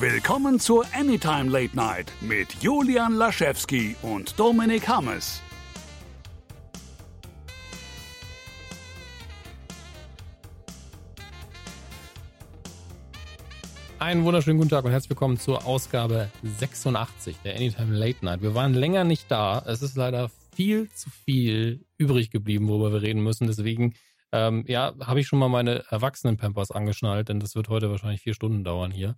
Willkommen zur Anytime Late Night mit Julian Laschewski und Dominik Hammes. Einen wunderschönen guten Tag und herzlich willkommen zur Ausgabe 86 der Anytime Late Night. Wir waren länger nicht da. Es ist leider viel zu viel übrig geblieben, worüber wir reden müssen. Deswegen, ähm, ja, habe ich schon mal meine Erwachsenen-Pampers angeschnallt, denn das wird heute wahrscheinlich vier Stunden dauern hier.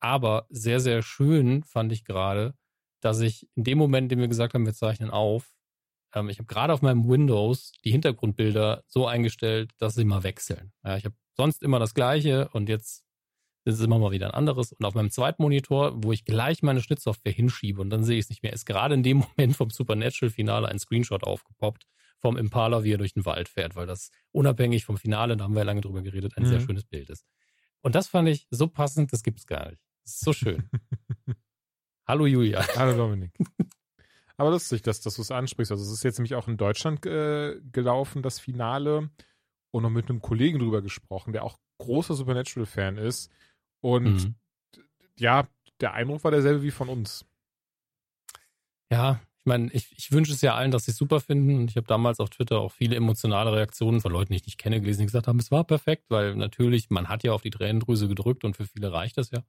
Aber sehr, sehr schön fand ich gerade, dass ich in dem Moment, in dem wir gesagt haben, wir zeichnen auf, ähm, ich habe gerade auf meinem Windows die Hintergrundbilder so eingestellt, dass sie mal wechseln. Ja, ich habe sonst immer das gleiche und jetzt ist es immer mal wieder ein anderes. Und auf meinem zweiten Monitor, wo ich gleich meine Schnittsoftware hinschiebe und dann sehe ich es nicht mehr, ist gerade in dem Moment vom Supernatural-Finale ein Screenshot aufgepoppt vom Impala, wie er durch den Wald fährt, weil das unabhängig vom Finale, da haben wir ja lange drüber geredet, ein mhm. sehr schönes Bild ist. Und das fand ich so passend, das gibt es gar nicht. So schön. Hallo Julia. Hallo Dominik. Aber lustig, dass, dass du es ansprichst. Also es ist jetzt nämlich auch in Deutschland äh, gelaufen, das Finale. Und noch mit einem Kollegen drüber gesprochen, der auch großer Supernatural-Fan ist. Und mhm. ja, der Eindruck war derselbe wie von uns. Ja, ich meine, ich, ich wünsche es ja allen, dass sie es super finden. Und ich habe damals auf Twitter auch viele emotionale Reaktionen von Leuten, die ich nicht kenne, gelesen, die gesagt haben, es war perfekt, weil natürlich, man hat ja auf die Tränendrüse gedrückt und für viele reicht das ja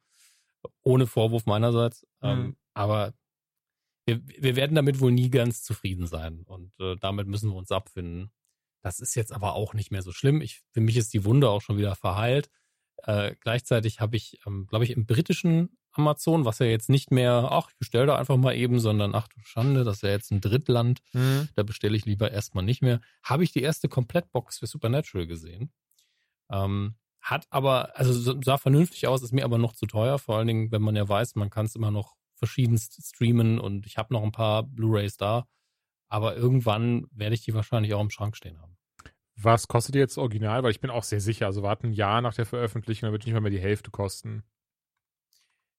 ohne Vorwurf meinerseits. Ähm, mhm. Ähm, aber wir, wir werden damit wohl nie ganz zufrieden sein und äh, damit müssen wir uns abfinden. Das ist jetzt aber auch nicht mehr so schlimm. Ich, für mich ist die Wunde auch schon wieder verheilt. Äh, gleichzeitig habe ich, ähm, glaube ich, im britischen Amazon, was ja jetzt nicht mehr, ach, ich bestelle da einfach mal eben, sondern ach du Schande, das ist ja jetzt ein Drittland, mhm. da bestelle ich lieber erstmal nicht mehr, habe ich die erste Komplettbox für Supernatural gesehen. Ähm, hat aber, also sah vernünftig aus, ist mir aber noch zu teuer, vor allen Dingen, wenn man ja weiß, man kann es immer noch verschiedenst streamen und ich habe noch ein paar Blu-rays da, aber irgendwann werde ich die wahrscheinlich auch im Schrank stehen haben. Was kostet die jetzt original? Weil ich bin auch sehr sicher, also warten ein Jahr nach der Veröffentlichung, dann wird nicht mal mehr die Hälfte kosten.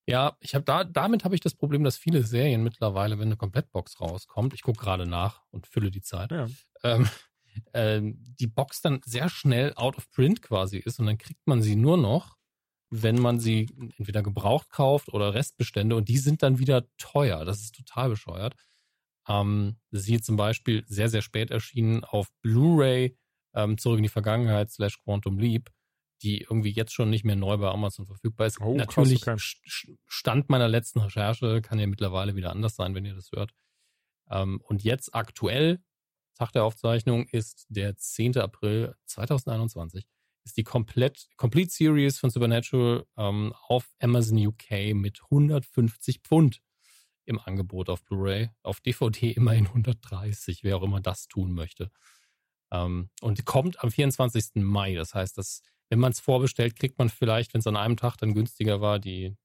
Ja, ich habe da, damit habe ich das Problem, dass viele Serien mittlerweile, wenn eine Komplettbox rauskommt, ich gucke gerade nach und fülle die Zeit, ja. ähm, äh, die Box dann sehr schnell out of print quasi ist und dann kriegt man sie nur noch, wenn man sie entweder gebraucht kauft oder Restbestände und die sind dann wieder teuer. Das ist total bescheuert. Ähm, sie zum Beispiel sehr, sehr spät erschienen auf Blu-ray ähm, zurück in die Vergangenheit slash Quantum Leap, die irgendwie jetzt schon nicht mehr neu bei Amazon verfügbar ist. Oh, Natürlich Stand meiner letzten Recherche kann ja mittlerweile wieder anders sein, wenn ihr das hört. Ähm, und jetzt aktuell Tag der Aufzeichnung ist der 10. April 2021. Ist die komplett, Complete Series von Supernatural ähm, auf Amazon UK mit 150 Pfund im Angebot auf Blu-ray. Auf DVD immerhin 130, wer auch immer das tun möchte. Ähm, und kommt am 24. Mai. Das heißt, dass, wenn man es vorbestellt, kriegt man vielleicht, wenn es an einem Tag dann günstiger war, die,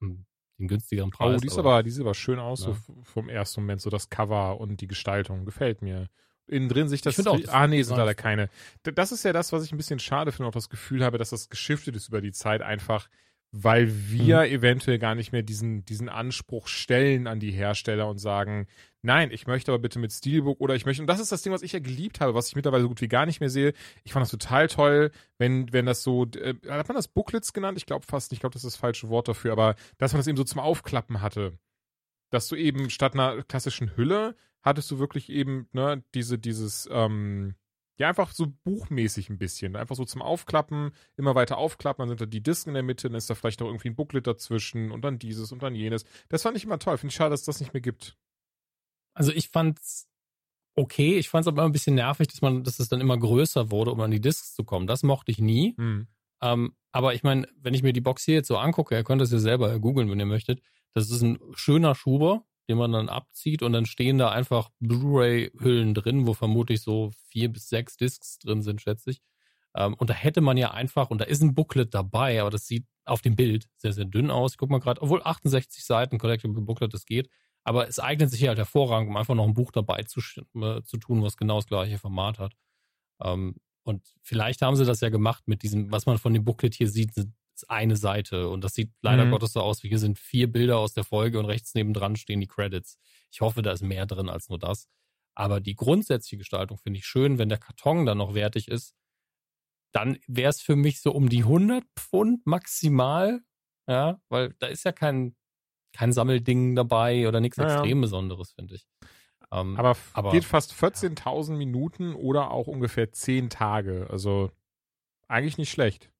hm, den günstigeren Preis. Oh, die, ist aber, aber die sieht aber schön aus, ja. so vom ersten Moment, so das Cover und die Gestaltung. Gefällt mir innen drin sich das. Ich auch, ah, nee, sind leider keine. Das ist ja das, was ich ein bisschen schade finde, auch das Gefühl habe, dass das geschiftet ist über die Zeit einfach, weil wir mhm. eventuell gar nicht mehr diesen, diesen Anspruch stellen an die Hersteller und sagen, nein, ich möchte aber bitte mit Steelbook oder ich möchte, und das ist das Ding, was ich ja geliebt habe, was ich mittlerweile so gut wie gar nicht mehr sehe. Ich fand das total toll, wenn, wenn das so, äh, hat man das Booklets genannt? Ich glaube fast nicht, ich glaube, das ist das falsche Wort dafür, aber dass man das eben so zum Aufklappen hatte. Dass du eben statt einer klassischen Hülle hattest du wirklich eben, ne, diese, dieses, ähm, ja, einfach so buchmäßig ein bisschen. Einfach so zum Aufklappen, immer weiter aufklappen, dann sind da die Disken in der Mitte, dann ist da vielleicht noch irgendwie ein Booklet dazwischen und dann dieses und dann jenes. Das fand ich immer toll. Finde ich schade, dass es das nicht mehr gibt. Also ich fand's okay. Ich fand's aber immer ein bisschen nervig, dass man, dass es dann immer größer wurde, um an die Discs zu kommen. Das mochte ich nie. Hm. Ähm, aber ich meine, wenn ich mir die Box hier jetzt so angucke, ihr könnt das ja selber googeln, wenn ihr möchtet. Das ist ein schöner Schuber, den man dann abzieht und dann stehen da einfach Blu-ray-Hüllen drin, wo vermutlich so vier bis sechs Discs drin sind, schätze ich. Ähm, und da hätte man ja einfach, und da ist ein Booklet dabei, aber das sieht auf dem Bild sehr, sehr dünn aus. Guck mal gerade, obwohl 68 Seiten Collectible Booklet, das geht. Aber es eignet sich halt hervorragend, um einfach noch ein Buch dabei zu, äh, zu tun, was genau das gleiche Format hat. Ähm, und vielleicht haben sie das ja gemacht mit diesem, was man von dem Booklet hier sieht, sind eine Seite und das sieht leider mhm. Gottes so aus, wie hier sind vier Bilder aus der Folge und rechts nebendran stehen die Credits. Ich hoffe, da ist mehr drin als nur das. Aber die grundsätzliche Gestaltung finde ich schön, wenn der Karton dann noch wertig ist. Dann wäre es für mich so um die 100 Pfund maximal. ja, weil da ist ja kein, kein Sammelding dabei oder nichts Ja, ja. extrem Besonderes, finde ich. Ähm, Aber, aber- geht fast 14.000 Minuten oder auch ungefähr 10 Tage. Also eigentlich nicht schlecht.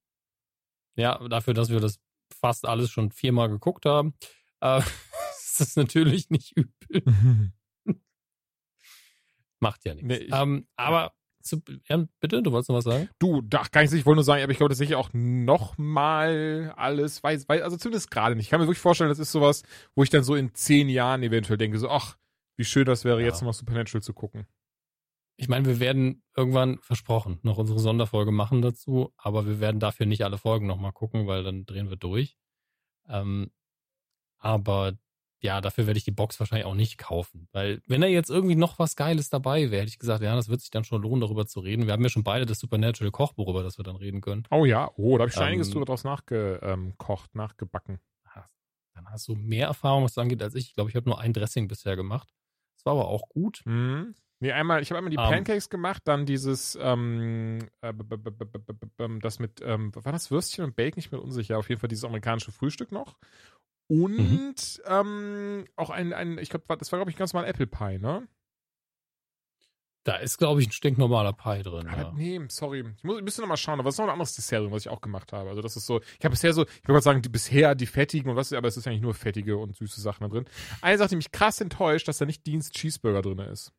Ja, dafür, dass wir das fast alles schon viermal geguckt haben, äh, ist das natürlich nicht übel. Macht ja nichts. Nee, ich- ähm, aber zu, ja, bitte, du wolltest noch was sagen? Du, da gar nicht, ich wollte nur sagen, aber ich glaube tatsächlich auch nochmal alles, weiß, weiß, also zumindest gerade nicht. Ich kann mir wirklich vorstellen, das ist sowas, wo ich dann so in zehn Jahren eventuell denke, so, ach, wie schön das wäre, Ja. jetzt nochmal Supernatural zu gucken. Ich meine, wir werden irgendwann versprochen noch unsere Sonderfolge machen dazu, aber wir werden dafür nicht alle Folgen nochmal gucken, weil dann drehen wir durch. Ähm, aber ja, dafür werde ich die Box wahrscheinlich auch nicht kaufen. Weil, wenn da jetzt irgendwie noch was Geiles dabei wäre, hätte ich gesagt, ja, das wird sich dann schon lohnen, darüber zu reden. Wir haben ja schon beide das Supernatural Kochbuch, über das wir dann reden können. Oh ja, oh, da habe ich schon Ähm, einiges draus nachgekocht, nachgebacken. Dann hast du mehr Erfahrung, was das angeht, als ich. Ich glaube, ich habe nur ein Dressing bisher gemacht. Das war aber auch gut. Mhm. Nee, einmal, ich habe einmal die Ähm. Pancakes gemacht, dann dieses, ähm, äh, das mit, ähm, war das Würstchen und Bacon? Ich bin unsicher. Auf jeden Fall dieses amerikanische Frühstück noch. Und Mhm. ähm, auch ein, ein ich glaube, das war, glaube ich, ganz normal Apple Pie, ne? Da ist, glaube ich, ein stinknormaler Pie drin. Aber Ja. nee, sorry. Ich muss ein bisschen nochmal schauen, aber es ist noch ein anderes Dessert drin, was ich auch gemacht habe. Also das ist so, ich habe bisher so, ich würde mal sagen, die, bisher die fettigen und was, aber es ist eigentlich nur fettige und süße Sachen da drin. Eine Sache, die mich krass enttäuscht, dass da nicht Dienst Cheeseburger drin ist.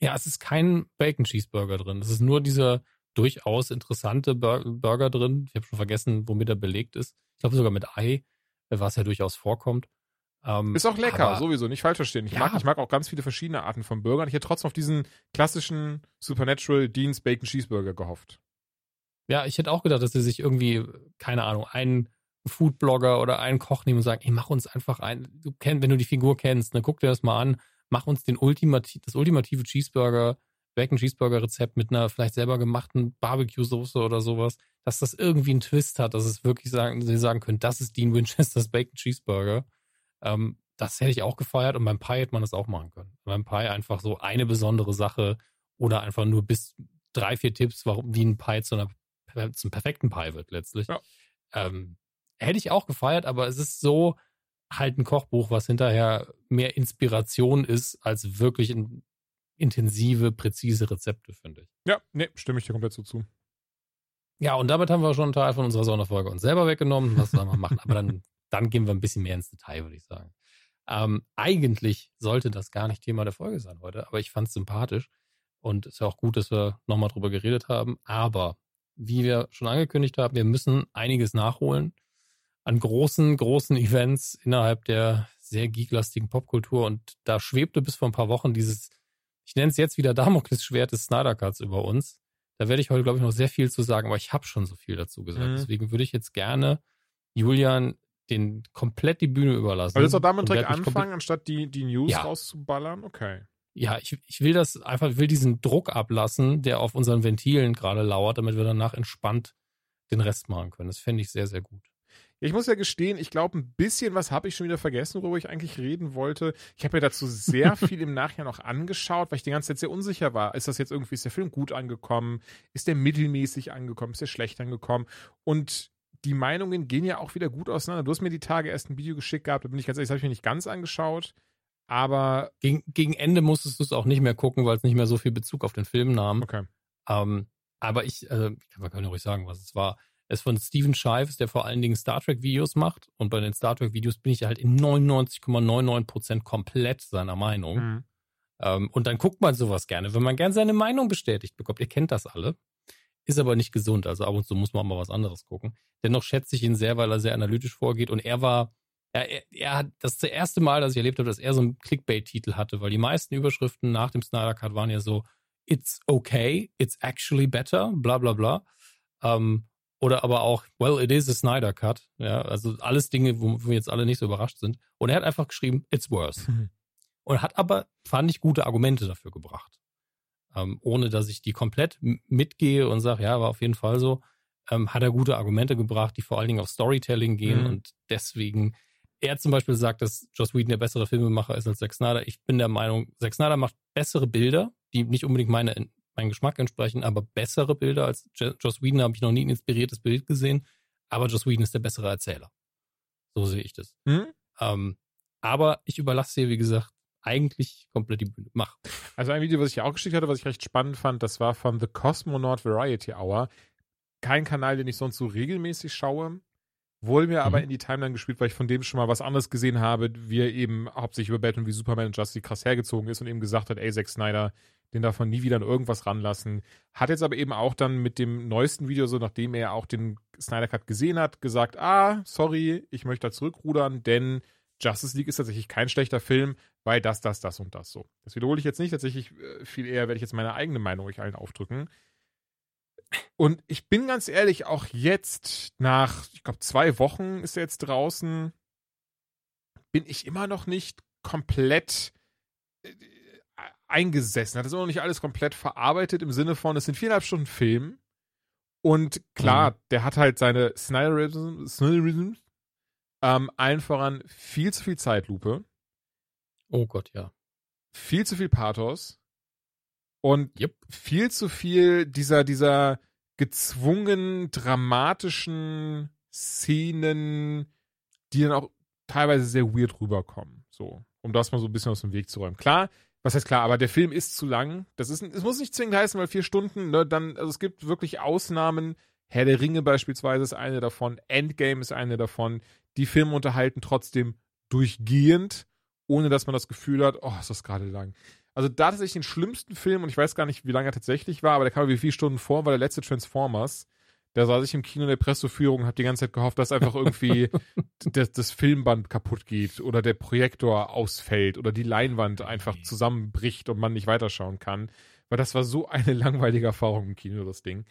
Ja, es ist kein Bacon Cheeseburger drin. Es ist nur dieser durchaus interessante Bur Burger drin. Ich habe schon vergessen, womit er belegt ist. Ich glaube sogar mit Ei, äh, was ja durchaus vorkommt. Ähm, Ist auch lecker, aber- sowieso, nicht falsch verstehen. Ich, Ja. mag, ich mag auch ganz viele verschiedene Arten von Burgern. Ich hätte trotzdem auf diesen klassischen Supernatural Deans Bacon Cheeseburger gehofft. Ja, ich hätte auch gedacht, dass sie sich irgendwie, keine Ahnung, einen Foodblogger oder einen Koch nehmen und sagen, ey, mach uns einfach ein, du kennst, wenn du die Figur kennst, dann guck dir das mal an, mach uns den ultimati das ultimative Cheeseburger, Bacon Cheeseburger Rezept mit einer vielleicht selber gemachten Barbecue-Soße oder sowas, dass das irgendwie einen Twist hat, dass es wirklich sagen, sie sagen können, das ist Dean Winchesters Bacon Cheeseburger. Ähm, das hätte ich auch gefeiert und beim Pie hätte man das auch machen können. Beim Pie einfach so eine besondere Sache oder einfach nur bis drei, vier Tipps, warum, wie ein Pie zu einer zum perfekten Pie wird letztlich. Ja. Ähm, hätte ich auch gefeiert, aber es ist so halt ein Kochbuch, was hinterher mehr Inspiration ist, als wirklich in, intensive, präzise Rezepte, finde ich. Ja, nee, stimme ich dir komplett so zu. Ja, und damit haben wir schon einen Teil von unserer Sonderfolge uns selber weggenommen. Was wir machen? Aber dann, dann gehen wir ein bisschen mehr ins Detail, würde ich sagen. Ähm, eigentlich sollte das gar nicht Thema der Folge sein heute, aber ich fand es sympathisch und es ist ja auch gut, dass wir nochmal drüber geredet haben. Aber wie wir schon angekündigt haben, wir müssen einiges nachholen an großen, großen Events innerhalb der sehr geeklastigen Popkultur und da schwebte bis vor ein paar Wochen dieses, ich nenne es jetzt wieder Damoklesschwert des Snyder Cuts über uns. Da werde ich heute, glaube ich, noch sehr viel zu sagen, aber ich habe schon so viel dazu gesagt. Mhm. Deswegen würde ich jetzt gerne Julian den komplett die Bühne überlassen. Aber jetzt auch damit direkt anfangen, anstatt die, die News Ja. rauszuballern? Okay. Ja, ich, ich will das einfach, ich will diesen Druck ablassen, der auf unseren Ventilen gerade lauert, damit wir danach entspannt den Rest machen können. Das fände ich sehr, sehr gut. Ja, ich muss ja gestehen, ich glaube, ein bisschen was habe ich schon wieder vergessen, worüber ich eigentlich reden wollte. Ich habe mir dazu sehr viel im Nachhinein auch angeschaut, weil ich die ganze Zeit sehr unsicher war. Ist das jetzt irgendwie, ist der Film gut angekommen? Ist der mittelmäßig angekommen? Ist der schlecht angekommen? Und die Meinungen gehen ja auch wieder gut auseinander. Du hast mir die Tage erst ein Video geschickt gehabt, da bin ich ganz ehrlich, das habe ich mir nicht ganz angeschaut. Aber, Gegen, gegen Ende musstest du es auch nicht mehr gucken, weil es nicht mehr so viel Bezug auf den Film nahm. okay. Ähm, aber ich, äh, man kann ja ruhig sagen, was es war. Es ist von Steven Shives, der vor allen Dingen Star Trek Videos macht. Und bei den Star Trek Videos bin ich halt in 99,99% komplett seiner Meinung. Mhm. Ähm, und dann guckt man sowas gerne, wenn man gern seine Meinung bestätigt bekommt. Ihr kennt das alle. Ist aber nicht gesund. Also ab und zu muss man mal was anderes gucken. Dennoch schätze ich ihn sehr, weil er sehr analytisch vorgeht. Und er war, er, er, er hat das ist das erste Mal, dass ich erlebt habe, dass er so einen Clickbait-Titel hatte, weil die meisten Überschriften nach dem Snyder Cut waren ja so, it's okay, it's actually better, bla bla bla. Ähm, oder aber auch, well, it is a Snyder Cut. Ja, also alles Dinge, wo wir jetzt alle nicht so überrascht sind. Und er hat einfach geschrieben, it's worse. Mhm. Und hat aber, fand ich, gute Argumente dafür gebracht. Ähm, ohne dass ich die komplett mitgehe und sage, ja, war auf jeden Fall so, ähm, hat er gute Argumente gebracht, die vor allen Dingen auf Storytelling gehen Mhm. und deswegen, er zum Beispiel sagt, dass Joss Whedon der bessere Filmemacher ist als Zack Snyder. Ich bin der Meinung, Zack Snyder macht bessere Bilder, die nicht unbedingt meine, meinen Geschmack entsprechen, aber bessere Bilder als Jo- Joss Whedon habe ich noch nie ein inspiriertes Bild gesehen, aber Joss Whedon ist der bessere Erzähler. So sehe ich das. Hm? Ähm, aber ich überlasse dir, wie gesagt, eigentlich komplett die Bühne. Mach. Also ein Video, was ich ja auch geschickt hatte, was ich recht spannend fand, das war von The Cosmonaut Variety Hour. Kein Kanal, den ich sonst so regelmäßig schaue. Wurde mir aber Mhm. in die Timeline gespielt, weil ich von dem schon mal was anderes gesehen habe, wie er eben hauptsächlich über Batman wie Superman und Justice krass hergezogen ist und eben gesagt hat, ey, Zack Snyder, den darf man nie wieder an irgendwas ranlassen. Hat jetzt aber eben auch dann mit dem neuesten Video, so nachdem er auch den Snyder Cut gesehen hat, gesagt, ah, sorry, ich möchte da zurückrudern, denn Justice League ist tatsächlich kein schlechter Film, weil das, das, das und das so. Das wiederhole ich jetzt nicht, tatsächlich äh, viel eher werde ich jetzt meine eigene Meinung euch allen aufdrücken. Und ich bin ganz ehrlich, auch jetzt nach, ich glaube, zwei Wochen ist er jetzt draußen, bin ich immer noch nicht komplett äh, eingesessen. Hat das immer noch nicht alles komplett verarbeitet im Sinne von, es sind viereinhalb Stunden Film. Und klar, der hat halt seine Snyderism, Snyderism ähm, allen voran viel zu viel Zeitlupe, Oh Gott, ja. viel zu viel Pathos und Yep. viel zu viel dieser, dieser gezwungen dramatischen Szenen, die dann auch teilweise sehr weird rüberkommen. So, um das mal so ein bisschen aus dem Weg zu räumen. Klar, was heißt klar, aber der Film ist zu lang. Das ist, es muss nicht zwingend heißen, weil vier Stunden, ne, dann, also es gibt wirklich Ausnahmen. Herr der Ringe beispielsweise ist eine davon, Endgame ist eine davon. Die Filme unterhalten trotzdem durchgehend, ohne dass man das Gefühl hat, oh, ist das gerade lang. Also da tatsächlich den schlimmsten Film, und ich weiß gar nicht, wie lange er tatsächlich war, aber der kam mir wie vier Stunden vor, war der letzte Transformers. Da saß ich im Kino in der Presseführung und habe die ganze Zeit gehofft, dass einfach irgendwie das, das Filmband kaputt geht oder der Projektor ausfällt oder die Leinwand einfach zusammenbricht und man nicht weiterschauen kann. Weil das war so eine langweilige Erfahrung im Kino, das Ding.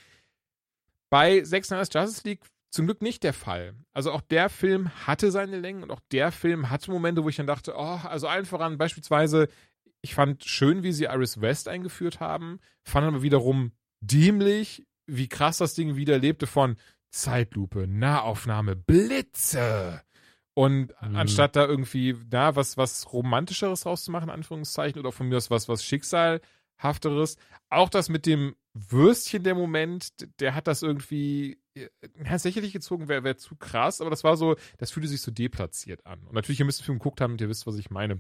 Bei Zack Snyder's Justice League zum Glück nicht der Fall. Also auch der Film hatte seine Längen und auch der Film hatte Momente, wo ich dann dachte, oh, also allen voran beispielsweise, ich fand schön, wie sie Iris West eingeführt haben, fand aber wiederum dämlich, wie krass das Ding wieder lebte von Zeitlupe, Nahaufnahme, Blitze. Und Mhm. anstatt da irgendwie, na, was, was Romantischeres rauszumachen, Anführungszeichen, oder von mir aus was, was Schicksalhafteres, auch das mit dem Würstchen der Moment, der hat das irgendwie, äh, ja, sicherlich gezogen, wäre wär zu krass, aber das war so, das fühlte sich so deplatziert an. Und natürlich, ihr müsst den Film geguckt haben und ihr wisst, was ich meine.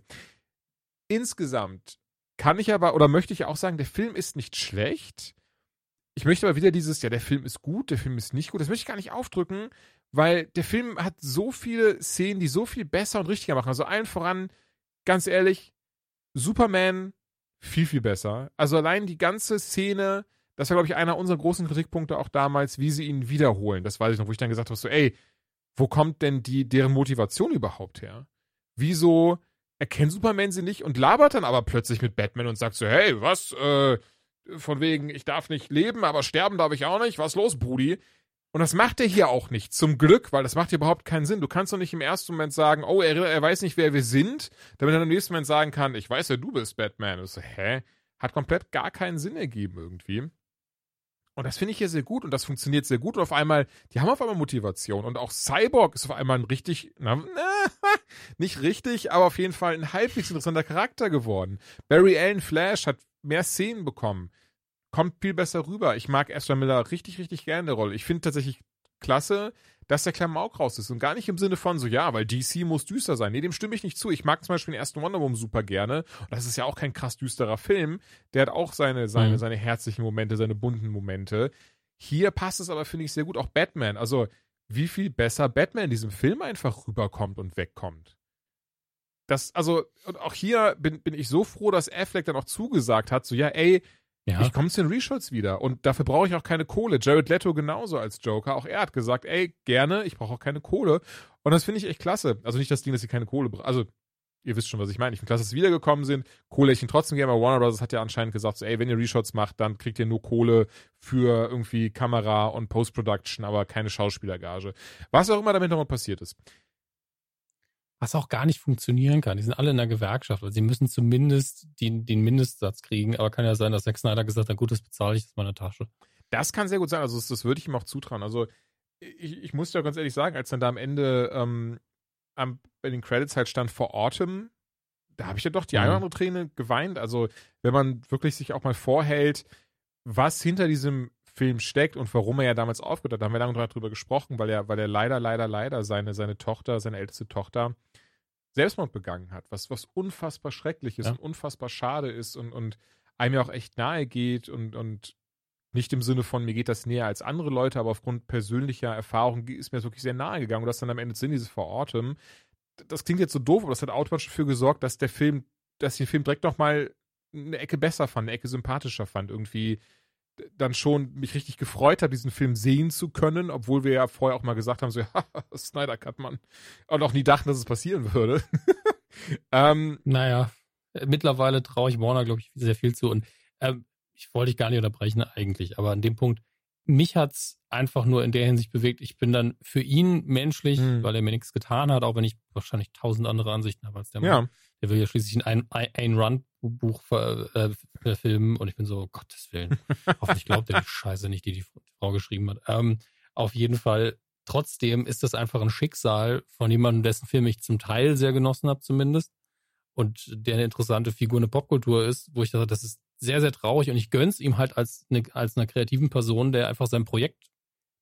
Insgesamt kann ich aber, oder möchte ich auch sagen, der Film ist nicht schlecht. Ich möchte aber wieder dieses, ja, der Film ist gut, der Film ist nicht gut, das möchte ich gar nicht aufdrücken, weil der Film hat so viele Szenen, die so viel besser und richtiger machen. Also allen voran, ganz ehrlich, Superman viel, viel besser. Also allein die ganze Szene, das war, glaube ich, einer unserer großen Kritikpunkte auch damals, wie sie ihn wiederholen. Das weiß ich noch, wo ich dann gesagt habe, so, ey, wo kommt denn die, deren Motivation überhaupt her? Wieso erkennt Superman sie nicht und labert dann aber plötzlich mit Batman und sagt so, hey, was, äh, von wegen, ich darf nicht leben, aber sterben darf ich auch nicht, was los, Brudi? Und das macht er hier auch nicht, zum Glück, weil das macht hier überhaupt keinen Sinn. Du kannst doch nicht im ersten Moment sagen, oh, er, er weiß nicht, wer wir sind, damit er im nächsten Moment sagen kann, ich weiß, wer du bist, Batman. Das hä? Hat komplett gar keinen Sinn ergeben irgendwie. Und das finde ich hier sehr gut und das funktioniert sehr gut. Und auf einmal, die haben auf einmal Motivation. Und auch Cyborg ist auf einmal ein richtig, na, nicht richtig, aber auf jeden Fall ein halbwegs interessanter Charakter geworden. Barry Allen Flash hat mehr Szenen bekommen. Kommt viel besser rüber. Ich mag Ezra Miller richtig, richtig gerne in der Rolle. Ich finde tatsächlich klasse, dass der Klamauk raus ist. Und gar nicht im Sinne von so, ja, weil DC muss düster sein. Nee, dem stimme ich nicht zu. Ich mag zum Beispiel den ersten Wonder Woman super gerne. Und das ist ja auch kein krass düsterer Film. Der hat auch seine, seine, Mhm. seine herzlichen Momente, seine bunten Momente. Hier passt es aber, finde ich, sehr gut. Auch Batman. Also, wie viel besser Batman in diesem Film einfach rüberkommt und wegkommt. Das, also, und auch hier bin, bin ich so froh, dass Affleck dann auch zugesagt hat, so, ja, ey, Ja. ich komme zu den Reshots wieder und dafür brauche ich auch keine Kohle. Jared Leto genauso als Joker. Auch er hat gesagt, ey, gerne, ich brauche auch keine Kohle. Und das finde ich echt klasse. Also nicht das Ding, dass sie keine Kohle brauchen. Also, ihr wisst schon, was ich meine. Ich finde klasse, dass sie wiedergekommen sind. Kohle ich ihnen trotzdem gerne, aber Warner Bros. hat ja anscheinend gesagt, so, ey, wenn ihr Reshots macht, dann kriegt ihr nur Kohle für irgendwie Kamera und Post-Production, aber keine Schauspielergage. Was auch immer damit nochmal passiert ist. Was auch gar nicht funktionieren kann. Die sind alle in der Gewerkschaft. Also sie müssen zumindest den, den Mindestsatz kriegen. Aber kann ja sein, dass Zack Snyder gesagt hat, gut, das bezahle ich aus meiner Tasche. Das kann sehr gut sein. Also, das, das würde ich ihm auch zutrauen. Also, ich, ich muss ja ganz ehrlich sagen, als dann da am Ende ähm, am, bei den Credits halt stand for Autumn, da habe ich ja doch die Mhm. eine oder andere Träne geweint. Also, wenn man wirklich sich auch mal vorhält, was hinter diesem Film steckt und warum er ja damals aufgehört hat. Da haben wir lange drüber gesprochen, weil er, weil er leider, leider, leider seine, seine Tochter, seine älteste Tochter Selbstmord begangen hat, was, was unfassbar schrecklich ist ja. und unfassbar schade ist und, und einem ja auch echt nahe geht und, und nicht im Sinne von, mir geht das näher als andere Leute, aber aufgrund persönlicher Erfahrung ist mir das wirklich sehr nahe gegangen. Und das dann am Ende sind diese Verortem. Das klingt jetzt so doof, aber das hat automatisch dafür gesorgt, dass der Film, dass ich den Film direkt nochmal eine Ecke besser fand, eine Ecke sympathischer fand. Irgendwie dann schon mich richtig gefreut habe, diesen Film sehen zu können, obwohl wir ja vorher auch mal gesagt haben, so, ja, Snyder Cut, Mann. Und auch nie dachten, dass es passieren würde. ähm, naja, mittlerweile traue ich Warner, glaube ich, sehr viel zu. Und ähm, ich wollte dich gar nicht unterbrechen eigentlich, aber an dem Punkt, mich hat's einfach nur in der Hinsicht bewegt. Ich bin dann für ihn menschlich, hm. weil er mir nichts getan hat, auch wenn ich wahrscheinlich tausend andere Ansichten habe als der Mann. Ja. Der will ja schließlich ein Ein-Run-Buch äh, verfilmen und ich bin so, oh Gottes Willen. Hoffentlich glaubt er die Scheiße nicht, die die Frau geschrieben hat. Ähm, auf jeden Fall, trotzdem ist das einfach ein Schicksal von jemandem, dessen Film ich zum Teil sehr genossen habe zumindest und der eine interessante Figur in der Popkultur ist, wo ich dachte, das ist sehr, sehr traurig und ich gönn's ihm halt als, eine, als einer kreativen Person, der einfach sein Projekt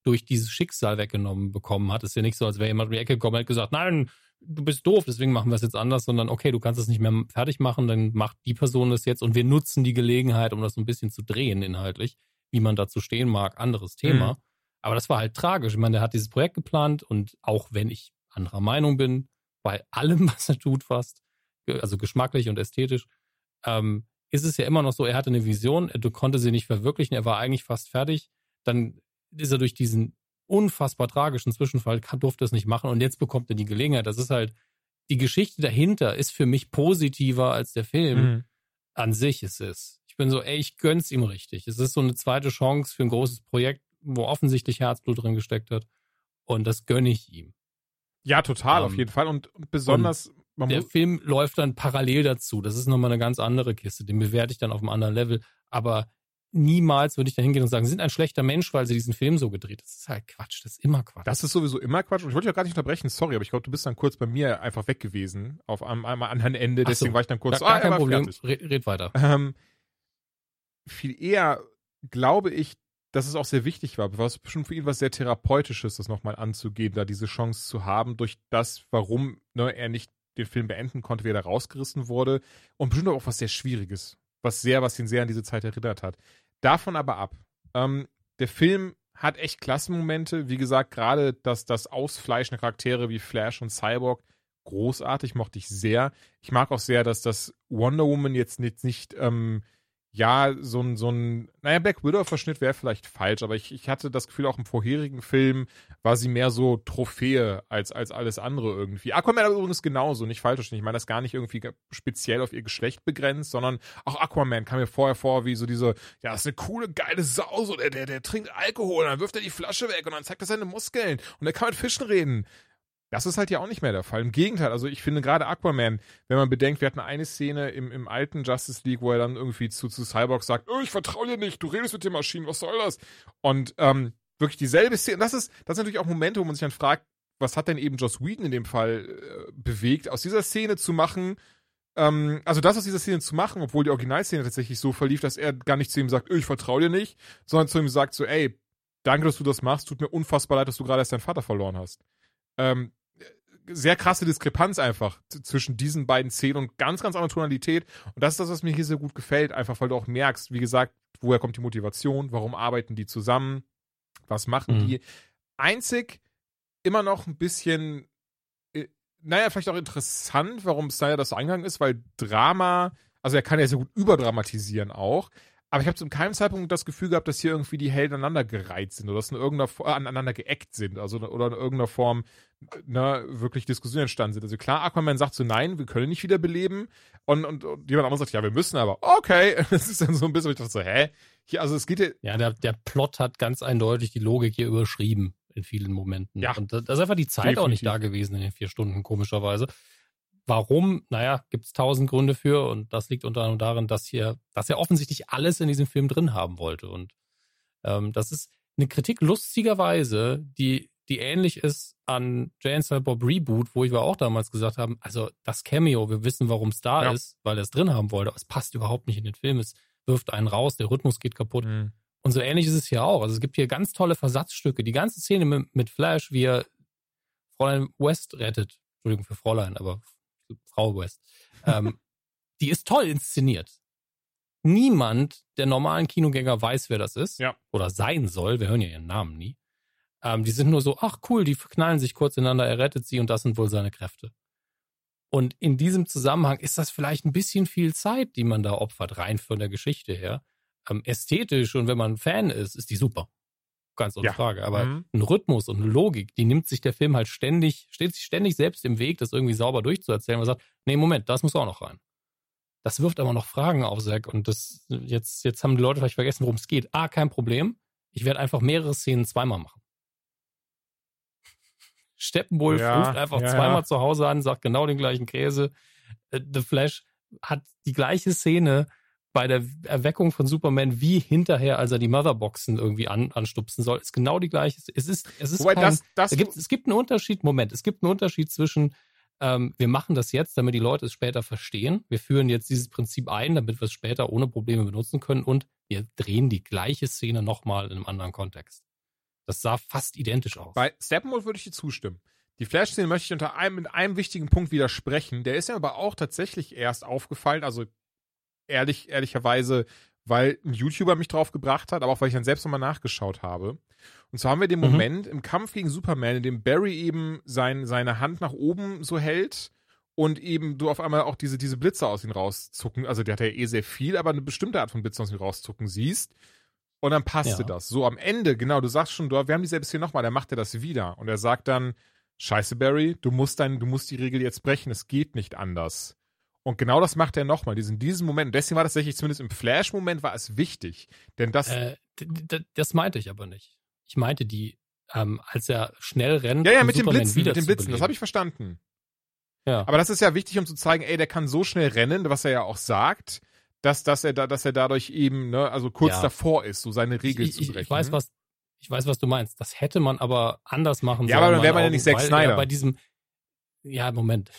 durch dieses Schicksal weggenommen bekommen hat. Ist ja nicht so, als wäre jemand um die Ecke gekommen und hat gesagt, nein, du bist doof, deswegen machen wir es jetzt anders, sondern okay, du kannst es nicht mehr fertig machen, dann macht die Person das jetzt und wir nutzen die Gelegenheit, um das so ein bisschen zu drehen inhaltlich, wie man dazu stehen mag, anderes Thema. Mhm. Aber das war halt tragisch. Ich meine, der hat dieses Projekt geplant und auch wenn ich anderer Meinung bin, bei allem, was er tut fast, also geschmacklich und ästhetisch, ähm, ist es ja immer noch so, er hatte eine Vision, er konnte sie nicht verwirklichen, er war eigentlich fast fertig. Dann ist er durch diesen unfassbar tragischen Zwischenfall, kann, durfte es nicht machen und jetzt bekommt er die Gelegenheit. Das ist halt, die Geschichte dahinter ist für mich positiver als der Film mhm. an sich es ist. Ich bin so, ey, ich gönn's ihm richtig. Es ist so eine zweite Chance für ein großes Projekt, wo offensichtlich Herzblut drin gesteckt hat und das gönne ich ihm. Ja, total, um, auf ähm, jeden Fall und besonders und der Film läuft dann parallel dazu. Das ist nochmal eine ganz andere Kiste. Den bewerte ich dann auf einem anderen Level. Aber niemals würde ich da hingehen und sagen, sie sind ein schlechter Mensch, weil sie diesen Film so gedreht. Das ist halt Quatsch. Das ist immer Quatsch. Das ist sowieso immer Quatsch. Und ich wollte dich auch gar nicht unterbrechen. Sorry, aber ich glaube, du bist dann kurz bei mir einfach weg gewesen. Auf einem, einem anderen Ende. Deswegen so, war ich dann kurz. Gar, gar ah, kein Problem. Red, red, weiter. Ähm, viel eher glaube ich, dass es auch sehr wichtig war, was bestimmt für ihn was sehr Therapeutisches, das nochmal anzugehen, da diese Chance zu haben, durch das, warum ne, er nicht den Film beenden konnte, wie er da rausgerissen wurde. Und bestimmt auch was sehr Schwieriges. Was sehr, was ihn sehr an diese Zeit erinnert hat. Davon aber ab. Ähm, der Film hat echt Klassenmomente. Wie gesagt, gerade das, das Ausfleischen der Charaktere wie Flash und Cyborg, großartig, mochte ich sehr. Ich mag auch sehr, dass das Wonder Woman jetzt nicht, nicht ähm, ja, so ein, so ein, naja, Black Widow-Verschnitt wäre vielleicht falsch, aber ich, ich hatte das Gefühl, auch im vorherigen Film war sie mehr so Trophäe als, als alles andere irgendwie. Aquaman aber übrigens genauso, nicht falsch. Ich meine das gar nicht irgendwie speziell auf ihr Geschlecht begrenzt, sondern auch Aquaman kam mir vorher vor wie so diese, ja, das ist eine coole, geile Sau, so der, der, der trinkt Alkohol und dann wirft er die Flasche weg und dann zeigt er seine Muskeln und er kann mit Fischen reden. Das ist halt ja auch nicht mehr der Fall. Im Gegenteil, also ich finde gerade Aquaman, wenn man bedenkt, wir hatten eine Szene im, im alten Justice League, wo er dann irgendwie zu, zu Cyborg sagt, oh, ich vertraue dir nicht, du redest mit den Maschinen, was soll das? Und ähm, wirklich dieselbe Szene. Das ist, das sind natürlich auch Momente, wo man sich dann fragt, was hat denn eben Joss Whedon in dem Fall äh, bewegt, aus dieser Szene zu machen, ähm, also das aus dieser Szene zu machen, obwohl die Originalszene tatsächlich so verlief, dass er gar nicht zu ihm sagt, oh, ich vertraue dir nicht, sondern zu ihm sagt so, ey, danke, dass du das machst, tut mir unfassbar leid, dass du gerade erst deinen Vater verloren hast. Ähm, sehr krasse Diskrepanz einfach zwischen diesen beiden Szenen und ganz, ganz andere Tonalität. Und das ist das, was mir hier sehr gut gefällt, einfach weil du auch merkst, wie gesagt, woher kommt die Motivation, warum arbeiten die zusammen, was machen mhm. die. Einzig immer noch ein bisschen, äh, naja, vielleicht auch interessant, warum Snyder das so eingegangen ist, weil Drama, also er kann ja sehr gut überdramatisieren auch, aber ich habe zu keinem Zeitpunkt das Gefühl gehabt, dass hier irgendwie die Helden aneinander gereiht sind oder dass in irgendeiner Form, äh, aneinander geeckt sind, also oder in irgendeiner Form ne, wirklich Diskussionen entstanden sind. Also klar, Aquaman sagt so, nein, wir können nicht wiederbeleben. Und, und, und jemand anderes sagt, ja, wir müssen aber. Okay. Das ist dann so ein bisschen, ich dachte so, hä? Hier, also es geht ja. Ja, der, der Plot hat ganz eindeutig die Logik hier überschrieben in vielen Momenten. Ja. Und da ist einfach die Zeit Definitiv. auch nicht da gewesen in den vier Stunden, komischerweise. Warum? Naja, gibt es tausend Gründe für und das liegt unter anderem darin, dass hier, dass er offensichtlich alles in diesem Film drin haben wollte. Und ähm, das ist eine Kritik lustigerweise, die, die ähnlich ist an Jay and Bob Reboot, wo ich wir auch damals gesagt haben, also das Cameo, wir wissen, warum es da ja. ist, weil er es drin haben wollte, aber es passt überhaupt nicht in den Film. Es wirft einen raus, der Rhythmus geht kaputt. Mhm. Und so ähnlich ist es hier auch. Also es gibt hier ganz tolle Versatzstücke. Die ganze Szene mit, mit Flash, wie er Fräulein West rettet. Entschuldigung für Fräulein, aber Frau West. ähm, die ist toll inszeniert. Niemand der normalen Kinogänger weiß, wer das ist. Ja. Oder sein soll. Wir hören ja ihren Namen nie. Ähm, die sind nur so, ach cool, die verknallen sich kurz ineinander, er rettet sie und das sind wohl seine Kräfte. Und in diesem Zusammenhang ist das vielleicht ein bisschen viel Zeit, die man da opfert, rein von der Geschichte her ähm, ästhetisch und wenn man Fan ist, ist die super. Ganz ohne ja. Frage. Aber mhm. ein Rhythmus und eine Logik, die nimmt sich der Film halt ständig, steht sich ständig selbst im Weg, das irgendwie sauber durchzuerzählen. Man sagt, nee, Moment, das muss auch noch rein. Das wirft aber noch Fragen auf, Zack. Und das, jetzt, jetzt haben die Leute vielleicht vergessen, worum es geht. Ah, kein Problem. Ich werde einfach mehrere Szenen zweimal machen. Steppenwolf ja, ruft einfach ja, zweimal ja. zu Hause an, sagt genau den gleichen Käse. Äh, The Flash hat die gleiche Szene bei der Erweckung von Superman wie hinterher, als er die Motherboxen irgendwie an, anstupsen soll, ist genau die gleiche. Es ist, es ist Wobei kein, das, das es, gibt, es gibt einen Unterschied, Moment, es gibt einen Unterschied zwischen, ähm, wir machen das jetzt, damit die Leute es später verstehen. Wir führen jetzt dieses Prinzip ein, damit wir es später ohne Probleme benutzen können und wir drehen die gleiche Szene nochmal in einem anderen Kontext. Das sah fast identisch aus. Bei Steppenwolf würde ich dir zustimmen. Die Flash-Szene möchte ich unter einem, mit einem wichtigen Punkt widersprechen. Der ist ja aber auch tatsächlich erst aufgefallen. Also ehrlich, ehrlicherweise, weil ein YouTuber mich drauf gebracht hat, aber auch weil ich dann selbst nochmal nachgeschaut habe. Und zwar haben wir den mhm. Moment im Kampf gegen Superman, in dem Barry eben sein, seine Hand nach oben so hält und eben du auf einmal auch diese, diese Blitze aus ihm rauszucken, also der hat ja eh sehr viel, aber eine bestimmte Art von Blitze aus ihm rauszucken siehst. Und dann passte ja. das. So am Ende, genau, du sagst schon, wir haben dieselbe Szene nochmal, dann macht er das wieder. Und er sagt dann, Scheiße, Barry, du musst dein, du musst die Regel jetzt brechen, es geht nicht anders. Und genau das macht er nochmal, diesen, diesen Moment. Und deswegen war das tatsächlich, zumindest im Flash-Moment, war es wichtig. Denn das. Äh, das meinte ich aber nicht. Ich meinte die, ähm, als er schnell rennt. Ja, ja, mit Superman den Blitzen, mit den Blitzen, das habe ich verstanden. Ja. Aber das ist ja wichtig, um zu zeigen, ey, der kann so schnell rennen, was er ja auch sagt, dass, dass er da, dass er dadurch eben, ne, also kurz ja. davor ist, so seine Regeln ich, zu brechen. Ich weiß, was, ich weiß, was du meinst. Das hätte man aber anders machen ja, sollen. Ja, aber dann wäre man ja nicht Zack Snyder. Bei diesem, ja, Moment.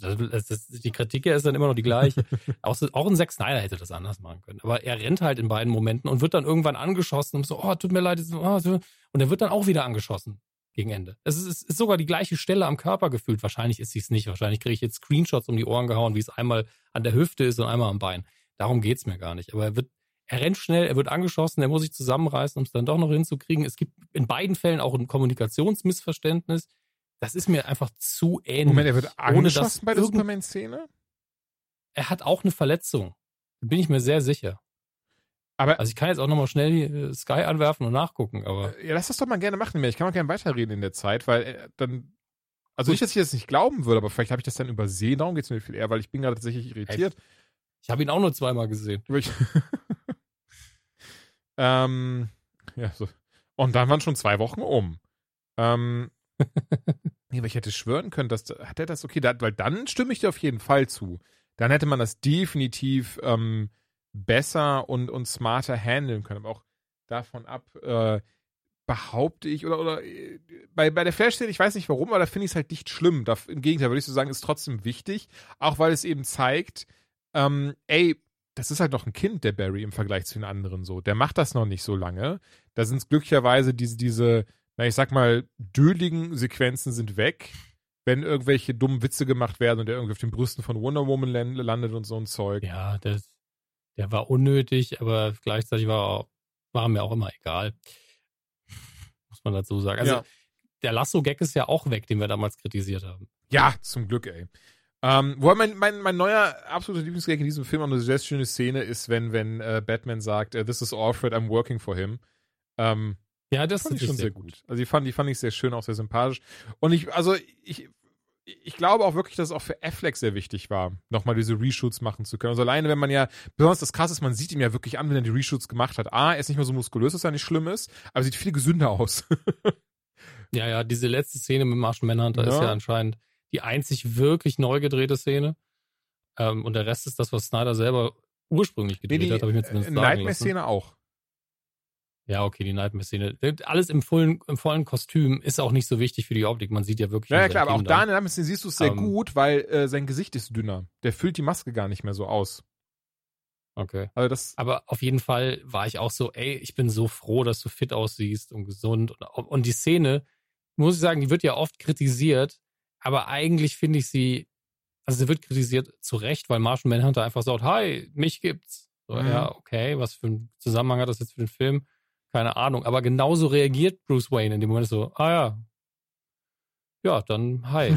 Das, das, die Kritik ist dann immer noch die gleiche. auch, auch ein Zack Snyder hätte das anders machen können. Aber er rennt halt in beiden Momenten und wird dann irgendwann angeschossen und so, oh, tut mir leid. Oh, und er wird dann auch wieder angeschossen gegen Ende. Es ist, ist sogar die gleiche Stelle am Körper gefühlt. Wahrscheinlich ist sie es nicht. Wahrscheinlich kriege ich jetzt Screenshots um die Ohren gehauen, wie es einmal an der Hüfte ist und einmal am Bein. Darum geht's mir gar nicht. Aber er wird, er rennt schnell, er wird angeschossen, er muss sich zusammenreißen, um es dann doch noch hinzukriegen. Es gibt in beiden Fällen auch ein Kommunikationsmissverständnis das ist mir einfach zu ähnlich. Moment, er wird angeschossen bei der Superman-Szene? Er hat auch eine Verletzung. Bin ich mir sehr sicher. Aber also ich kann jetzt auch nochmal schnell äh, Sky anwerfen und nachgucken, aber. Äh, ja, lass das doch mal gerne machen. Ich kann mal gerne weiterreden in der Zeit, weil äh, dann. Also nicht, dass ich das nicht glauben würde, aber vielleicht habe ich das dann übersehen. Darum geht es mir viel eher, weil ich bin gerade tatsächlich irritiert. Ich habe ihn auch nur zweimal gesehen. ähm, ja, so. Und dann waren schon zwei Wochen um. Ähm, nee, aber ich hätte schwören können, dass hat er das okay, da, weil dann stimme ich dir auf jeden Fall zu. Dann hätte man das definitiv ähm, besser und, und smarter handeln können. Aber auch davon ab, äh, behaupte ich, oder, oder äh, bei, bei der Flash-Szene, ich weiß nicht warum, aber da finde ich es halt nicht schlimm. Da, Im Gegenteil, würde ich so sagen, ist trotzdem wichtig, auch weil es eben zeigt, ähm, ey, das ist halt noch ein Kind, der Barry im Vergleich zu den anderen so. Der macht das noch nicht so lange. Da sind es glücklicherweise diese, diese na, ich sag mal, dödeligen Sequenzen sind weg, wenn irgendwelche dummen Witze gemacht werden und der irgendwie auf den Brüsten von Wonder Woman landet und so ein Zeug. Ja, das, der war unnötig, aber gleichzeitig war, war mir auch immer egal. Muss man dazu sagen. Also, ja. der Lasso-Gag ist ja auch weg, den wir damals kritisiert haben. Ja, zum Glück, ey. Ähm, wo mein, mein, mein neuer absoluter Lieblingsgag in diesem Film eine sehr schöne Szene ist, wenn, wenn äh, Batman sagt, uh, This is Alfred, I'm working for him. Ähm, ja, das fand ich schon sehr gut. gut. Also die fand, die fand ich sehr schön, auch sehr sympathisch. Und ich, also ich, ich glaube auch wirklich, dass es auch für Affleck sehr wichtig war, nochmal diese Reshoots machen zu können. Also alleine, wenn man ja, besonders das krass ist, man sieht ihm ja wirklich an, wenn er die Reshoots gemacht hat. A, er ist nicht mehr so muskulös, was ja nicht schlimm ist, aber sieht viel gesünder aus. ja, ja, diese letzte Szene mit Martian Manhunter ja. ist ja anscheinend die einzig wirklich neu gedrehte Szene. Ähm, und der Rest ist das, was Snyder selber ursprünglich gedreht nee, die, hat, habe ich mir zumindest äh, sagen Nightmare-Szene auch. Ja, okay, die Nightmare-Szene. Alles im vollen, im vollen Kostüm ist auch nicht so wichtig für die Optik. Man sieht ja wirklich. Ja, ja klar, aber auch da in der Nightmare-Szene siehst du es sehr um, ähm, gut, weil äh, sein Gesicht ist dünner. Der füllt die Maske gar nicht mehr so aus. Okay. Also das, Aber auf jeden Fall war ich auch so, ey, ich bin so froh, dass du fit aussiehst und gesund. Und, und die Szene, muss ich sagen, die wird ja oft kritisiert, aber eigentlich finde ich sie, also sie wird kritisiert zu Recht, weil Martian Manhunter einfach sagt, hi, mich gibt's. So, Mhm. ja, okay, was für einen Zusammenhang hat das jetzt für den Film? Keine Ahnung. Aber genauso reagiert Bruce Wayne in dem Moment so, ah ja. Ja, dann hi.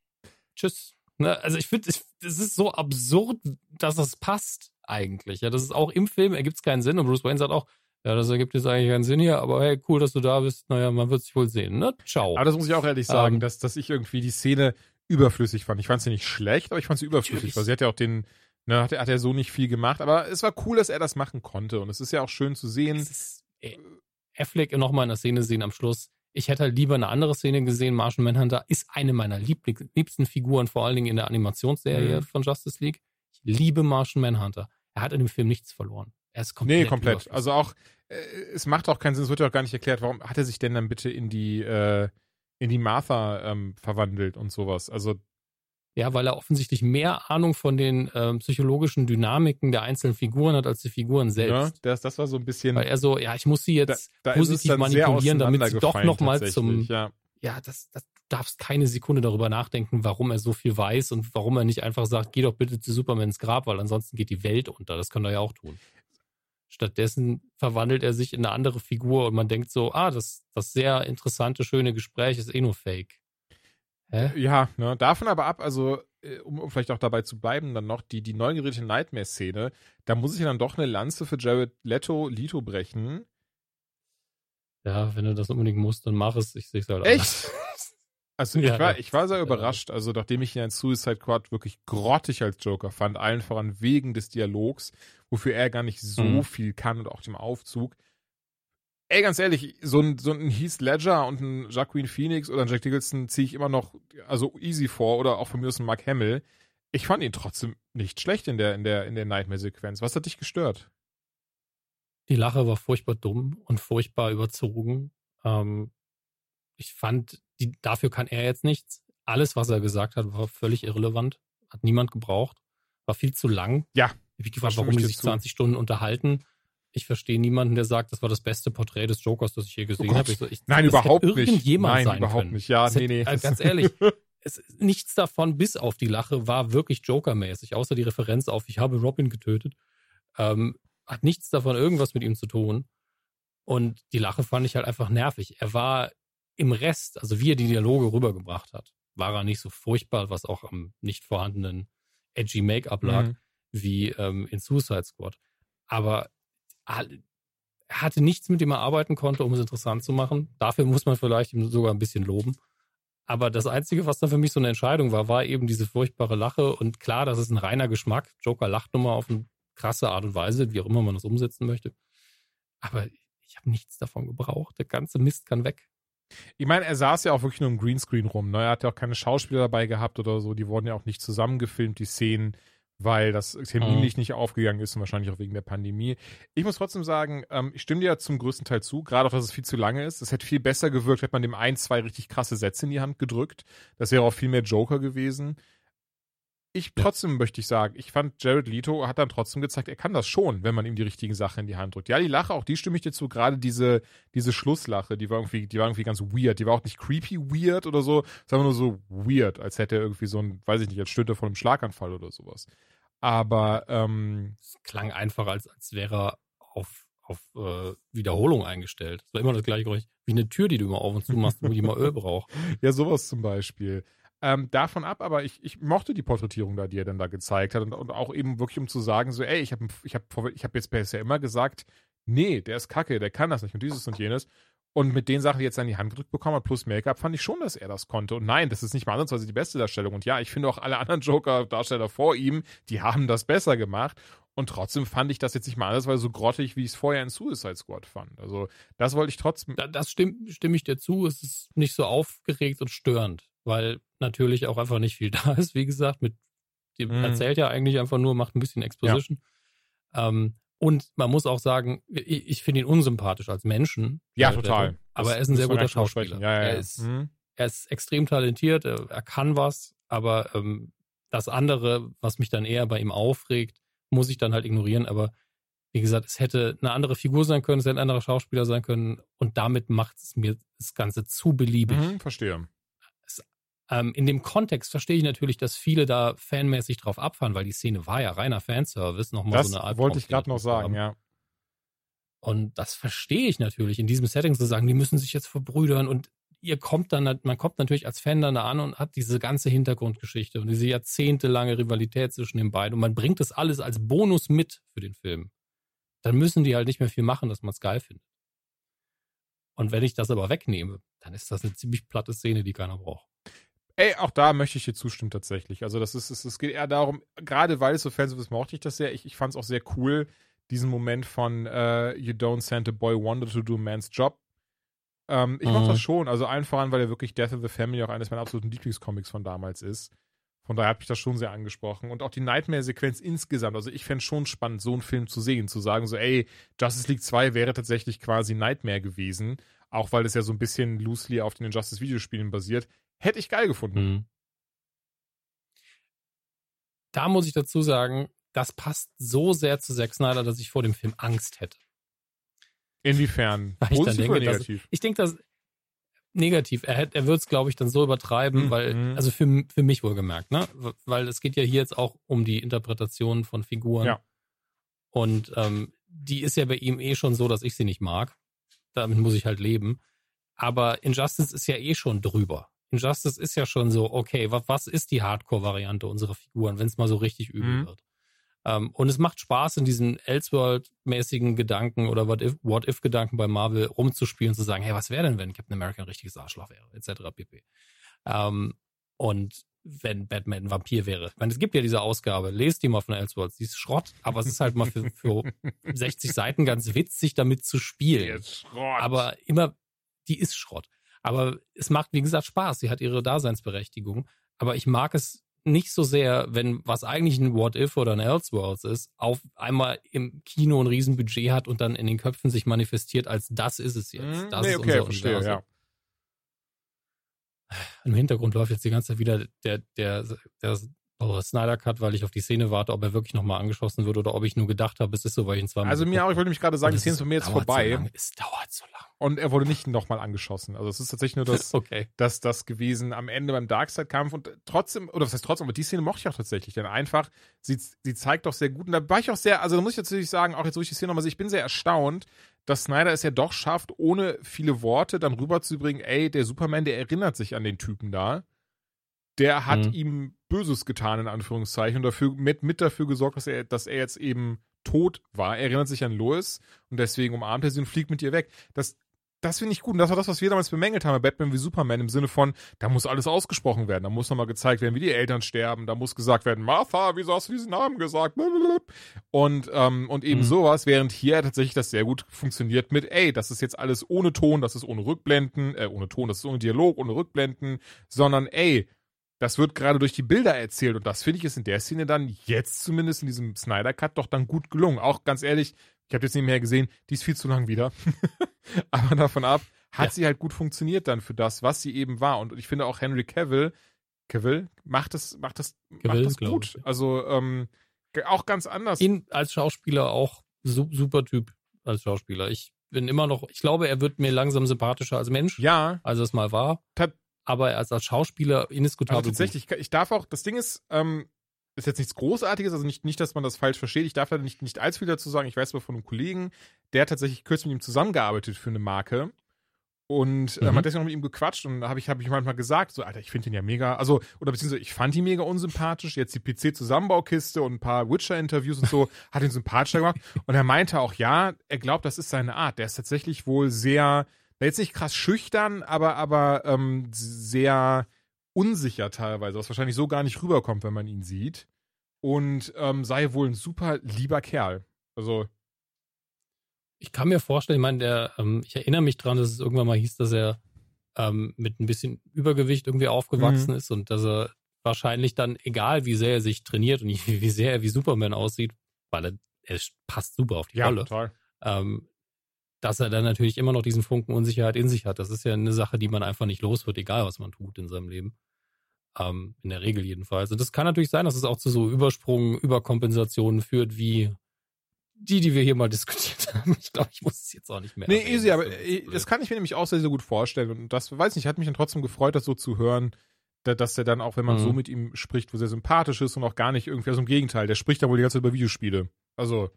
Tschüss. Ne, also ich finde, es ist so absurd, dass das passt eigentlich. Ja, das ist auch im Film, ergibt es keinen Sinn. Und Bruce Wayne sagt auch, ja, das ergibt jetzt eigentlich keinen Sinn hier, aber hey, cool, dass du da bist. Naja, man wird sich wohl sehen, ne? Ciao. aber das muss ich auch ehrlich sagen, Ähm, dass, dass ich irgendwie die Szene überflüssig fand. Ich fand sie nicht schlecht, aber ich fand sie überflüssig, Natürlich. weil sie hat ja auch den, ne, hat, er- hat er so nicht viel gemacht, aber es war cool, dass er das machen konnte und es ist ja auch schön zu sehen. Äh, Affleck nochmal in der Szene sehen am Schluss. Ich hätte halt lieber eine andere Szene gesehen. Martian Manhunter ist eine meiner liebling, liebsten Figuren, vor allen Dingen in der Animationsserie Mhm. von Justice League. Ich liebe Martian Manhunter. Er hat in dem Film nichts verloren. Er ist komplett. Nee, komplett. Also auch, äh, es macht auch keinen Sinn, es wird ja auch gar nicht erklärt, warum hat er sich denn dann bitte in die, äh, in die Martha ähm, verwandelt und sowas. Also, Ja, weil er offensichtlich mehr Ahnung von den ähm, psychologischen Dynamiken der einzelnen Figuren hat als die Figuren selbst. das, das war so ein bisschen. Weil er so, ja, ich muss sie da, jetzt da es positiv manipulieren, damit sie doch nochmal zum, Ja. ja, das, das, darfst keine Sekunde darüber nachdenken, warum er so viel weiß und warum er nicht einfach sagt, geh doch bitte zu Supermans Grab, weil ansonsten geht die Welt unter. Das kann er ja auch tun. Stattdessen verwandelt er sich in eine andere Figur und man denkt so, ah, das, das sehr interessante, schöne Gespräch ist eh nur Fake. Hä? Ja, ne, davon aber ab, also äh, um, um vielleicht auch dabei zu bleiben, dann noch die, die neugerätige Nightmare-Szene, da muss ich dann doch eine Lanze für Jared Leto, Lito brechen. Ja, wenn du das unbedingt musst, dann mach es. Ich sehe es halt Echt? Also ich, Ja, war, ja. ich war sehr Ja. überrascht, also nachdem ich ihn in Suicide Squad wirklich grottig als Joker fand, allen voran wegen des Dialogs, wofür er gar nicht so Mhm. viel kann und auch dem Aufzug. Ey, ganz ehrlich, so ein, so ein Heath Ledger und ein Jacqueline Phoenix oder ein Jack Nicholson ziehe ich immer noch also easy vor oder auch von mir aus ein Mark Hamill. Ich fand ihn trotzdem nicht schlecht in der, in der, in der Nightmare-Sequenz. Was hat dich gestört? Die Lache war furchtbar dumm und furchtbar überzogen. Ähm, ich fand, die, dafür kann er jetzt nichts. Alles, was er gesagt hat, war völlig irrelevant. Hat niemand gebraucht. War viel zu lang. Ja, Ich habe mich gefragt, warum die sich zu. 20 Stunden unterhalten. Ich verstehe niemanden, der sagt, das war das beste Porträt des Jokers, das ich je gesehen Gott. habe. Ich so, ich, Nein, das überhaupt nicht. Irgendjemand Nein, sein überhaupt können. nicht. Ja, Das nee, hätte, nee. Äh, ganz ehrlich, es, nichts davon, bis auf die Lache, war wirklich Joker-mäßig, außer die Referenz auf, ich habe Robin getötet. Ähm, hat nichts davon irgendwas mit ihm zu tun. Und die Lache fand ich halt einfach nervig. Er war im Rest, also wie er die Dialoge rübergebracht hat, war er nicht so furchtbar, was auch am nicht vorhandenen edgy Make-up lag, Mhm. wie ähm, in Suicide Squad. Aber er hatte nichts, mit dem er arbeiten konnte, um es interessant zu machen. Dafür muss man vielleicht ihm sogar ein bisschen loben. Aber das Einzige, was da für mich so eine Entscheidung war, war eben diese furchtbare Lache. Und klar, das ist ein reiner Geschmack. Joker lacht nun mal auf eine krasse Art und Weise, wie auch immer man das umsetzen möchte. Aber ich habe nichts davon gebraucht. Der ganze Mist kann weg. Ich meine, er saß ja auch wirklich nur im Greenscreen rum. Ne? Er hat ja auch keine Schauspieler dabei gehabt oder so. Die wurden ja auch nicht zusammengefilmt, die Szenen, weil das terminlich nicht aufgegangen ist und wahrscheinlich auch wegen der Pandemie. Ich muss trotzdem sagen, ähm, ich stimme dir ja zum größten Teil zu, gerade auch, dass es viel zu lange ist. Es hätte viel besser gewirkt, hätte man dem ein, zwei richtig krasse Sätze in die Hand gedrückt. Das wäre auch viel mehr Joker gewesen. Ich Ja. trotzdem möchte ich sagen, ich fand Jared Leto hat dann trotzdem gezeigt, er kann das schon, wenn man ihm die richtigen Sachen in die Hand drückt. Ja, die Lache, auch die stimme ich dir zu, gerade diese, diese Schlusslache, die war irgendwie, die war irgendwie ganz weird. Die war auch nicht creepy weird oder so, sondern nur so weird, als hätte er irgendwie so ein, weiß ich nicht, als stünde vor einem Schlaganfall oder sowas. Aber, ähm, Es klang einfach, als, als wäre er auf, auf äh, Wiederholung eingestellt. Es war immer das gleiche Geräusch. Wie eine Tür, die du immer auf und zu machst, wo die mal Öl braucht. ja, sowas zum Beispiel. Ähm, davon ab, aber ich, ich mochte die Porträtierung da, die er dann da gezeigt hat und, und auch eben wirklich, um zu sagen, so, ey, ich habe ich hab, ich hab jetzt bisher immer gesagt, nee, der ist kacke, der kann das nicht und dieses und jenes. Und mit den Sachen, die jetzt an die Hand gedrückt bekommen hat, plus Make-up, fand ich schon, dass er das konnte. Und nein, das ist nicht mal ansatzweise die beste Darstellung. Und ja, ich finde auch alle anderen Joker-Darsteller vor ihm, die haben das besser gemacht. Und trotzdem fand ich das jetzt nicht mal ansatzweise so grottig, wie ich es vorher in Suicide Squad fand. Also, das wollte ich trotzdem. Da, das stimm, stimme ich dir zu. Es ist nicht so aufgeregt und störend, weil natürlich auch einfach nicht viel da ist, wie gesagt. Mit, die Mhm. erzählt ja eigentlich einfach nur, macht ein bisschen Exposition. Ähm, und man muss auch sagen, ich, ich finde ihn unsympathisch als Menschen. Ja, total. Aber Das er ist ein sehr guter. Schauspieler. Ja, ja. Er, ist, Mhm. er ist extrem talentiert, er, er kann was, aber ähm, das andere, was mich dann eher bei ihm aufregt, muss ich dann halt ignorieren, aber wie gesagt, es hätte eine andere Figur sein können, es hätte ein anderer Schauspieler sein können und damit macht es mir das Ganze zu beliebig. Mhm, verstehe. Ähm, in dem Kontext verstehe ich natürlich, dass viele da fanmäßig drauf abfahren, weil die Szene war ja reiner Fanservice, nochmal das so eine Art. wollte ich gerade noch sagen, haben. ja. Und das verstehe ich natürlich, in diesem Setting zu sagen, die müssen sich jetzt verbrüdern und ihr kommt dann, man kommt natürlich als Fan dann da an und hat diese ganze Hintergrundgeschichte und diese jahrzehntelange Rivalität zwischen den beiden und man bringt das alles als Bonus mit für den Film. Dann müssen die halt nicht mehr viel machen, dass man es geil findet. Und wenn ich das aber wegnehme, dann ist das eine ziemlich platte Szene, die keiner braucht. Ey, auch da möchte ich dir zustimmen tatsächlich. Also das ist, es, geht eher darum, gerade weil es so Fanservice mochte ich das sehr. Ich, ich fand es auch sehr cool, diesen Moment von uh, You don't send a boy wonder to do a man's job. Ähm, ich mhm. mochte das schon. Also allen voran, weil er wirklich Death of the Family auch eines meiner absoluten Lieblingscomics von damals ist. Von daher hat mich das schon sehr angesprochen. Und auch die Nightmare-Sequenz insgesamt. Also ich fände es schon spannend, so einen Film zu sehen. Zu sagen so, ey, Justice League 2 wäre tatsächlich quasi Nightmare gewesen. Auch weil es ja so ein bisschen loosely auf den Injustice-Videospielen basiert. Hätte ich geil gefunden. Mhm. Da muss ich dazu sagen, das passt so sehr zu Zack Snyder, dass ich vor dem Film Angst hätte. Inwiefern? Weil Positiv denke, negativ? Dass, ich denke, dass negativ. Er, er wird es, glaube ich, dann so übertreiben, mhm. weil, also für, für mich wohlgemerkt, ne? Weil es geht ja hier jetzt auch um die Interpretation von Figuren. Ja. Und ähm, die ist ja bei ihm eh schon so, dass ich sie nicht mag. Damit muss ich halt leben. Aber Injustice ist ja eh schon drüber. Injustice ist ja schon so, okay, was, was ist die Hardcore-Variante unserer Figuren, wenn es mal so richtig übel mhm. wird? Um, ähm, und es macht Spaß, in diesen Elseworld-mäßigen Gedanken oder What-If-Gedanken bei Marvel rumzuspielen und zu sagen, hey, was wäre denn, wenn Captain America ein richtiges Arschloch wäre, etc. pp. Um, ähm, und wenn Batman ein Vampir wäre. Ich meine, es gibt ja diese Ausgabe, lest die mal von Elseworlds, die ist Schrott, aber es ist halt mal für, für 60 Seiten ganz witzig, damit zu spielen. Aber immer, die ist Schrott. Aber es macht, wie gesagt, Spaß. Sie hat ihre Daseinsberechtigung. Aber ich mag es nicht so sehr, wenn was eigentlich ein What If oder ein Elseworlds ist, auf einmal im Kino ein Riesenbudget hat und dann in den Köpfen sich manifestiert, als das ist es jetzt. Mhm. Das nee, ist okay, unser verstehe, Universum. Ja. Im Hintergrund läuft jetzt die ganze Zeit wieder der, der, der oh, Snyder Cut, weil ich auf die Szene warte, ob er wirklich nochmal angeschossen wird oder ob ich nur gedacht habe, es ist so, weil ich ihn zweimal. Also mir auch, ich wollte mich gerade sagen, die Szene ist von mir jetzt vorbei. So es dauert so lang. Und er wurde nicht nochmal angeschossen. Also es ist tatsächlich nur das, okay. das, das gewesen am Ende beim Darkseid-Kampf und trotzdem, oder was heißt trotzdem, aber die Szene mochte ich auch tatsächlich, denn einfach, sie, sie zeigt doch sehr gut, und da war ich auch sehr, also da muss ich natürlich sagen, auch jetzt, wo ich die Szene nochmal sehe, ich bin sehr erstaunt, dass Snyder es ja doch schafft, ohne viele Worte dann rüberzubringen, ey, der Superman, der erinnert sich an den Typen da der hat mhm. ihm Böses getan, in Anführungszeichen, und dafür, mit, mit dafür gesorgt, dass er, dass er jetzt eben tot war. Er erinnert sich an Lois und deswegen umarmt er sie und fliegt mit ihr weg. Das, das finde ich gut. Und das war das, was wir damals bemängelt haben bei Batman wie Superman im Sinne von, da muss alles ausgesprochen werden. Da muss nochmal gezeigt werden, wie die Eltern sterben. Da muss gesagt werden, Martha, wieso hast du diesen Namen gesagt? Und, ähm, und eben mhm. sowas, während hier tatsächlich das sehr gut funktioniert mit, ey, das ist jetzt alles ohne Ton, das ist ohne Rückblenden, äh, ohne Ton, das ist ohne Dialog, ohne Rückblenden, sondern ey, das wird gerade durch die Bilder erzählt und das finde ich ist in der Szene dann jetzt zumindest in diesem Snyder Cut doch dann gut gelungen. Auch ganz ehrlich, ich habe jetzt nicht mehr gesehen, die ist viel zu lang wieder. Aber davon ab hat ja. sie halt gut funktioniert dann für das, was sie eben war und ich finde auch Henry Cavill Cavill macht das macht das Cavill, macht das gut. Ich. Also ähm, auch ganz anders. Ihn als Schauspieler auch super Typ als Schauspieler. Ich bin immer noch, ich glaube, er wird mir langsam sympathischer als Mensch. Ja. Als es mal war. Ta aber als, als Schauspieler indiskutabel. Also tatsächlich, ich darf auch, das Ding ist, ähm, ist jetzt nichts Großartiges, also nicht, nicht, dass man das falsch versteht. Ich darf da nicht, nicht allzu viel dazu sagen. Ich weiß aber von einem Kollegen, der hat tatsächlich kürzlich mit ihm zusammengearbeitet für eine Marke. Und ähm, mhm. hat deswegen noch mit ihm gequatscht und da habe ich, hab ich manchmal gesagt, so, Alter, ich finde ihn ja mega, also, oder beziehungsweise ich fand ihn mega unsympathisch. Jetzt die PC-Zusammenbaukiste und ein paar Witcher-Interviews und so, hat ihn sympathischer gemacht. Und er meinte auch, ja, er glaubt, das ist seine Art. Der ist tatsächlich wohl sehr, jetzt nicht krass schüchtern, aber, aber ähm, sehr unsicher teilweise, was wahrscheinlich so gar nicht rüberkommt, wenn man ihn sieht. Und ähm, sei wohl ein super lieber Kerl. Also. Ich kann mir vorstellen, ich meine, der, ähm, ich erinnere mich dran, dass es irgendwann mal hieß, dass er ähm, mit ein bisschen Übergewicht irgendwie aufgewachsen mhm. ist und dass er wahrscheinlich dann, egal wie sehr er sich trainiert und wie sehr er wie Superman aussieht, weil er, er passt super auf die ja, Rolle. Total. Ähm, dass er dann natürlich immer noch diesen Funken Unsicherheit in sich hat. Das ist ja eine Sache, die man einfach nicht los wird, egal was man tut in seinem Leben. Ähm, in der Regel jedenfalls. Und das kann natürlich sein, dass es auch zu so Übersprungen, Überkompensationen führt, wie die, die wir hier mal diskutiert haben. Ich glaube, ich muss es jetzt auch nicht mehr. Nee, erwähnen. easy, aber äh, das kann ich mir nämlich auch sehr, sehr gut vorstellen. Und das, weiß nicht, hat mich dann trotzdem gefreut, das so zu hören, dass er dann auch, wenn man mhm. so mit ihm spricht, wo sehr sympathisch ist und auch gar nicht irgendwie, also im Gegenteil, der spricht da wohl die ganze Zeit über Videospiele. Also,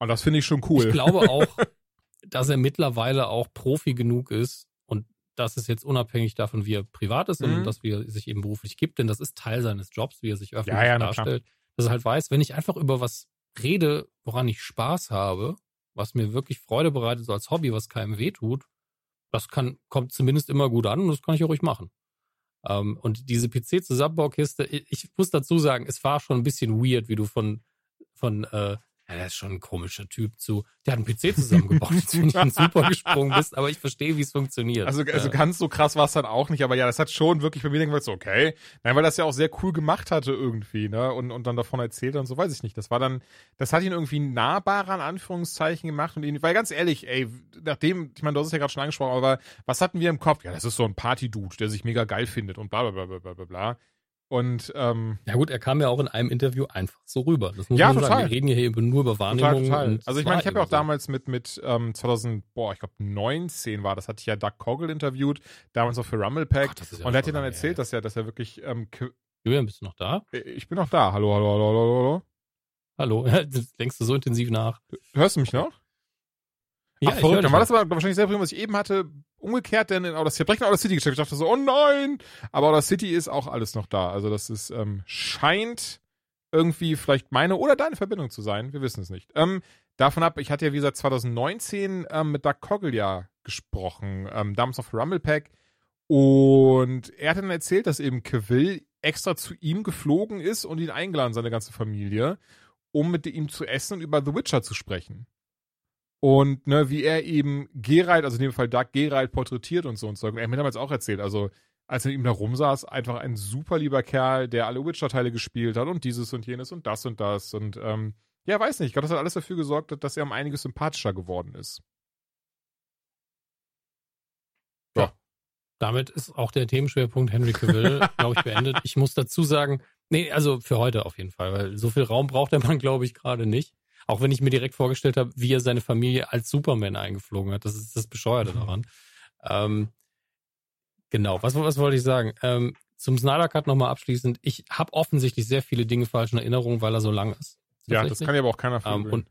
und das finde ich schon cool. Ich glaube auch, dass er mittlerweile auch Profi genug ist und das ist jetzt unabhängig davon, wie er privat ist mhm. und dass wie er sich eben beruflich gibt, denn das ist Teil seines Jobs, wie er sich öffentlich ja, ja, darstellt, dass er halt weiß, wenn ich einfach über was rede, woran ich Spaß habe, was mir wirklich Freude bereitet, so als Hobby, was keinem wehtut, das kann, kommt zumindest immer gut an und das kann ich auch ruhig machen. Ähm, und diese PC-Zusammenbaukiste, ich, ich muss dazu sagen, es war schon ein bisschen weird, wie du von, von äh, ja, der ist schon ein komischer Typ zu. Der hat einen PC zusammengebaut, jetzt bin ich in super gesprungen bist, aber ich verstehe, wie es funktioniert. Also, also ganz so krass war es dann auch nicht, aber ja, das hat schon wirklich bei mir gedacht, so, okay. Nein, weil das ja auch sehr cool gemacht hatte irgendwie, ne? Und, und dann davon erzählt und so, weiß ich nicht. Das war dann, das hat ihn irgendwie nahbarer, in Anführungszeichen, gemacht und ihn, weil ganz ehrlich, ey, nachdem, ich meine, du hast es ja gerade schon angesprochen, aber was hatten wir im Kopf? Ja, das ist so ein Party-Dude, der sich mega geil findet und bla, bla, bla, bla, bla, bla. Und ähm, ja gut, er kam ja auch in einem Interview einfach so rüber. Das muss ja, man total. sagen. Wir reden hier eben nur über Wahrnehmung. Total, total. Also ich meine, ich habe ja auch so. damals mit mit ähm, 2000, boah, ich glaube 19 war, das hatte ich ja Doug Coggle interviewt, damals auch für Rumblepack. Ja und er hat dir dann erzählt, dass er, dass er wirklich. Ähm, Julian, bist du noch da? Äh, ich bin noch da. Hallo, hallo, hallo, hallo, hallo. Hallo, denkst du so intensiv nach? Hörst du mich noch? Ja, Ach, verrückt. Dann war das aber wahrscheinlich sehr früh, was ich eben hatte. Umgekehrt denn in Outer City, direkt in Outer City gecheckt. Ich dachte so, oh nein! Aber Outer City ist auch alles noch da. Also das ist, ähm, scheint irgendwie vielleicht meine oder deine Verbindung zu sein. Wir wissen es nicht. Ähm, davon ab, ich hatte ja wie gesagt 2019 ähm, mit Doug Coggle ja gesprochen, ähm, damals für Rumble Pack. Und er hat dann erzählt, dass eben Cavill extra zu ihm geflogen ist und ihn eingeladen, seine ganze Familie, um mit ihm zu essen und über The Witcher zu sprechen. Und ne, wie er eben Geralt, also in dem Fall Doug Geralt porträtiert und so und so. Er hat mir damals auch erzählt, also als er mit ihm da rumsaß, einfach ein super lieber Kerl, der alle Witcher-Teile gespielt hat und dieses und jenes und das und das. Und ähm, ja, weiß nicht, ich glaube, das hat alles dafür gesorgt, dass er um einiges sympathischer geworden ist. Ja. Damit ist auch der Themenschwerpunkt Henry Cavill, glaube ich, beendet. Ich muss dazu sagen, nee, also für heute auf jeden Fall, weil so viel Raum braucht der Mann, glaube ich, gerade nicht. Auch wenn ich mir direkt vorgestellt habe, wie er seine Familie als Superman eingeflogen hat. Das ist das Bescheuerte mhm. daran. Ähm, genau, was, was wollte ich sagen? Ähm, zum Snyder Cut nochmal abschließend. Ich habe offensichtlich sehr viele Dinge falsch in Erinnerung, weil er so lang ist. Ja, das kann ja aber auch keiner ähm, und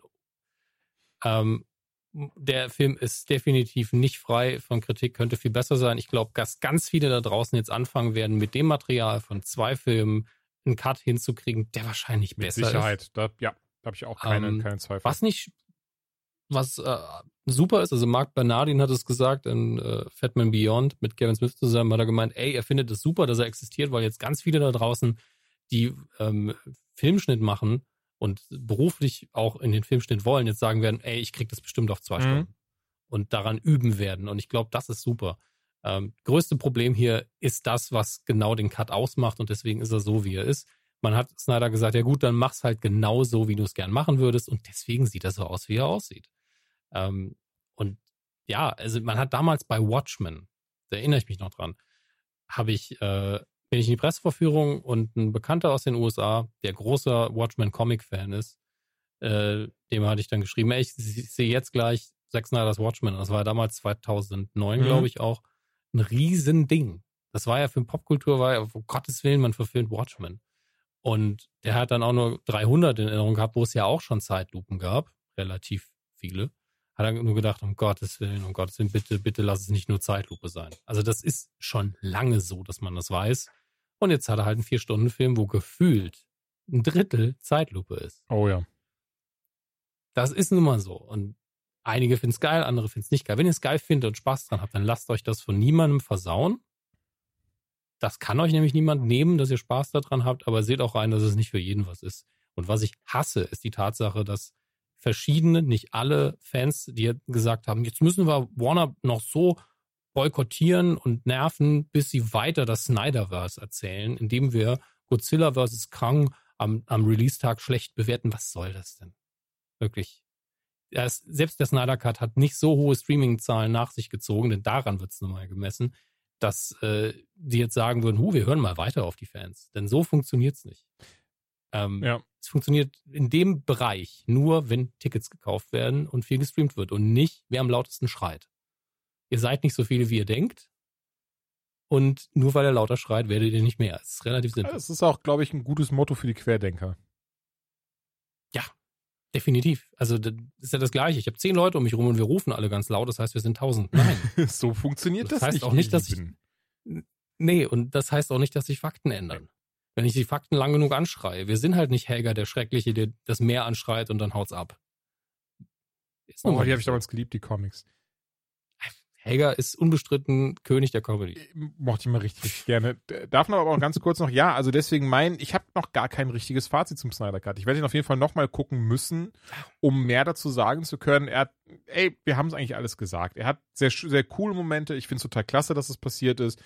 ähm, der Film ist definitiv nicht frei von Kritik, könnte viel besser sein. Ich glaube, dass ganz viele da draußen jetzt anfangen werden, mit dem Material von zwei Filmen einen Cut hinzukriegen, der wahrscheinlich mit besser Sicherheit. ist. Mit Sicherheit, ja. Da habe ich auch keine, ähm, keine Zweifel. Was nicht, was äh, super ist, also Mark Bernardin hat es gesagt in äh, Fatman Beyond mit Kevin Smith zusammen, hat er gemeint, ey, er findet es super, dass er existiert, weil jetzt ganz viele da draußen, die ähm, Filmschnitt machen und beruflich auch in den Filmschnitt wollen, jetzt sagen werden, ey, ich krieg das bestimmt auf zwei mhm. Stunden und daran üben werden. Und ich glaube, das ist super. Ähm, größte Problem hier ist das, was genau den Cut ausmacht und deswegen ist er so, wie er ist. Man hat Snyder gesagt, ja gut, dann mach's halt genau so, wie du es gern machen würdest. Und deswegen sieht er so aus, wie er aussieht. Ähm, und ja, also man hat damals bei Watchmen, da erinnere ich mich noch dran, habe ich, äh, bin ich in die Presseverführung und ein Bekannter aus den USA, der großer Watchmen-Comic-Fan ist, äh, dem hatte ich dann geschrieben, ey, ich sehe jetzt gleich Zack Snyder's Watchmen. Das war damals 2009, mhm. glaube ich, auch ein Riesending. Das war ja für Popkultur, war ja, um Gottes Willen, man verfilmt Watchmen. Und der hat dann auch nur 300 in Erinnerung gehabt, wo es ja auch schon Zeitlupen gab, relativ viele. Hat er nur gedacht, um Gottes Willen, um Gottes Willen, bitte, bitte lass es nicht nur Zeitlupe sein. Also das ist schon lange so, dass man das weiß. Und jetzt hat er halt einen Vier-Stunden-Film, wo gefühlt ein Drittel Zeitlupe ist. Oh ja. Das ist nun mal so. Und einige finden es geil, andere finden es nicht geil. Wenn ihr es geil findet und Spaß dran habt, dann lasst euch das von niemandem versauen. Das kann euch nämlich niemand nehmen, dass ihr Spaß daran habt, aber seht auch rein, dass es nicht für jeden was ist. Und was ich hasse, ist die Tatsache, dass verschiedene, nicht alle Fans, die gesagt haben, jetzt müssen wir Warner noch so boykottieren und nerven, bis sie weiter das Snyderverse erzählen, indem wir Godzilla vs. Kang am, am Release-Tag schlecht bewerten. Was soll das denn? Wirklich. Das, selbst der Snyder Cut hat nicht so hohe Streaming-Zahlen nach sich gezogen, denn daran wird es nun mal gemessen dass äh, die jetzt sagen würden, hu, wir hören mal weiter auf die Fans. Denn so funktioniert's nicht. Ähm, ja. Es funktioniert in dem Bereich nur, wenn Tickets gekauft werden und viel gestreamt wird und nicht, wer am lautesten schreit. Ihr seid nicht so viele, wie ihr denkt. Und nur weil er lauter schreit, werdet ihr nicht mehr. Es ist relativ simpel. Das ist auch, glaube ich, ein gutes Motto für die Querdenker. Definitiv. Also das ist ja das Gleiche. Ich habe zehn Leute um mich rum und wir rufen alle ganz laut. Das heißt, wir sind tausend. Nein. so funktioniert das, das heißt nicht. auch nicht, dass ich. Nee, und das heißt auch nicht, dass sich Fakten ändern. Wenn ich die Fakten lang genug anschreie. Wir sind halt nicht Helga, der Schreckliche, der das Meer anschreit und dann haut's ab. oh, die habe ich damals geliebt, die Comics. Helga ist unbestritten König der Comedy. Äh, mochte ich mal richtig gerne. Darf man aber auch ganz kurz noch, ja, also deswegen mein, ich habe noch gar kein richtiges Fazit zum Snyder Cut. Ich werde ihn auf jeden Fall nochmal gucken müssen, um mehr dazu sagen zu können. Er hat, ey, wir haben es eigentlich alles gesagt. Er hat sehr, sehr coole Momente. Ich finde es total klasse, dass es passiert ist.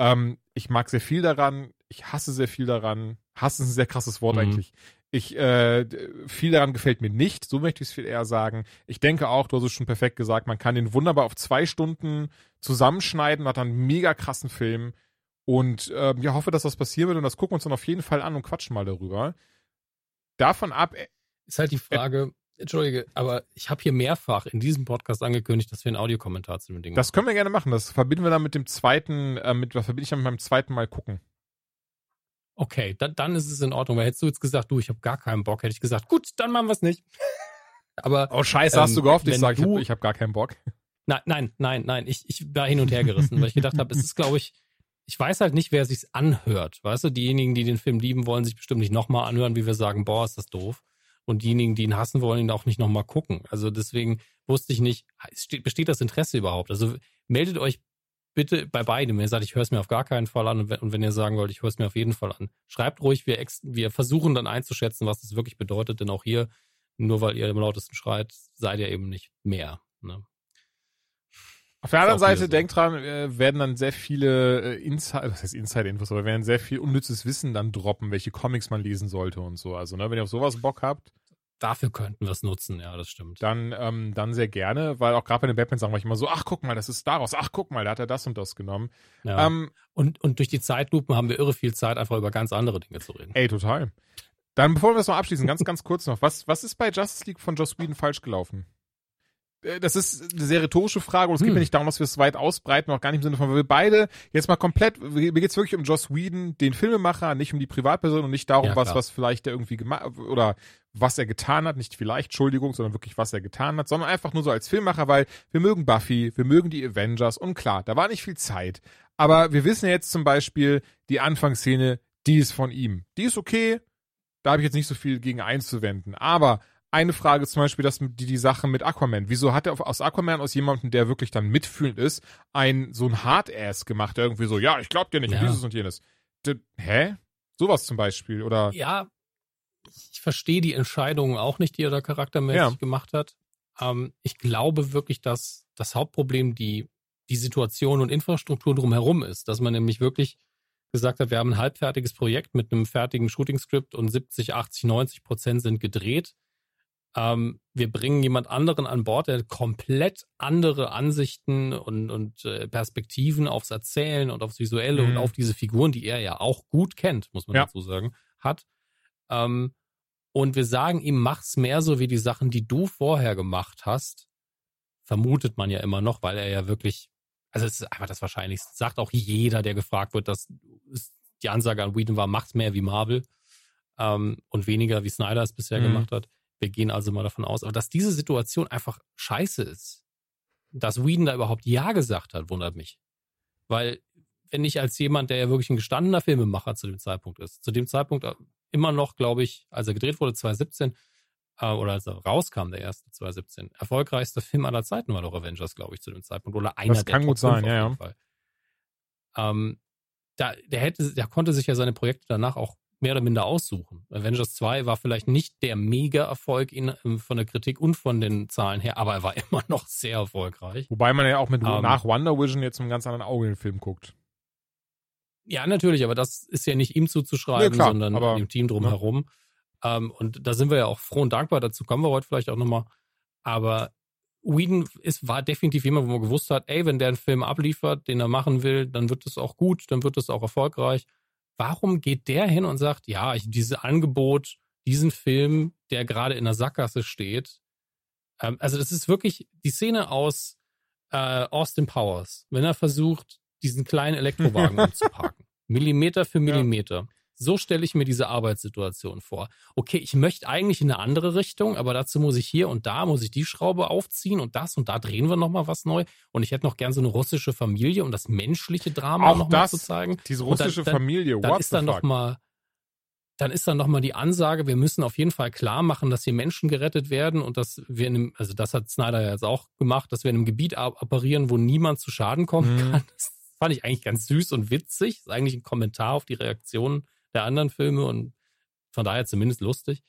Ähm, ich mag sehr viel daran. Ich hasse sehr viel daran. Hass ist ein sehr krasses Wort mhm. eigentlich. Ich, äh, viel daran gefällt mir nicht, so möchte ich es viel eher sagen. Ich denke auch, du hast es schon perfekt gesagt, man kann den wunderbar auf zwei Stunden zusammenschneiden, hat dann einen mega krassen Film. Und äh, ja, hoffe, dass das passieren wird und das gucken wir uns dann auf jeden Fall an und quatschen mal darüber. Davon ab. Äh, ist halt die Frage, äh, Entschuldige, aber ich habe hier mehrfach in diesem Podcast angekündigt, dass wir einen Audiokommentar zu dem Ding machen. Das können wir gerne machen. Das verbinden wir dann mit dem zweiten, äh, mit was verbinde ich dann mit meinem zweiten Mal gucken. Okay, dann, dann ist es in Ordnung. Weil hättest du jetzt gesagt, du, ich habe gar keinen Bock, hätte ich gesagt, gut, dann machen wir es nicht. Aber oh Scheiße, ähm, hast du gehofft, ich sage, ich habe hab gar keinen Bock. Nein, nein, nein, nein. Ich, ich war hin und her gerissen, weil ich gedacht habe, es ist, glaube ich, ich weiß halt nicht, wer sich's anhört. Weißt du, diejenigen, die den Film lieben, wollen sich bestimmt nicht nochmal anhören, wie wir sagen, boah, ist das doof. Und diejenigen, die ihn hassen, wollen ihn auch nicht nochmal gucken. Also deswegen wusste ich nicht, besteht das Interesse überhaupt? Also meldet euch bitte bei beidem. Wenn ihr sagt, ich höre es mir auf gar keinen Fall an und wenn, und wenn ihr sagen wollt, ich höre es mir auf jeden Fall an, schreibt ruhig. Wir, wir versuchen dann einzuschätzen, was das wirklich bedeutet, denn auch hier, nur weil ihr am lautesten schreit, seid ihr eben nicht mehr. Ne? Auf der anderen Seite, so. denkt dran, äh, werden dann sehr viele äh, Inside, was heißt Inside-Infos, aber werden sehr viel unnützes Wissen dann droppen, welche Comics man lesen sollte und so. Also, ne, wenn ihr auf sowas Bock habt, Dafür könnten wir es nutzen, ja, das stimmt. Dann, ähm, dann sehr gerne, weil auch gerade bei den Batman-Sachen war ich immer so, ach guck mal, das ist daraus, ach guck mal, da hat er das und das genommen. Ja. Ähm, und, und durch die Zeitlupen haben wir irre viel Zeit, einfach über ganz andere Dinge zu reden. Ey, total. Dann, bevor wir das noch abschließen, ganz, ganz kurz noch, was, was ist bei Justice League von Joss Whedon falsch gelaufen? Äh, das ist eine sehr rhetorische Frage und es hm. geht mir nicht darum, dass wir es weit ausbreiten, auch gar nicht im Sinne von, weil wir beide jetzt mal komplett, mir geht es wirklich um Joss Whedon, den Filmemacher, nicht um die Privatperson und nicht darum, ja, was, was vielleicht der irgendwie gemacht oder was er getan hat, nicht vielleicht, Entschuldigung, sondern wirklich, was er getan hat, sondern einfach nur so als Filmmacher, weil wir mögen Buffy, wir mögen die Avengers und klar, da war nicht viel Zeit. Aber wir wissen jetzt zum Beispiel, die Anfangsszene, die ist von ihm. Die ist okay, da habe ich jetzt nicht so viel gegen einzuwenden. Aber eine Frage zum Beispiel, dass die, die Sache mit Aquaman. Wieso hat er aus Aquaman, aus jemandem, der wirklich dann mitfühlend ist, ein so ein Hardass gemacht, der irgendwie so, ja, ich glaub dir nicht, ja. dieses und jenes. D hä? Sowas zum Beispiel, oder? Ja, ich verstehe die Entscheidungen auch nicht, die er da charaktermäßig ja. gemacht hat. Ähm, ich glaube wirklich, dass das Hauptproblem die, die Situation und Infrastruktur drumherum ist, dass man nämlich wirklich gesagt hat, wir haben ein halbfertiges Projekt mit einem fertigen Shooting-Script und 70, 80, 90 Prozent sind gedreht. Ähm, wir bringen jemand anderen an Bord, der komplett andere Ansichten und, und äh, Perspektiven aufs Erzählen und aufs Visuelle mhm. und auf diese Figuren, die er ja auch gut kennt, muss man ja. dazu sagen, hat. Ähm, und wir sagen ihm, mach's mehr so wie die Sachen, die du vorher gemacht hast. Vermutet man ja immer noch, weil er ja wirklich, also es ist einfach das Wahrscheinlichste. Sagt auch jeder, der gefragt wird, dass die Ansage an Whedon war, mach's mehr wie Marvel ähm, und weniger wie Snyder es bisher mhm. gemacht hat. Wir gehen also mal davon aus, aber dass diese Situation einfach scheiße ist, dass Whedon da überhaupt Ja gesagt hat, wundert mich. Weil wenn ich als jemand, der ja wirklich ein gestandener Filmemacher zu dem Zeitpunkt ist, zu dem Zeitpunkt äh, immer noch, glaube ich, als er gedreht wurde, 2017, äh, oder als er rauskam, der erste 2017, erfolgreichster Film aller Zeiten war doch Avengers, glaube ich, zu dem Zeitpunkt. Oder einer das der kann Top gut sein, ja, ja. Ähm, da, der hätte, der konnte sich ja seine Projekte danach auch mehr oder minder aussuchen. Avengers 2 war vielleicht nicht der Mega-Erfolg ähm, von der Kritik und von den Zahlen her, aber er war immer noch sehr erfolgreich. Wobei man ja auch mit um, nach Wonder Vision jetzt mit einem ganz anderen Auge den Film guckt. Ja, natürlich, aber das ist ja nicht ihm zuzuschreiben, nee, klar, sondern aber, dem Team drumherum. Ja. Ähm, und da sind wir ja auch froh und dankbar, dazu kommen wir heute vielleicht auch nochmal. Aber Whedon ist, war definitiv jemand, wo man gewusst hat, ey, wenn der einen Film abliefert, den er machen will, dann wird es auch gut, dann wird es auch erfolgreich. Warum geht der hin und sagt, ja, ich, dieses Angebot, diesen Film, der gerade in der Sackgasse steht, ähm, also das ist wirklich die Szene aus äh, Austin Powers, wenn er versucht, diesen kleinen Elektrowagen umzuparken. Millimeter für Millimeter. Ja. So stelle ich mir diese Arbeitssituation vor. Okay, ich möchte eigentlich in eine andere Richtung, aber dazu muss ich hier und da, muss ich die Schraube aufziehen und das und da drehen wir nochmal was neu. Und ich hätte noch gern so eine russische Familie, um das menschliche Drama nochmal zu zeigen. Diese russische dann, Familie, dann, dann ist dann nochmal dann ist dann nochmal die Ansage, wir müssen auf jeden Fall klar machen, dass hier Menschen gerettet werden und dass wir in einem, also das hat Snyder ja jetzt auch gemacht, dass wir in einem Gebiet operieren, wo niemand zu Schaden kommen mhm. kann. Das fand ich eigentlich ganz süß und witzig. Das ist eigentlich ein Kommentar auf die Reaktionen der anderen Filme und von daher zumindest lustig.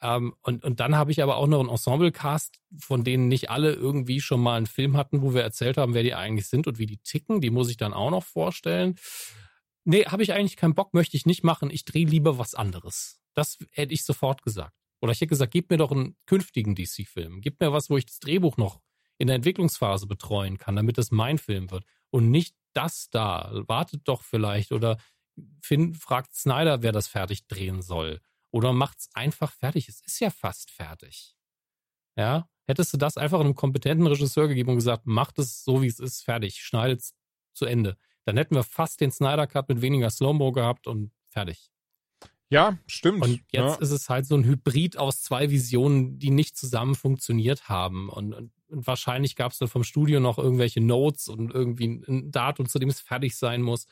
Ähm, und, und dann habe ich aber auch noch einen Ensemble-Cast, von denen nicht alle irgendwie schon mal einen Film hatten, wo wir erzählt haben, wer die eigentlich sind und wie die ticken. Die muss ich dann auch noch vorstellen. Nee, habe ich eigentlich keinen Bock, möchte ich nicht machen. Ich drehe lieber was anderes. Das hätte ich sofort gesagt. Oder ich hätte gesagt, gib mir doch einen künftigen DC-Film. Gib mir was, wo ich das Drehbuch noch in der Entwicklungsphase betreuen kann, damit es mein Film wird. Und nicht das da. Wartet doch vielleicht. Oder Finn fragt Snyder, wer das fertig drehen soll. Oder macht's einfach fertig. Es ist ja fast fertig. Ja, hättest du das einfach einem kompetenten Regisseur gegeben und gesagt, macht es so, wie es ist, fertig, schneidet es zu Ende. Dann hätten wir fast den Snyder Cut mit weniger Slow-Mo gehabt und fertig. Ja, stimmt. Und jetzt ja. ist es halt so ein Hybrid aus zwei Visionen, die nicht zusammen funktioniert haben. Und, und, und wahrscheinlich gab es dann vom Studio noch irgendwelche Notes und irgendwie ein Datum, zu dem es fertig sein muss.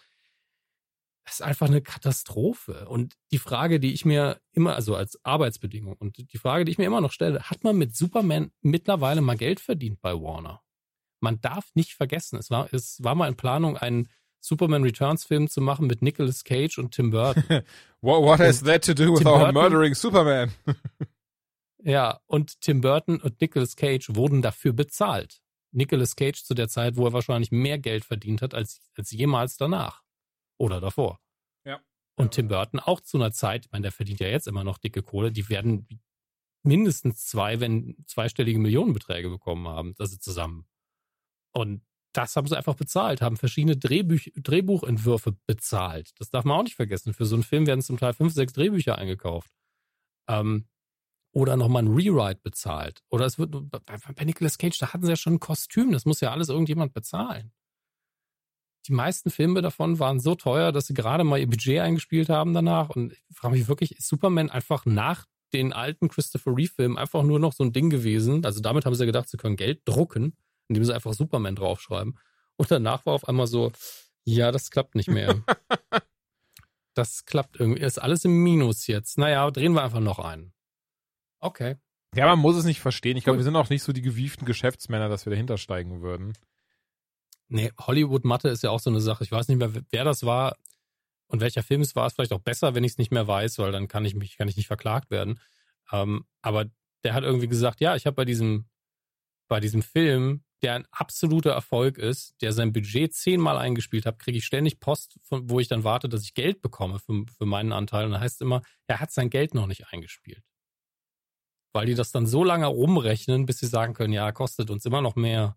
Das ist einfach eine Katastrophe. Und die Frage, die ich mir immer, also als Arbeitsbedingung, und die Frage, die ich mir immer noch stelle, hat man mit Superman mittlerweile mal Geld verdient bei Warner? Man darf nicht vergessen, es war, es war mal in Planung, einen Superman Returns Film zu machen mit Nicolas Cage und Tim Burton. what, what has that to do with Tim our Burton, murdering Superman? ja, und Tim Burton und Nicolas Cage wurden dafür bezahlt. Nicolas Cage zu der Zeit, wo er wahrscheinlich mehr Geld verdient hat als, als jemals danach. Oder davor. Ja. Und Tim Burton auch zu einer Zeit, ich meine, der verdient ja jetzt immer noch dicke Kohle, die werden mindestens zwei, wenn zweistellige Millionenbeträge bekommen haben, also zusammen. Und das haben sie einfach bezahlt, haben verschiedene Drehbuch, Drehbuchentwürfe bezahlt. Das darf man auch nicht vergessen. Für so einen Film werden zum Teil fünf, sechs Drehbücher eingekauft. Ähm, oder nochmal ein Rewrite bezahlt. Oder es wird, bei, bei Nicolas Cage, da hatten sie ja schon ein Kostüm. Das muss ja alles irgendjemand bezahlen die meisten Filme davon waren so teuer, dass sie gerade mal ihr Budget eingespielt haben danach. Und ich frage mich wirklich, ist Superman einfach nach den alten Christopher Reeve-Filmen einfach nur noch so ein Ding gewesen? Also damit haben sie gedacht, sie können Geld drucken, indem sie einfach Superman draufschreiben. Und danach war auf einmal so, ja, das klappt nicht mehr. das klappt irgendwie, ist alles im Minus jetzt. Naja, drehen wir einfach noch einen. Okay. Ja, man muss es nicht verstehen. Ich glaube, wir sind auch nicht so die gewieften Geschäftsmänner, dass wir dahinter steigen würden. Nee, Hollywood-Matte ist ja auch so eine Sache. Ich weiß nicht mehr, wer das war und welcher Film es war. Ist vielleicht auch besser, wenn ich es nicht mehr weiß, weil dann kann ich mich, kann ich nicht verklagt werden. Ähm, aber der hat irgendwie gesagt, ja, ich habe bei diesem, bei diesem Film, der ein absoluter Erfolg ist, der sein Budget zehnmal eingespielt hat, kriege ich ständig Post, von, wo ich dann warte, dass ich Geld bekomme für, für meinen Anteil. Und da heißt es immer, er hat sein Geld noch nicht eingespielt. Weil die das dann so lange rumrechnen, bis sie sagen können, ja, kostet uns immer noch mehr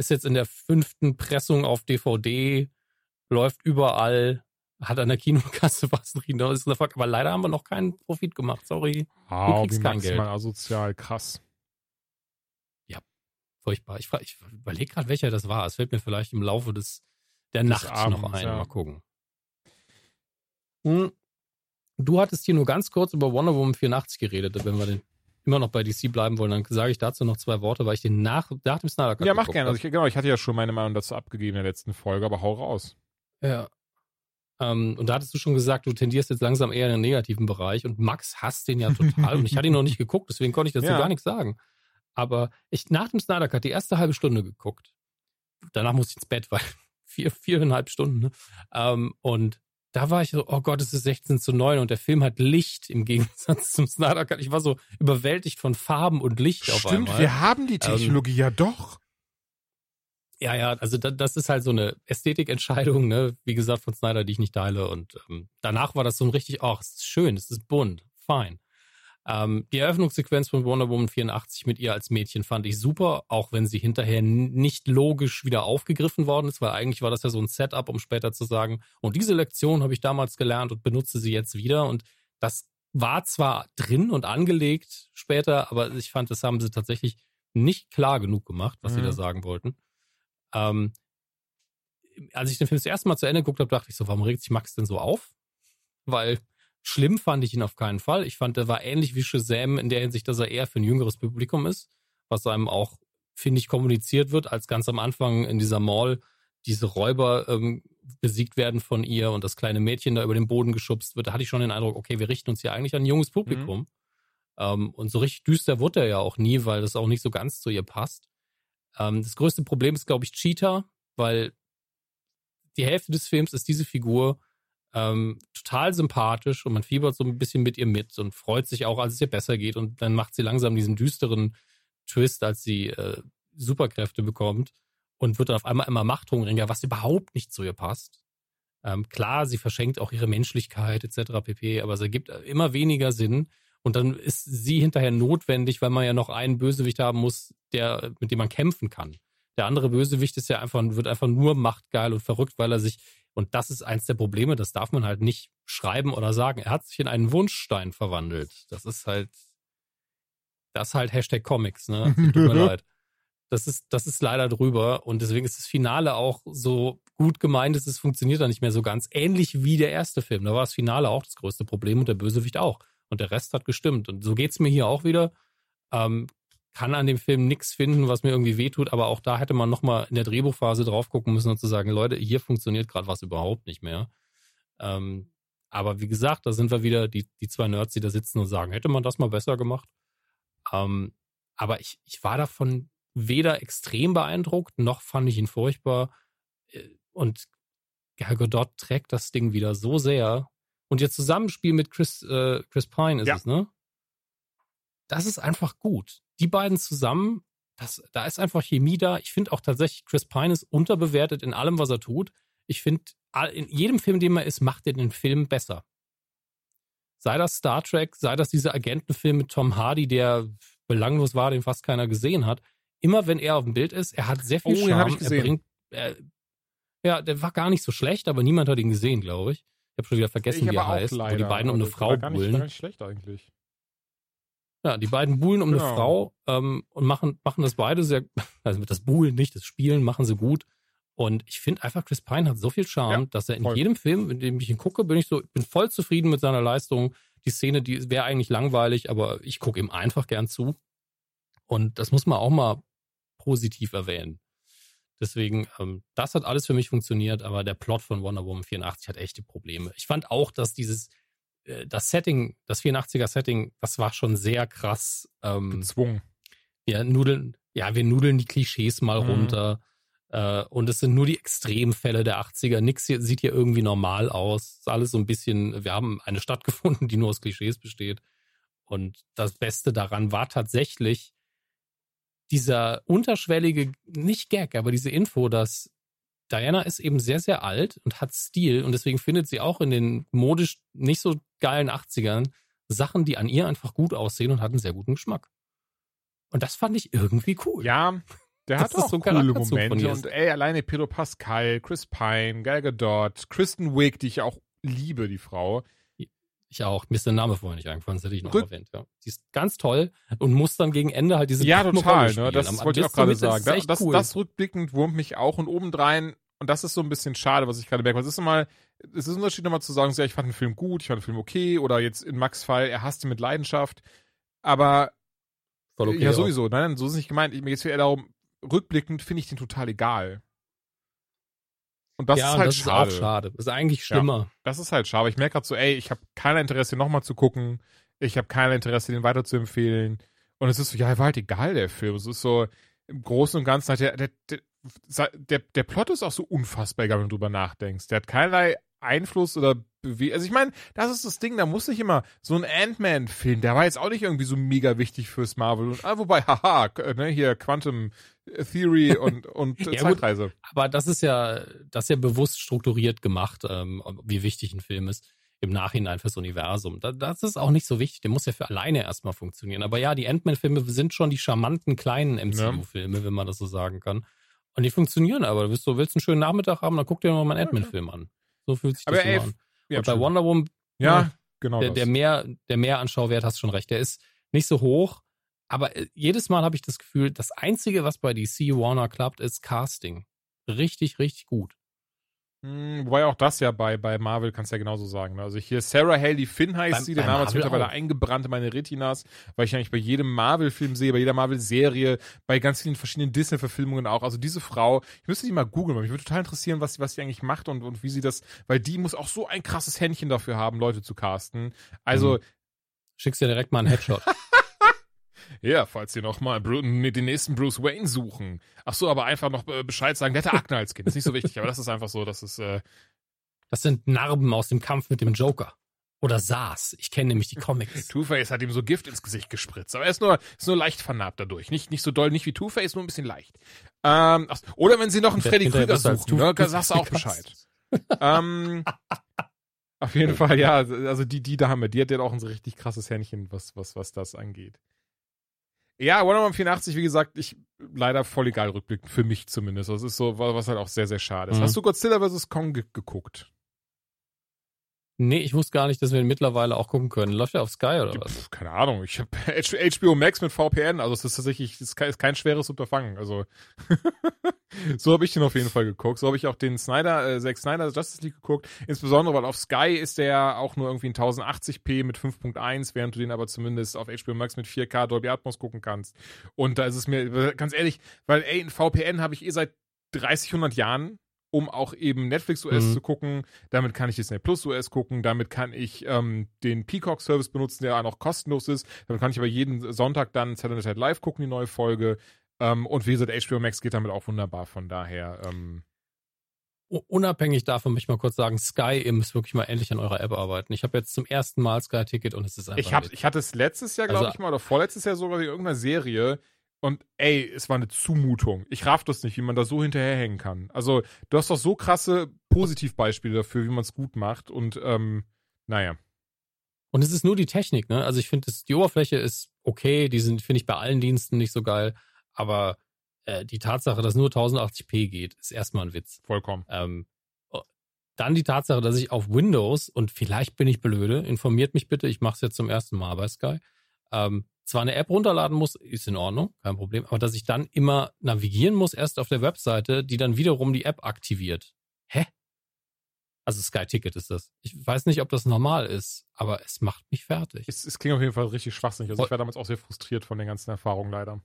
ist jetzt in der fünften Pressung auf DVD, läuft überall, hat an der Kinokasse was drin. Aber leider haben wir noch keinen Profit gemacht. Sorry. Oh, du kriegst kein Geld. asozial, krass. Ja, furchtbar. Ich, ich überlege gerade, welcher das war. Es fällt mir vielleicht im Laufe des der des Nacht Abends, noch ein. Ja. Mal gucken. Hm. Du hattest hier nur ganz kurz über Wonder Woman 84 geredet, wenn wir den immer noch bei DC bleiben wollen, dann sage ich dazu noch zwei Worte, weil ich den nach, nach dem Snyder Cut Ja, mach gerne. Also ich, genau, ich hatte ja schon meine Meinung dazu abgegeben in der letzten Folge, aber hau raus. Ja. Ähm, und da hattest du schon gesagt, du tendierst jetzt langsam eher in den negativen Bereich und Max hasst den ja total und ich hatte ihn noch nicht geguckt, deswegen konnte ich dazu ja. gar nichts sagen. Aber ich nach dem Snyder Cut die erste halbe Stunde geguckt. Danach musste ich ins Bett, weil vier, viereinhalb Stunden. Ne? Ähm, und da war ich so, oh Gott, es ist 16 zu 9 und der Film hat Licht im Gegensatz zum Snyder Cut. Ich war so überwältigt von Farben und Licht Stimmt, auf einmal. Stimmt, wir haben die ähm, Technologie ähm, ja doch. Ja, ja, also da, das ist halt so eine Ästhetikentscheidung, ne, wie gesagt, von Snyder, die ich nicht teile. Und ähm, danach war das so ein richtig, oh, es ist schön, es ist bunt, fein. Ähm, die Eröffnungssequenz von Wonder Woman 84 mit ihr als Mädchen fand ich super, auch wenn sie hinterher nicht logisch wieder aufgegriffen worden ist, weil eigentlich war das ja so ein Setup, um später zu sagen, und diese Lektion habe ich damals gelernt und benutze sie jetzt wieder. Und das war zwar drin und angelegt später, aber ich fand, das haben sie tatsächlich nicht klar genug gemacht, was mhm. sie da mhm. sagen wollten. Ähm, als ich den Film das erste Mal zu Ende geguckt habe, dachte ich so, warum regt sich Max denn so auf? Weil schlimm fand ich ihn auf keinen Fall. Ich fand, er war ähnlich wie Shazam in der Hinsicht, dass er eher für ein jüngeres Publikum ist, was einem auch, finde ich, kommuniziert wird, als ganz am Anfang in dieser Mall diese Räuber ähm, besiegt werden von ihr und das kleine Mädchen da über den Boden geschubst wird. Da hatte ich schon den Eindruck, okay, wir richten uns hier eigentlich an ein junges Publikum. Mhm. Ähm, und so richtig düster wurde er ja auch nie, weil das auch nicht so ganz zu ihr passt. Ähm, das größte Problem ist, glaube ich, Cheetah, weil die Hälfte des Films ist diese Figur ähm, total sympathisch und man fiebert so ein bisschen mit ihr mit und freut sich auch, als es ihr besser geht und dann macht sie langsam diesen düsteren Twist, als sie äh, Superkräfte bekommt und wird dann auf einmal immer machthungriger, was überhaupt nicht zu ihr passt. Ähm, klar, sie verschenkt auch ihre Menschlichkeit etc. pp, aber es ergibt immer weniger Sinn und dann ist sie hinterher notwendig, weil man ja noch einen Bösewicht haben muss, der mit dem man kämpfen kann. Der andere Bösewicht ist ja einfach, wird einfach nur machtgeil und verrückt, weil er sich, und das ist eins der Probleme, das darf man halt nicht schreiben oder sagen. Er hat sich in einen Wunschstein verwandelt. Das ist halt, das ist halt Hashtag Comics, ne? Tut mir leid. Das ist, das ist leider drüber und deswegen ist das Finale auch so gut gemeint, dass es funktioniert da nicht mehr so ganz. Ähnlich wie der erste Film. Da war das Finale auch das größte Problem und der Bösewicht auch. Und der Rest hat gestimmt. Und so geht's mir hier auch wieder. Ähm, kann an dem Film nichts finden, was mir irgendwie wehtut, aber auch da hätte man nochmal in der Drehbuchphase drauf gucken müssen und zu sagen, Leute, hier funktioniert gerade was überhaupt nicht mehr. Ähm, aber wie gesagt, da sind wir wieder die, die zwei Nerds, die da sitzen und sagen, hätte man das mal besser gemacht. Ähm, aber ich, ich war davon weder extrem beeindruckt, noch fand ich ihn furchtbar. Äh, und Gal Gadot trägt das Ding wieder so sehr. Und ihr Zusammenspiel mit Chris, äh, Chris Pine ist ja. es, ne? Das ist einfach gut die beiden zusammen, das, da ist einfach Chemie da. Ich finde auch tatsächlich, Chris Pine ist unterbewertet in allem, was er tut. Ich finde, in jedem Film, den er ist, macht er den Film besser. Sei das Star Trek, sei das dieser Agentenfilm mit Tom Hardy, der belanglos war, den fast keiner gesehen hat. Immer wenn er auf dem Bild ist, er hat sehr viel oh, Charme. Er bringt, er, ja, der war gar nicht so schlecht, aber niemand hat ihn gesehen, glaube ich. Ich habe schon wieder vergessen, ich wie er heißt. Leider, wo die beiden um eine Frau gar nicht, Gar nicht schlecht eigentlich. Ja, die beiden buhlen um genau. eine Frau ähm, und machen, machen das beide sehr, also das Buhlen nicht, das Spielen machen sie gut. Und ich finde einfach, Chris Pine hat so viel Charme, ja, dass er in voll. jedem Film, in dem ich ihn gucke, bin ich so, bin voll zufrieden mit seiner Leistung. Die Szene, die wäre eigentlich langweilig, aber ich gucke ihm einfach gern zu. Und das muss man auch mal positiv erwähnen. Deswegen, ähm, das hat alles für mich funktioniert, aber der Plot von Wonder Woman 84 hat echte Probleme. Ich fand auch, dass dieses, das Setting, das 84er Setting, das war schon sehr krass. Ähm, Gezwungen. Wir nudeln, ja, wir nudeln die Klischees mal mhm. runter. Äh, und es sind nur die Extremfälle der 80er. Nix hier, sieht hier irgendwie normal aus. Ist alles so ein bisschen, wir haben eine Stadt gefunden, die nur aus Klischees besteht. Und das Beste daran war tatsächlich dieser unterschwellige, nicht Gag, aber diese Info, dass Diana ist eben sehr, sehr alt und hat Stil und deswegen findet sie auch in den modisch nicht so geilen 80ern Sachen, die an ihr einfach gut aussehen und hat einen sehr guten Geschmack. Und das fand ich irgendwie cool. Ja, der das hat auch so coole Momente. Und ey, alleine Pedro Pascal, Chris Pine, Gal Gadot, Kristen Wiig, die ich auch liebe, die Frau. Ich auch. Mir ist der Name vorher nicht eingefallen, das hätte ich noch Rück erwähnt. Ja. Die ist ganz toll und muss dann gegen Ende halt diese Ja, total. Ne? Das wollte ich auch gerade sagen. Das, das, cool. das, rückblickend wurmt mich auch und obendrein, und das ist so ein bisschen schade, was ich gerade merke. Es ist immer, es ist ein Unterschied, nochmal zu sagen, ja, ich fand den Film gut, ich fand den Film okay, oder jetzt in Max Fall, er hasste mit Leidenschaft. Aber okay, ja, sowieso. Nein, so ist es nicht gemeint. Mir geht es eher darum, rückblickend finde ich den total egal. Und das ja, ist halt das schade. Ist schade. Das ist eigentlich schlimmer. Ja, das ist halt schade. Ich merke gerade so, ey, ich habe kein Interesse, nochmal zu gucken. Ich habe kein Interesse, den weiter zu empfehlen. Und es ist so, ja, war halt egal, der Film. Es ist so, im Großen und Ganzen hat der, der, der, der, der Plot ist auch so unfassbar, egal, wenn du drüber nachdenkst. Der hat keinerlei Einfluss oder Bewegung. Also ich meine, das ist das Ding, da muss nicht immer so ein Ant-Man-Film, der war jetzt auch nicht irgendwie so mega wichtig fürs Marvel. Und, ah, wobei, haha, ne, hier Quantum Theory und, und ja, Zeitreise. Gut, aber das ist ja, das ist ja bewusst strukturiert gemacht, ähm, wie wichtig ein Film ist. im Nachhinein fürs Universum. das ist auch nicht so wichtig. Der muss ja für alleine erstmal funktionieren. Aber ja, die Ant-Man-Filme sind schon die charmanten kleinen MCU-Filme, ja. wenn man das so sagen kann. Und die funktionieren aber. Du willst, du willst einen schönen Nachmittag haben, dann guck dir mal einen Ant-Man-Film an. So fühlt sich das aber ey, an. Ja, Und bei Wonder Woman, ja, ne, genau. Der, der, mehr, der Mehranschauwert hast schon recht. Der ist nicht so hoch, aber äh, jedes Mal habe ich das Gefühl, das Einzige, was bei DC Warner klappt, ist Casting. Richtig, richtig gut. Hm, wobei auch das ja bei, bei Marvel kannst du ja genauso sagen. Ne? Also hier Sarah Haley Finn heißt bei, sie, der Name ist mittlerweile eingebrannt in meine Retinas, weil ich eigentlich bei jedem Marvel-Film sehe, bei jeder Marvel-Serie, bei ganz vielen verschiedenen Disney-Verfilmungen auch. Also diese Frau, ich müsste die mal googeln, weil mich würde total interessieren, was, was sie eigentlich macht und, und wie sie das, weil die muss auch so ein krasses Händchen dafür haben, Leute zu casten. Also. Mhm. Schickst dir direkt mal einen Headshot. Ja, falls Sie noch mal den nächsten Bruce Wayne suchen. Ach so, aber einfach noch äh, Bescheid sagen, der hatte Akne als Kind. Ist nicht so wichtig, aber das ist einfach so, das ist, äh Das sind Narben aus dem Kampf mit dem Joker. Oder SARS. Ich kenne nämlich die Comics. Two-Face hat ihm so Gift ins Gesicht gespritzt. Aber er ist nur, ist nur leicht vernarbt dadurch. Nicht, nicht so doll, nicht wie Two-Face, nur ein bisschen leicht. Ähm, ach, oder wenn sie noch einen Freddy Krüger suchen, ne, sagst du auch Bescheid. ähm, auf jeden Fall, ja. Also die, die Dame, die hat ja auch ein so richtig krasses Händchen, was, was, was das angeht. Ja, Wonder Woman 84, wie gesagt, ich leider voll egal rückblickend, für mich zumindest. Das ist so, was halt auch sehr, sehr schade ist. Mhm. Hast du Godzilla vs. Kong ge geguckt? Nee, ich wusste gar nicht, dass wir ihn mittlerweile auch gucken können. Läuft er auf Sky oder was? Pff, keine Ahnung. Ich habe HBO Max mit VPN, also es ist tatsächlich kein, ist kein schweres Unterfangen. Also so habe ich den auf jeden Fall geguckt. So habe ich auch den Snyder, äh, Zack Snyder Justice League geguckt. Insbesondere, weil auf Sky ist der auch nur irgendwie in 1080p mit 5.1, während du den aber zumindest auf HBO Max mit 4K Dolby Atmos gucken kannst. Und da ist es mir ganz ehrlich, weil ey, ein VPN habe ich eh seit 30, 100 Jahren um auch eben Netflix US mhm. zu gucken. Damit kann ich Disney Plus US gucken. Damit kann ich ähm, den Peacock Service benutzen, der auch noch kostenlos ist. Damit kann ich aber jeden Sonntag dann Saturday Night Live gucken, die neue Folge. Ähm, und wie gesagt, HBO Max geht damit auch wunderbar. Von daher. Ähm, Unabhängig davon möchte ich mal kurz sagen, Sky, ihr müsst wirklich mal endlich an eurer App arbeiten. Ich habe jetzt zum ersten Mal Sky-Ticket und es ist einfach. Ich, hab, ich hatte es letztes Jahr, glaube also, ich mal, oder vorletztes Jahr sogar in irgendeiner Serie und ey, es war eine Zumutung. Ich raff das nicht, wie man da so hinterherhängen kann. Also, du hast doch so krasse Positivbeispiele dafür, wie man es gut macht. Und ähm, naja. Und es ist nur die Technik, ne? Also ich finde, die Oberfläche ist okay, die sind, finde ich, bei allen Diensten nicht so geil. Aber äh, die Tatsache, dass nur 1080p geht, ist erstmal ein Witz. Vollkommen. Ähm, dann die Tatsache, dass ich auf Windows, und vielleicht bin ich blöde, informiert mich bitte, ich mache es jetzt zum ersten Mal bei Sky, ähm, zwar eine App runterladen muss, ist in Ordnung, kein Problem, aber dass ich dann immer navigieren muss, erst auf der Webseite, die dann wiederum die App aktiviert. Hä? Also Sky Ticket ist das. Ich weiß nicht, ob das normal ist, aber es macht mich fertig. Es, es klingt auf jeden Fall richtig schwachsinnig. Also ich war damals auch sehr frustriert von den ganzen Erfahrungen leider.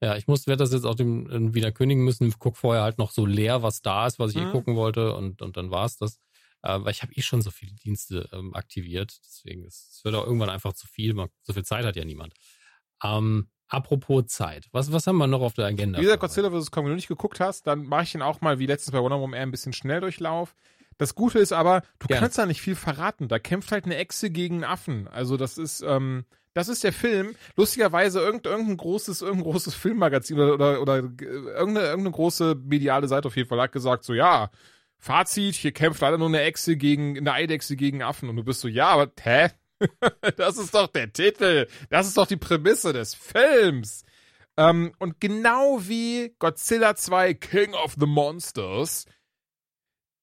Ja, ich muss, werde das jetzt auch dem äh, wieder kündigen müssen. Guck vorher halt noch so leer, was da ist, was ich eh mhm. eh gucken wollte und, und dann war's das. Äh, weil ich habe eh schon so viele Dienste ähm, aktiviert. Deswegen ist es wird auch irgendwann einfach zu viel. Man, so viel Zeit hat ja niemand. Ähm, apropos Zeit. Was, was haben wir noch auf der Agenda? Wie gesagt, Godzilla vs. Kong, wenn du nicht geguckt hast, dann mache ich ihn auch mal wie letztens bei Wonder Woman eher ein bisschen Schnelldurchlauf. Das Gute ist aber, du Gerne. kannst da nicht viel verraten. Da kämpft halt eine Echse gegen Affen. Also das ist, ähm, das ist der Film. Lustigerweise irgend, irgendein großes, irgendein großes Filmmagazin oder, oder, oder irgendeine, irgendeine große mediale Seite auf jeden Fall hat gesagt, so ja, Fazit, hier kämpft leider nur eine Echse gegen, eine Eidechse gegen Affen. Und du bist so, ja, aber, hä? das ist doch der Titel. Das ist doch die Prämisse des Films. Ähm, und genau wie Godzilla 2 King of the Monsters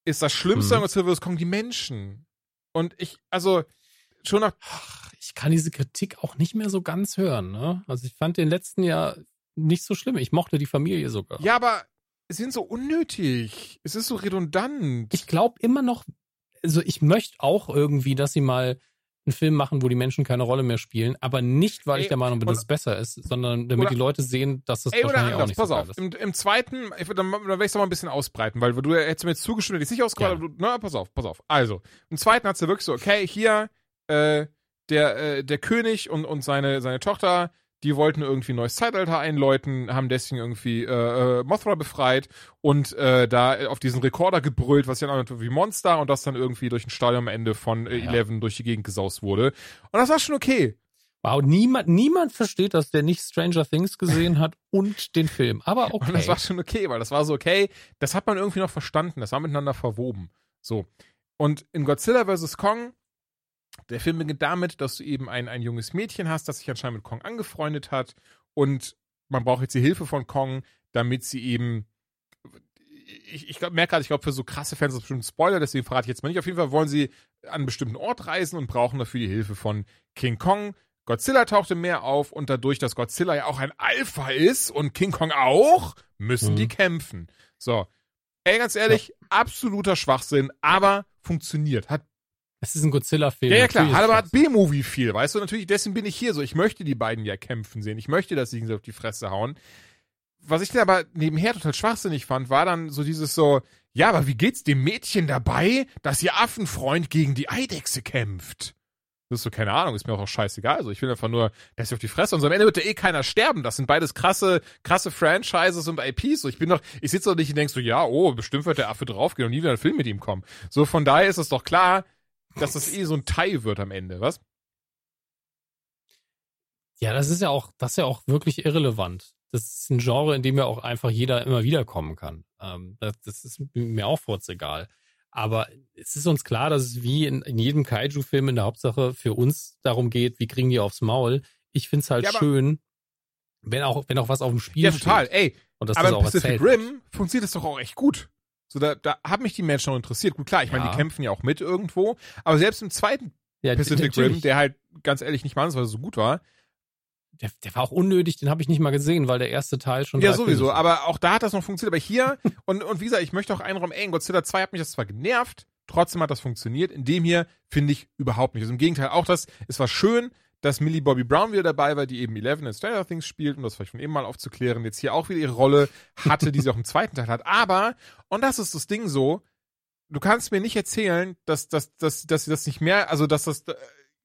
ist das Schlimmste hm. an Godzilla vs. Kong die Menschen. Und ich, also, schon nach. Ich kann diese Kritik auch nicht mehr so ganz hören, ne? Also ich fand den letzten Jahr nicht so schlimm. Ich mochte die Familie sogar. Ja, aber sind so unnötig. Es ist so redundant. Ich glaube immer noch, also ich möchte auch irgendwie, dass sie mal einen Film machen, wo die Menschen keine Rolle mehr spielen, aber nicht, weil ey, ich der Meinung bin, dass es besser ist, sondern damit oder, die Leute sehen, dass das ey, wahrscheinlich anders, auch nicht pass so auf, ist. Im, Im, zweiten, ich, dann, dann werde ich es mal ein bisschen ausbreiten, weil du hättest mir jetzt zugestimmt, hätte ich nicht ausgefallen, ja. na, pass auf, pass auf. Also, im zweiten hat sie wirklich so, okay, hier, äh, der, äh, der König und, und seine, seine Tochter, die wollten irgendwie ein neues Zeitalter einläuten, haben deswegen irgendwie äh, äh, Mothra befreit und äh, da auf diesen Rekorder gebrüllt, was ja auch wie Monster und das dann irgendwie durch ein Stadion am Ende von äh, ja. Eleven durch die Gegend gesaust wurde. Und das war schon okay. Wow, niemand, niemand versteht, dass der nicht Stranger Things gesehen hat und den Film. Aber okay. Und das war schon okay, weil das war so okay. Das hat man irgendwie noch verstanden. Das war miteinander verwoben. So. Und in Godzilla vs. Kong, der Film beginnt damit, dass du eben ein, ein junges Mädchen hast, das sich anscheinend mit Kong angefreundet hat und man braucht jetzt die Hilfe von Kong, damit sie eben ich, ich merke gerade, ich glaube, für so krasse Fans ist das bestimmt ein Spoiler, deswegen verrate ich jetzt mal nicht. Auf jeden Fall wollen sie an einen bestimmten Ort reisen und brauchen dafür die Hilfe von King Kong. Godzilla taucht im Meer auf und dadurch, dass Godzilla ja auch ein Alpha ist und King Kong auch, müssen mhm. die kämpfen. So. Ey, ganz ehrlich, ja. absoluter Schwachsinn, aber funktioniert. Hat es ist ein Godzilla-Film. Ja, ja, klar, hat aber B-Movie viel, weißt du? Natürlich, deswegen bin ich hier so. Ich möchte die beiden ja kämpfen sehen. Ich möchte, dass sie sich auf die Fresse hauen was ich dann aber nebenher total schwachsinnig fand, war dann so dieses so, ja, aber wie geht's dem Mädchen dabei, dass ihr Affenfreund gegen die Eidechse kämpft? Das ist so, keine Ahnung, ist mir auch scheißegal. Also ich will einfach nur, dass sie auf die Fresse und so am Ende wird ja eh keiner sterben. Das sind beides krasse, krasse Franchises und IPs. So, ich bin doch, ich sitze doch nicht und denk so, ja, oh, bestimmt wird der Affe draufgehen und nie wieder ein Film mit ihm kommen. So, von daher ist es doch klar, dass das eh so ein Teil wird am Ende, was? Ja, das ist ja auch, das ist ja auch wirklich irrelevant das ist ein Genre, in dem ja auch einfach jeder immer wieder kommen kann. Ähm, das, das, ist mir auch egal. Aber es ist uns klar, dass es wie in, in jedem Kaiju-Film in der Hauptsache für uns darum geht, wie kriegen die aufs Maul. Ich finde es halt ja, schön, wenn auch, wenn auch was auf dem Spiel Ja, total, steht. ey. Und das aber das auch Pacific Rim funktioniert das doch auch echt gut. So, da, da haben mich die Menschen auch interessiert. Gut, klar, ich ja. meine, die kämpfen ja auch mit irgendwo. Aber selbst im zweiten ja, Pacific Rim, der halt ganz ehrlich nicht mal so gut war, der, der war auch unnötig, den habe ich nicht mal gesehen, weil der erste Teil schon. Ja, sowieso, aber auch da hat das noch funktioniert. Aber hier, und, und wie gesagt, ich möchte auch einräumen, ey, in Godzilla 2 hat mich das zwar genervt, trotzdem hat das funktioniert. In dem hier finde ich überhaupt nicht. Also im Gegenteil, auch das, es war schön, dass Millie Bobby Brown wieder dabei war, die eben Eleven in Stranger Things spielt, um das vielleicht von eben mal aufzuklären, jetzt hier auch wieder ihre Rolle hatte, die sie auch im zweiten Teil hat. Aber, und das ist das Ding so, du kannst mir nicht erzählen, dass, dass, dass, dass sie das nicht mehr, also dass das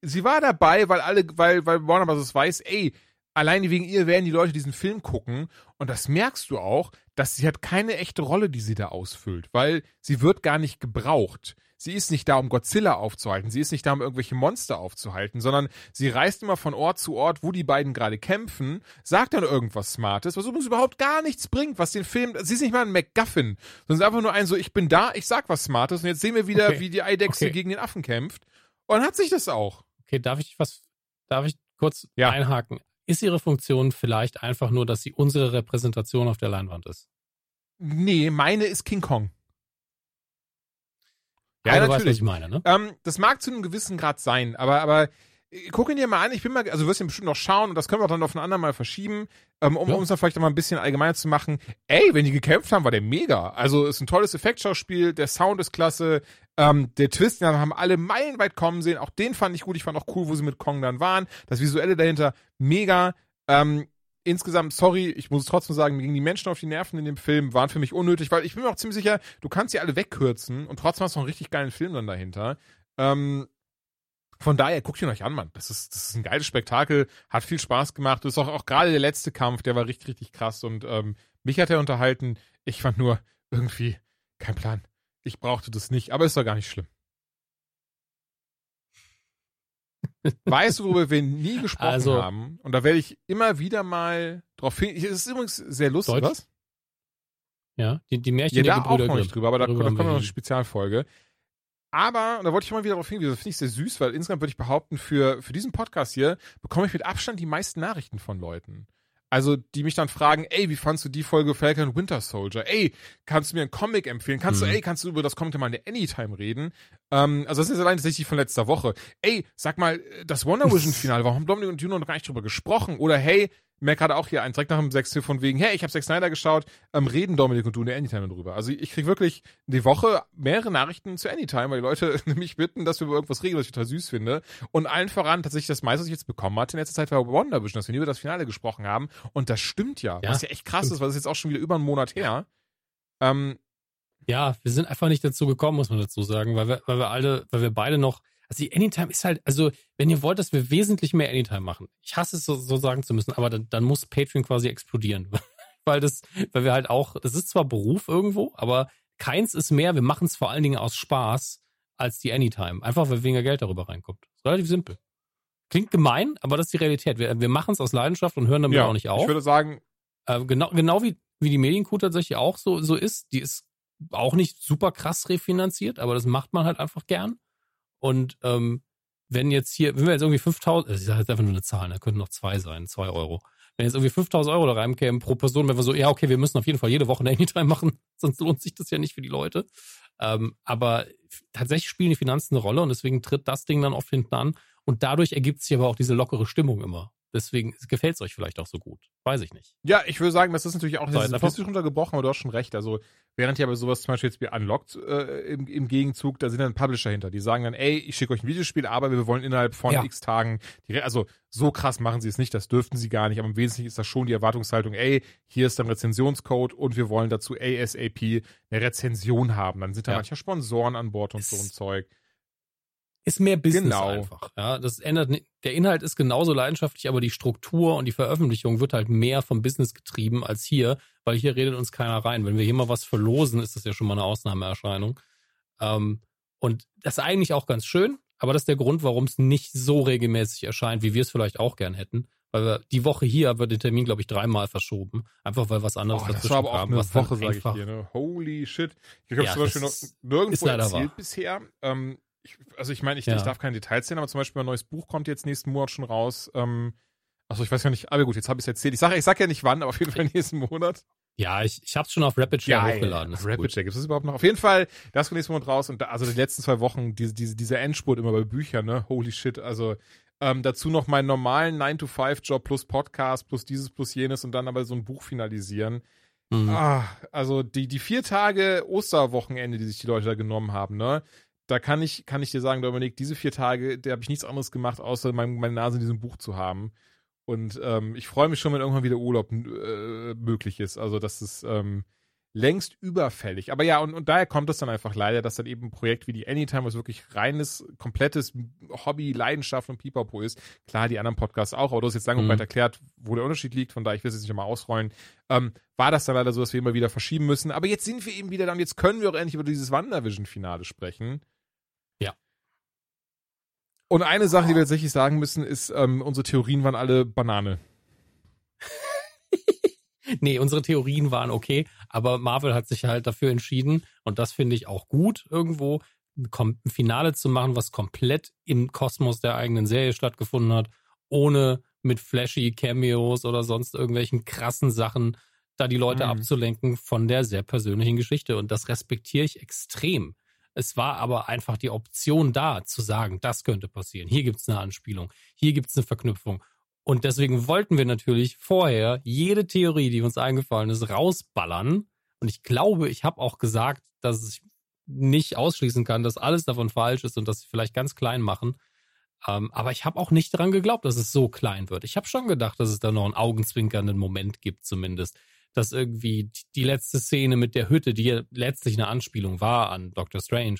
sie war dabei, weil alle, weil, weil Warner Bros. weiß, ey, alleine wegen ihr werden die Leute diesen Film gucken und das merkst du auch, dass sie hat keine echte Rolle, die sie da ausfüllt, weil sie wird gar nicht gebraucht. Sie ist nicht da, um Godzilla aufzuhalten, sie ist nicht da, um irgendwelche Monster aufzuhalten, sondern sie reist immer von Ort zu Ort, wo die beiden gerade kämpfen, sagt dann irgendwas Smartes, was übrigens überhaupt gar nichts bringt, was den Film, sie ist nicht mal ein MacGuffin, sondern einfach nur ein so, ich bin da, ich sag was Smartes und jetzt sehen wir wieder, okay. wie die Eidechse okay. gegen den Affen kämpft. Und dann hat sich das auch. Okay, darf ich was, darf ich kurz ja. einhaken? Ist ihre Funktion vielleicht einfach nur, dass sie unsere Repräsentation auf der Leinwand ist? Nee, meine ist King Kong. Ja, ja natürlich. Weißt, was ich meine, ne? Ähm, das mag zu einem gewissen Grad sein, aber, aber guck ihn dir mal an. Ich bin mal, also du wirst ihn bestimmt noch schauen und das können wir dann auf ein andermal verschieben, ähm, um ja. uns dann vielleicht mal ein bisschen allgemeiner zu machen. Ey, wenn die gekämpft haben, war der mega. Also ist ein tolles Effektschauspiel, der Sound ist klasse, ähm, der Twist, den haben alle meilenweit kommen sehen. Auch den fand ich gut. Ich fand auch cool, wo sie mit Kong dann waren. Das Visuelle dahinter mega. Ähm, insgesamt, sorry, ich muss es trotzdem sagen, mir gingen die Menschen auf die Nerven in dem Film, waren für mich unnötig, weil ich bin mir auch ziemlich sicher, du kannst sie alle wegkürzen und trotzdem hast du noch einen richtig geilen Film dann dahinter. Ähm, von daher, guckt ihn euch an, Mann. Das ist, das ist ein geiles Spektakel, hat viel Spaß gemacht. Das ist auch, auch gerade der letzte Kampf, der war richtig, richtig krass und ähm, mich hat er unterhalten. Ich fand nur irgendwie kein Plan. Ich brauchte das nicht, aber ist doch gar nicht schlimm. Weißt du, worüber wir nie gesprochen also, haben? Und da werde ich immer wieder mal drauf hin. Es ist übrigens sehr lustig, Deutsch? was? Ja, die, die Märchen ja, da auch noch nicht drüber, aber da, da kommt noch eine Spezialfolge. Aber, und da wollte ich mal wieder darauf hinweisen, das finde ich sehr süß, weil insgesamt würde ich behaupten, für, für diesen Podcast hier bekomme ich mit Abstand die meisten Nachrichten von Leuten. Also, die mich dann fragen, ey, wie fandst du die Folge Falcon Winter Soldier? Ey, kannst du mir einen Comic empfehlen? Kannst mhm. du, ey, kannst du über das Comic mal in der Anytime reden? Ähm, also, das ist allein tatsächlich von letzter Woche. Ey, sag mal, das Wonder Vision Finale, warum haben Dominik und Juno noch gar nicht drüber gesprochen? Oder hey, merke gerade auch hier einen direkt nach dem 6 von wegen, hey, ich habe Zack Snyder geschaut, ähm, reden Dominik und du in der Anytime drüber. Also ich kriege wirklich die Woche mehrere Nachrichten zu Anytime, weil die Leute mich bitten, dass wir über irgendwas reden, was ich total süß finde. Und allen voran tatsächlich das meiste, was ich jetzt bekommen hatte in letzter Zeit war Wonder Vision, dass wir nie über das Finale gesprochen haben. Und das stimmt ja, ja was ja echt krass stimmt. ist, weil ist jetzt auch schon wieder über einen Monat her. Ähm, ja, wir sind einfach nicht dazu gekommen, muss man dazu sagen, weil wir, weil wir alle, weil wir beide noch also die Anytime ist halt, also wenn ihr wollt, dass wir wesentlich mehr Anytime machen, ich hasse es so, so sagen zu müssen, aber dann, dann muss Patreon quasi explodieren. weil das, weil wir halt auch, das ist zwar Beruf irgendwo, aber keins ist mehr, wir machen es vor allen Dingen aus Spaß als die Anytime. Einfach weil weniger Geld darüber reinkommt. Relativ simpel. Klingt gemein, aber das ist die Realität. Wir, wir machen es aus Leidenschaft und hören damit ja, auch nicht auf. Ich würde sagen. Äh, genau, genau wie, wie die Medienkuh tatsächlich auch so, so ist. Die ist auch nicht super krass refinanziert, aber das macht man halt einfach gern. Und ähm, wenn jetzt hier, wenn wir jetzt irgendwie 5000, also ich sage jetzt einfach nur eine Zahl, da könnten noch zwei sein, zwei Euro. Wenn jetzt irgendwie 5000 Euro da reinkämen pro Person, wenn wir so, ja, okay, wir müssen auf jeden Fall jede Woche eine Anytime machen, sonst lohnt sich das ja nicht für die Leute. Ähm, aber tatsächlich spielen die Finanzen eine Rolle und deswegen tritt das Ding dann oft hinten an. Und dadurch ergibt sich aber auch diese lockere Stimmung immer. Deswegen gefällt es euch vielleicht auch so gut. Weiß ich nicht. Ja, ich würde sagen, das ist natürlich auch ist ein runtergebrochen, aber du hast schon recht. Also, während ja bei sowas zum Beispiel jetzt wie Unlocked äh, im, im Gegenzug, da sind dann Publisher hinter, die sagen dann, ey, ich schicke euch ein Videospiel, aber wir wollen innerhalb von ja. x Tagen, die, also so krass machen sie es nicht, das dürften sie gar nicht, aber im Wesentlichen ist das schon die Erwartungshaltung, ey, hier ist ein Rezensionscode und wir wollen dazu ASAP eine Rezension haben. Dann sind da ja. manchmal Sponsoren an Bord und es so ein Zeug ist mehr Business genau. einfach. Ja, das ändert der Inhalt ist genauso leidenschaftlich, aber die Struktur und die Veröffentlichung wird halt mehr vom Business getrieben als hier, weil hier redet uns keiner rein. Wenn wir hier mal was verlosen, ist das ja schon mal eine Ausnahmeerscheinung. Ähm, und das ist eigentlich auch ganz schön, aber das ist der Grund, warum es nicht so regelmäßig erscheint, wie wir es vielleicht auch gern hätten. Weil wir, die Woche hier wird der Termin, glaube ich, dreimal verschoben. Einfach weil was anderes oh, das war aber auch kam, eine Woche, sage ich dir. Ne? Holy shit. Ich habe ja, zum Beispiel noch nirgendwo erzählt wahr. bisher. Ähm, ich, also ich meine, ich, ja. ich darf keine Details sehen, aber zum Beispiel ein neues Buch kommt jetzt nächsten Monat schon raus. Ähm, achso, ich weiß ja nicht, aber gut, jetzt habe ich es erzählt. Ich sage ich sag ja nicht wann, aber auf jeden Fall nächsten Monat. Ja, ich, ich habe es schon auf Rapid Share ja, hochgeladen. Ja, Rapid Share gibt es überhaupt noch? Auf jeden Fall, das kommt nächsten Monat raus und da, also die letzten zwei Wochen, diese, diese, dieser Endspurt immer bei Büchern, ne? Holy shit, also ähm, dazu noch meinen normalen 9-to-5-Job plus Podcast plus dieses plus jenes und dann aber so ein Buch finalisieren. Mhm. Ah, also die, die vier Tage Osterwochenende, die sich die Leute da genommen haben, ne? Da kann ich, kann ich dir sagen, Dominik, diese vier Tage, da habe ich nichts anderes gemacht, außer mein, meine Nase in diesem Buch zu haben. Und ähm, ich freue mich schon, wenn irgendwann wieder Urlaub äh, möglich ist. Also das ist ähm, längst überfällig. Aber ja, und, und daher kommt es dann einfach leider, dass dann eben ein Projekt wie die Anytime, was wirklich reines, komplettes Hobby, Leidenschaft und Pipapo ist. Klar, die anderen Podcasts auch, aber du hast jetzt lange mhm. und breit erklärt, wo der Unterschied liegt, von daher, ich will es jetzt nicht nochmal ausrollen. Ähm, war das dann leider so, dass wir immer wieder verschieben müssen. Aber jetzt sind wir eben wieder da und jetzt können wir auch endlich über dieses WandaVision-Finale sprechen. Und eine Sache, die wir tatsächlich sagen müssen, ist, ähm, unsere Theorien waren alle Banane. nee, unsere Theorien waren okay, aber Marvel hat sich halt dafür entschieden, und das finde ich auch gut irgendwo, ein Finale zu machen, was komplett im Kosmos der eigenen Serie stattgefunden hat, ohne mit flashy Cameos oder sonst irgendwelchen krassen Sachen da die Leute mhm. abzulenken von der sehr persönlichen Geschichte. Und das respektiere ich extrem. Es war aber einfach die Option da, zu sagen, das könnte passieren. Hier gibt es eine Anspielung, hier gibt es eine Verknüpfung. Und deswegen wollten wir natürlich vorher jede Theorie, die uns eingefallen ist, rausballern. Und ich glaube, ich habe auch gesagt, dass ich nicht ausschließen kann, dass alles davon falsch ist und dass sie vielleicht ganz klein machen. Ähm, aber ich habe auch nicht daran geglaubt, dass es so klein wird. Ich habe schon gedacht, dass es da noch einen augenzwinkernden Moment gibt, zumindest dass irgendwie die letzte Szene mit der Hütte, die ja letztlich eine Anspielung war an Doctor Strange,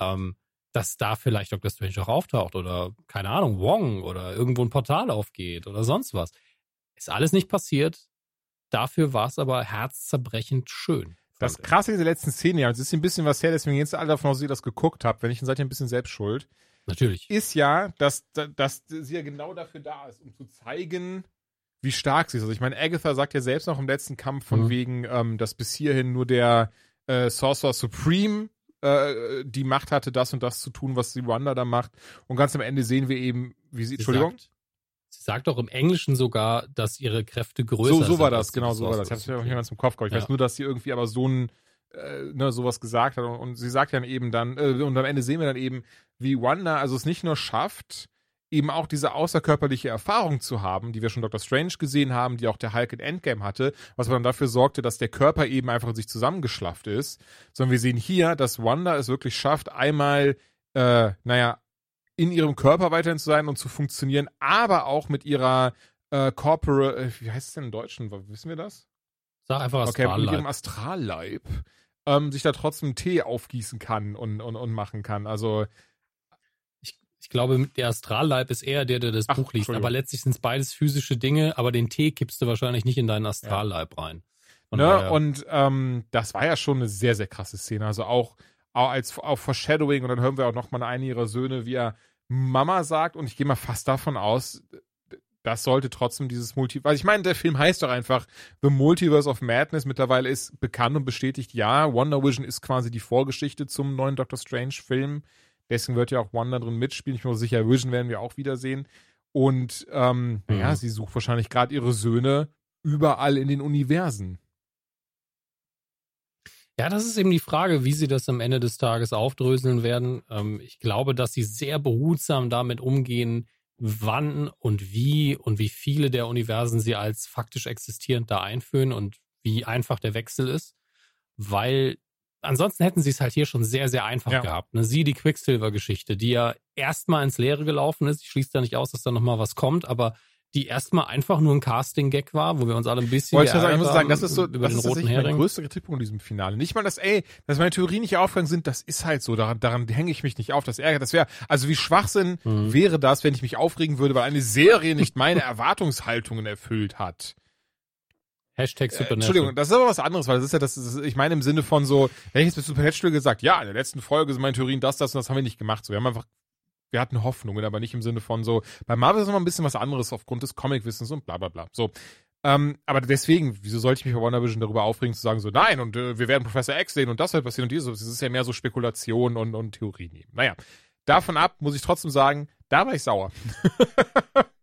ähm, dass da vielleicht Doctor Strange auch auftaucht oder keine Ahnung, Wong oder irgendwo ein Portal aufgeht oder sonst was. Ist alles nicht passiert. Dafür war es aber herzzerbrechend schön. Das krasse in der letzten Szene, ja, es ist ein bisschen was her, deswegen jetzt alle davon aus, dass ihr das geguckt habt. Wenn ich dann seid ihr ein bisschen selbst schuld. Natürlich. Ist ja, dass, dass sie ja genau dafür da ist, um zu zeigen, wie stark sie ist. Also ich meine, Agatha sagt ja selbst noch im letzten Kampf von mhm. wegen, ähm, dass bis hierhin nur der äh, Sorcerer Supreme äh, die Macht hatte, das und das zu tun, was die Wanda da macht. Und ganz am Ende sehen wir eben, wie sie, sie Entschuldigung? Sagt, sie sagt auch im Englischen sogar, dass ihre Kräfte größer sind. So, so war das, genau, so war das. Ich es ja auch jemand zum Kopf gehabt. Ich ja. weiß nur, dass sie irgendwie aber so ein äh, ne, sowas gesagt hat und, und sie sagt dann eben dann, äh, und am Ende sehen wir dann eben, wie Wanda also es nicht nur schafft, eben auch diese außerkörperliche Erfahrung zu haben, die wir schon Dr. Strange gesehen haben, die auch der Hulk in Endgame hatte, was dann dafür sorgte, dass der Körper eben einfach in sich zusammengeschlafft ist, sondern wir sehen hier, dass Wanda es wirklich schafft, einmal, äh, naja, in ihrem Körper weiterhin zu sein und zu funktionieren, aber auch mit ihrer äh, Corporate, äh, wie heißt es denn im Deutschen, wissen wir das? Sag einfach Astralleib. Okay, mit ihrem Astralleib ähm, sich da trotzdem Tee aufgießen kann und, und, und machen kann. Also ich glaube, der Astralleib ist eher der, der das Ach, Buch liest. Aber letztlich sind es beides physische Dinge, aber den Tee kippst du wahrscheinlich nicht in deinen Astralleib ja. rein. Ne? Und ähm, das war ja schon eine sehr, sehr krasse Szene. Also auch, auch als auch Foreshadowing und dann hören wir auch nochmal einen ihrer Söhne, wie er Mama sagt. Und ich gehe mal fast davon aus, das sollte trotzdem dieses Multi, weil ich meine, der Film heißt doch einfach The Multiverse of Madness. Mittlerweile ist bekannt und bestätigt, ja, Wonder Vision ist quasi die Vorgeschichte zum neuen Doctor Strange Film. Deswegen wird ja auch Wanda drin mitspielen. Ich bin mir sicher, Vision werden wir auch wiedersehen. Und ähm, mhm. ja, sie sucht wahrscheinlich gerade ihre Söhne überall in den Universen. Ja, das ist eben die Frage, wie sie das am Ende des Tages aufdröseln werden. Ähm, ich glaube, dass sie sehr behutsam damit umgehen, wann und wie und wie viele der Universen sie als faktisch existierend da einführen und wie einfach der Wechsel ist. Weil ansonsten hätten sie es halt hier schon sehr, sehr einfach ja. gehabt. Ne? Sie, die Quicksilver-Geschichte, die ja erstmal ins Leere gelaufen ist. Ich schließe da nicht aus, dass da nochmal was kommt, aber die erstmal einfach nur ein Casting-Gag war, wo wir uns alle ein bisschen Wollte ich, sagen, ich muss sagen, das ist so über das den ist roten Hering. mein größter Kritikpunkt in diesem Finale. Nicht mal, dass, ey, dass meine Theorien nicht aufgegangen sind, das ist halt so, daran, daran hänge ich mich nicht auf, das ärgert, das wäre, also wie Schwachsinn mhm. wäre das, wenn ich mich aufregen würde, weil eine Serie nicht meine Erwartungshaltungen erfüllt hat. Hashtag Supernatural. Äh, Entschuldigung, das ist aber was anderes, weil das ist ja das, ist, ich meine im Sinne von so, wenn ich jetzt bei Supernatural gesagt, ja, in der letzten Folge sind meine Theorien das, das und das haben wir nicht gemacht. So, wir haben einfach wir hatten Hoffnungen, aber nicht im Sinne von so, bei Marvel ist immer ein bisschen was anderes aufgrund des Comic-Wissens und bla bla bla. So. Ähm, aber deswegen, wieso sollte ich mich bei WandaVision darüber aufregen, zu sagen, so, nein, und äh, wir werden Professor X sehen und das wird passieren und dieses. Es ist ja mehr so Spekulation und, und Theorien eben. Naja, davon ab muss ich trotzdem sagen, da war ich sauer.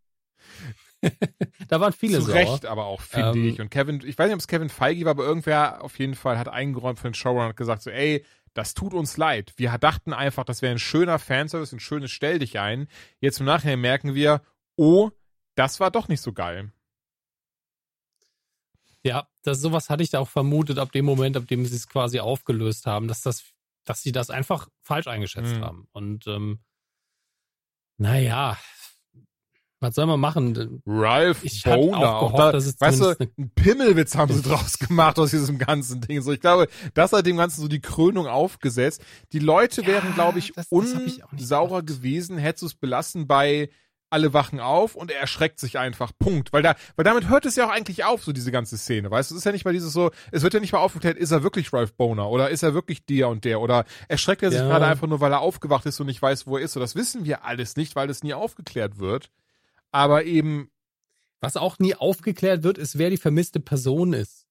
da waren viele Zu sauer. Recht aber auch, finde ähm, ich. Und Kevin, ich weiß nicht, ob es Kevin Feige war, aber irgendwer auf jeden Fall hat eingeräumt für den Showrunner und hat gesagt so, ey, das tut uns leid. Wir dachten einfach, das wäre ein schöner Fanservice, ein schönes Stell dich ein. Jetzt im Nachhinein merken wir, oh, das war doch nicht so geil. Ja, das, sowas hatte ich da auch vermutet, ab dem Moment, ab dem sie es quasi aufgelöst haben, dass das, dass sie das einfach falsch eingeschätzt mhm. haben. Und ähm, naja, was soll man machen? Ralph ich Boner. Auch gehofft, da, dass es weißt du, einen Pimmelwitz haben sie draus gemacht aus diesem ganzen Ding. So, ich glaube, das hat dem Ganzen so die Krönung aufgesetzt. Die Leute ja, wären, glaube ich, das, unsaurer das gewesen, hättest du es belassen bei alle wachen auf und er erschreckt sich einfach. Punkt. Weil da, weil damit hört es ja auch eigentlich auf, so diese ganze Szene. Weißt du, es ist ja nicht mal dieses so, es wird ja nicht mal aufgeklärt, ist er wirklich Ralph Boner oder ist er wirklich der und der oder erschreckt er sich ja. gerade einfach nur, weil er aufgewacht ist und nicht weiß, wo er ist. So, das wissen wir alles nicht, weil es nie aufgeklärt wird aber eben. Was auch nie aufgeklärt wird, ist, wer die vermisste Person ist.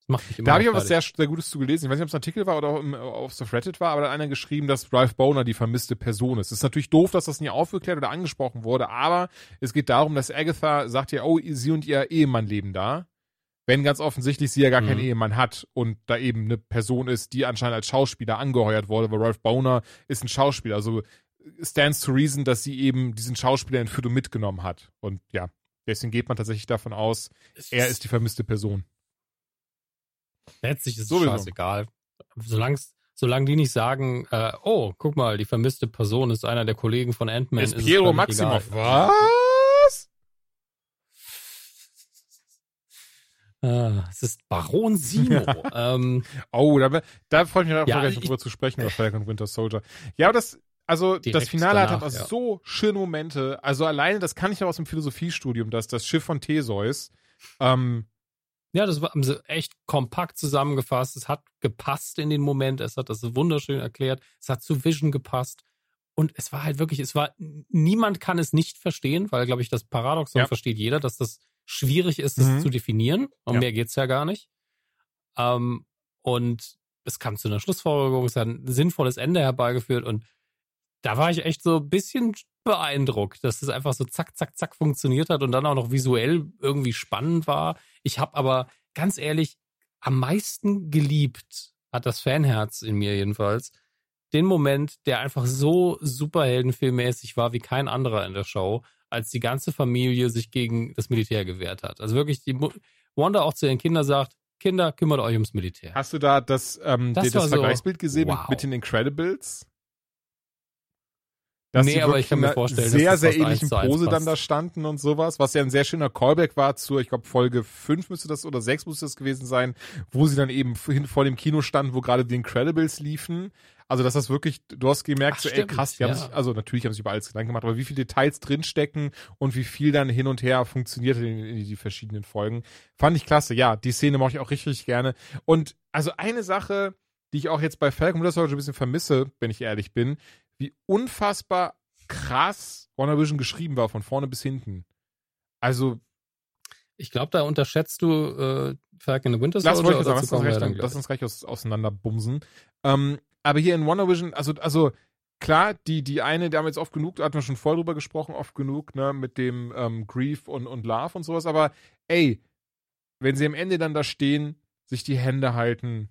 Das macht mich immer Da habe ich aber was sehr, sehr Gutes zu gelesen. Ich weiß nicht, ob es ein Artikel war oder auf the Reddit war, aber da hat einer geschrieben, dass Ralph Boner die vermisste Person ist. Es ist natürlich doof, dass das nie aufgeklärt oder angesprochen wurde, aber es geht darum, dass Agatha sagt ja, oh, sie und ihr Ehemann leben da. Wenn ganz offensichtlich sie ja gar mhm. keinen Ehemann hat und da eben eine Person ist, die anscheinend als Schauspieler angeheuert wurde, weil Ralph Boner ist ein Schauspieler. Also stands to reason, dass sie eben diesen Schauspieler entführt und mitgenommen hat. Und ja, deswegen geht man tatsächlich davon aus, er ist die vermisste Person. Letztlich ist es Sowieso. scheißegal. Solange solange die nicht sagen, äh, oh, guck mal, die vermisste Person ist einer der Kollegen von Ant-Man. Ist, ist Piero Maximoff. Egal. Was? Ah, es ist Baron Simo. ähm, oh, da, da freue ich mich auch ja, gleich drüber zu sprechen, über Falcon Winter Soldier. Ja, aber das, also das Finale danach, hat ja. so schöne Momente. Also alleine, das kann ich auch aus dem Philosophiestudium, dass das Schiff von Theseus. Ähm, ja, das war echt kompakt zusammengefasst. Es hat gepasst in den Moment. Es hat das wunderschön erklärt. Es hat zu Vision gepasst. Und es war halt wirklich, es war, niemand kann es nicht verstehen, weil, glaube ich, das Paradoxon ja. versteht jeder, dass das schwierig ist, es mhm. zu definieren. Um ja. mehr geht's ja gar nicht. Ähm, und es kam zu einer Schlussfolgerung, es hat ein sinnvolles Ende herbeigeführt und da war ich echt so ein bisschen beeindruckt, dass es einfach so zack, zack, zack funktioniert hat und dann auch noch visuell irgendwie spannend war. Ich habe aber ganz ehrlich am meisten geliebt, hat das Fanherz in mir jedenfalls, den Moment, der einfach so superheldenfilmmäßig war wie kein anderer in der Show, als die ganze Familie sich gegen das Militär gewehrt hat. Also wirklich, die Wanda auch zu ihren Kindern sagt, Kinder, kümmert euch ums Militär. Hast du da das, ähm, das, das Vergleichsbild gesehen wow. mit den Incredibles? Dass nee, aber ich kann mir vorstellen, sehr, sehr ähnlichen Pose dann da standen und sowas, was ja ein sehr schöner Callback war zur, ich glaube, Folge 5 müsste das oder 6 müsste das gewesen sein, wo sie dann eben vor dem Kino standen, wo gerade die Incredibles liefen. Also, dass das wirklich, du hast gemerkt, Ach, so, ey, krass, die ja. haben sich, also natürlich haben sich über alles Gedanken gemacht, aber wie viele Details drinstecken und wie viel dann hin und her funktioniert in, in die verschiedenen Folgen. Fand ich klasse, ja, die Szene mache ich auch richtig, richtig gerne. Und also eine Sache, die ich auch jetzt bei Falcon Winter Soldier ein bisschen vermisse, wenn ich ehrlich bin, wie unfassbar krass WandaVision geschrieben war, von vorne bis hinten. Also ich glaube, da unterschätzt du äh, Falcon in the Winter Soldier. Lass, sagen, lass, uns recht, lass uns gleich aus, auseinanderbumsen. Ähm, aber hier in Wonder Vision, also, also klar, die, die eine, da haben wir jetzt oft genug, da hatten wir schon voll drüber gesprochen, oft genug, ne, mit dem ähm, Grief und, und Love und sowas, aber ey, wenn sie am Ende dann da stehen, sich die Hände halten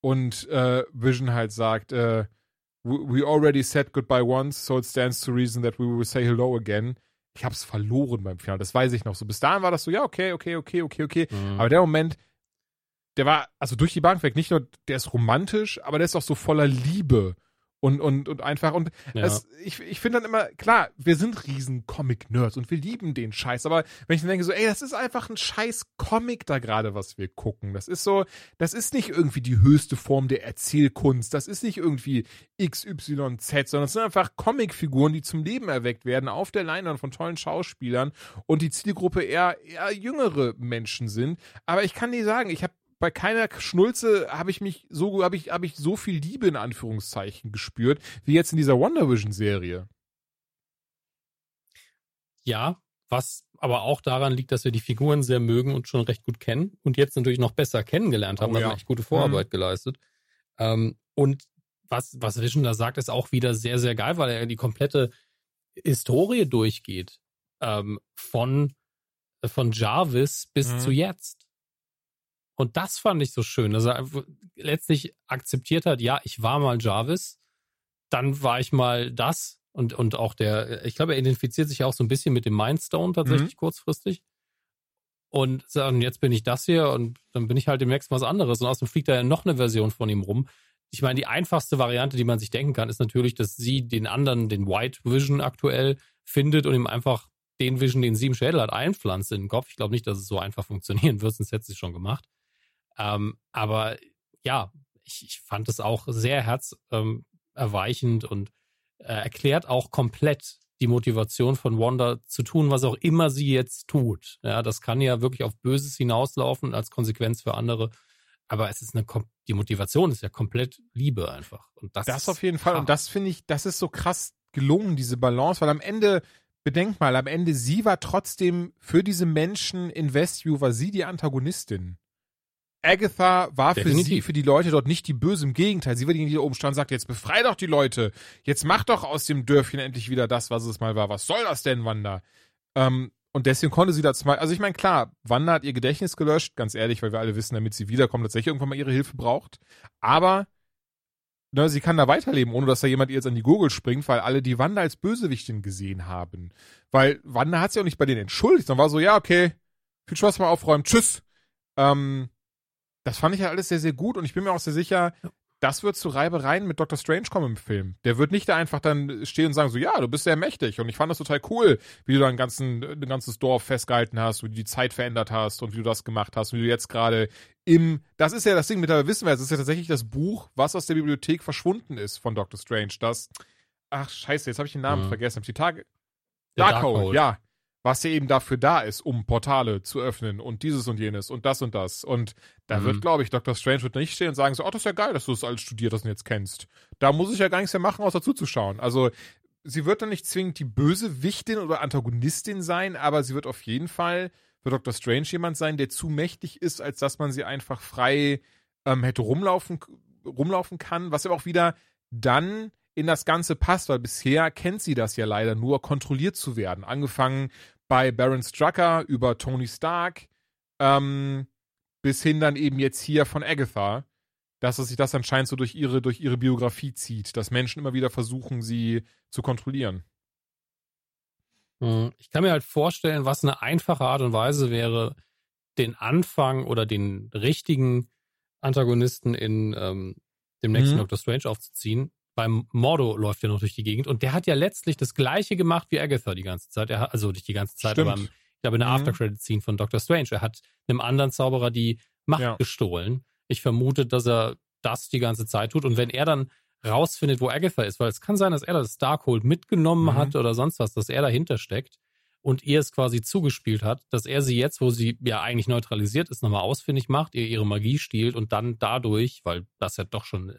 und äh, Vision halt sagt, äh, we already said goodbye once, so it stands to reason that we will say hello again ich habe es verloren beim Finale. Das weiß ich noch so. Bis dahin war das so, ja, okay, okay, okay, okay, okay. Mhm. Aber der Moment, der war, also durch die Bank weg, nicht nur, der ist romantisch, aber der ist auch so voller Liebe und, und, und einfach, und ja. es, ich, ich finde dann immer, klar, wir sind riesen Comic-Nerds und wir lieben den Scheiß, aber wenn ich dann denke so, ey, das ist einfach ein scheiß Comic da gerade, was wir gucken. Das ist so, das ist nicht irgendwie die höchste Form der Erzählkunst, das ist nicht irgendwie XYZ, sondern es sind einfach Comicfiguren, die zum Leben erweckt werden auf der Leinwand von tollen Schauspielern und die Zielgruppe eher, eher jüngere Menschen sind. Aber ich kann dir sagen, ich habe bei keiner Schnulze habe ich mich so, habe ich, habe ich so viel Liebe in Anführungszeichen gespürt, wie jetzt in dieser Wonder Vision Serie. Ja, was aber auch daran liegt, dass wir die Figuren sehr mögen und schon recht gut kennen und jetzt natürlich noch besser kennengelernt haben, oh, ja. echt gute Vorarbeit mhm. geleistet. Ähm, und was, was Vision da sagt, ist auch wieder sehr, sehr geil, weil er die komplette Historie durchgeht. Ähm, von, von Jarvis bis mhm. zu jetzt. Und das fand ich so schön, dass er letztlich akzeptiert hat, ja, ich war mal Jarvis, dann war ich mal das und, und auch der, ich glaube, er identifiziert sich ja auch so ein bisschen mit dem Mindstone tatsächlich mhm. kurzfristig. Und sagen, jetzt bin ich das hier und dann bin ich halt demnächst was anderes. Und außerdem fliegt da ja noch eine Version von ihm rum. Ich meine, die einfachste Variante, die man sich denken kann, ist natürlich, dass sie den anderen, den White Vision aktuell findet und ihm einfach den Vision, den sie im Schädel hat, einpflanzt in den Kopf. Ich glaube nicht, dass es so einfach funktionieren wird, sonst hätte sie es schon gemacht. Ähm, aber ja, ich, ich fand es auch sehr herzerweichend ähm, und äh, erklärt auch komplett die Motivation von Wanda zu tun, was auch immer sie jetzt tut. Ja, das kann ja wirklich auf Böses hinauslaufen als Konsequenz für andere. Aber es ist eine, die Motivation ist ja komplett Liebe einfach. Und das, das auf jeden Fall. Hart. Und das finde ich, das ist so krass gelungen, diese Balance, weil am Ende, bedenk mal, am Ende, sie war trotzdem für diese Menschen in Westview, war sie die Antagonistin. Agatha war Definitiv. für sie, für die Leute dort nicht die Böse, im Gegenteil. Sie war diejenige, die da oben stand und sagte, jetzt befrei doch die Leute. Jetzt mach doch aus dem Dörfchen endlich wieder das, was es mal war. Was soll das denn, Wanda? Ähm, und deswegen konnte sie da zwei, also ich meine, klar, Wanda hat ihr Gedächtnis gelöscht, ganz ehrlich, weil wir alle wissen, damit sie wiederkommt, tatsächlich irgendwann mal ihre Hilfe braucht. Aber ne, sie kann da weiterleben, ohne dass da jemand ihr jetzt an die Gurgel springt, weil alle die Wanda als Bösewichtin gesehen haben. Weil Wanda hat sich auch nicht bei denen entschuldigt, sondern war so, ja, okay, viel Spaß mal aufräumen, tschüss. Ähm, das fand ich ja alles sehr, sehr gut und ich bin mir auch sehr sicher, das wird zu Reibereien mit Dr. Strange kommen im Film. Der wird nicht da einfach dann stehen und sagen so, ja, du bist sehr mächtig und ich fand das total cool, wie du da ein, ganzen, ein ganzes Dorf festgehalten hast, wie du die Zeit verändert hast und wie du das gemacht hast, wie du jetzt gerade im, das ist ja das Ding, mittlerweile wissen wir, es ist ja tatsächlich das Buch, was aus der Bibliothek verschwunden ist von Dr. Strange, das, ach scheiße, jetzt habe ich den Namen mhm. vergessen, hab ich die Tage, Darkhold, Dark ja, was ja eben dafür da ist, um Portale zu öffnen und dieses und jenes und das und das. Und da mhm. wird, glaube ich, Dr. Strange wird nicht stehen und sagen so, oh, das ist ja geil, dass du das alles studiert hast und jetzt kennst. Da muss ich ja gar nichts mehr machen, außer zuzuschauen. Also sie wird dann nicht zwingend die Bösewichtin oder Antagonistin sein, aber sie wird auf jeden Fall für Dr. Strange jemand sein, der zu mächtig ist, als dass man sie einfach frei ähm, hätte rumlaufen, rumlaufen kann, was aber auch wieder dann in das Ganze passt, weil bisher kennt sie das ja leider nur, kontrolliert zu werden. Angefangen bei Baron Strucker über Tony Stark, ähm, bis hin dann eben jetzt hier von Agatha, dass sich das anscheinend so durch ihre, durch ihre Biografie zieht, dass Menschen immer wieder versuchen, sie zu kontrollieren. Hm, ich kann mir halt vorstellen, was eine einfache Art und Weise wäre, den Anfang oder den richtigen Antagonisten in ähm, dem nächsten mhm. Doctor Strange aufzuziehen, beim Mordo läuft ja noch durch die Gegend und der hat ja letztlich das gleiche gemacht wie Agatha die ganze Zeit. Er hat, also nicht die ganze Zeit, Stimmt. aber ich glaube, eine mhm. After-Credit-Scene von Doctor Strange. Er hat einem anderen Zauberer die Macht ja. gestohlen. Ich vermute, dass er das die ganze Zeit tut. Und wenn er dann rausfindet, wo Agatha ist, weil es kann sein, dass er das Darkhold mitgenommen mhm. hat oder sonst was, dass er dahinter steckt und ihr es quasi zugespielt hat, dass er sie jetzt, wo sie ja eigentlich neutralisiert ist, nochmal ausfindig macht, ihr ihre Magie stiehlt und dann dadurch, weil das ja doch schon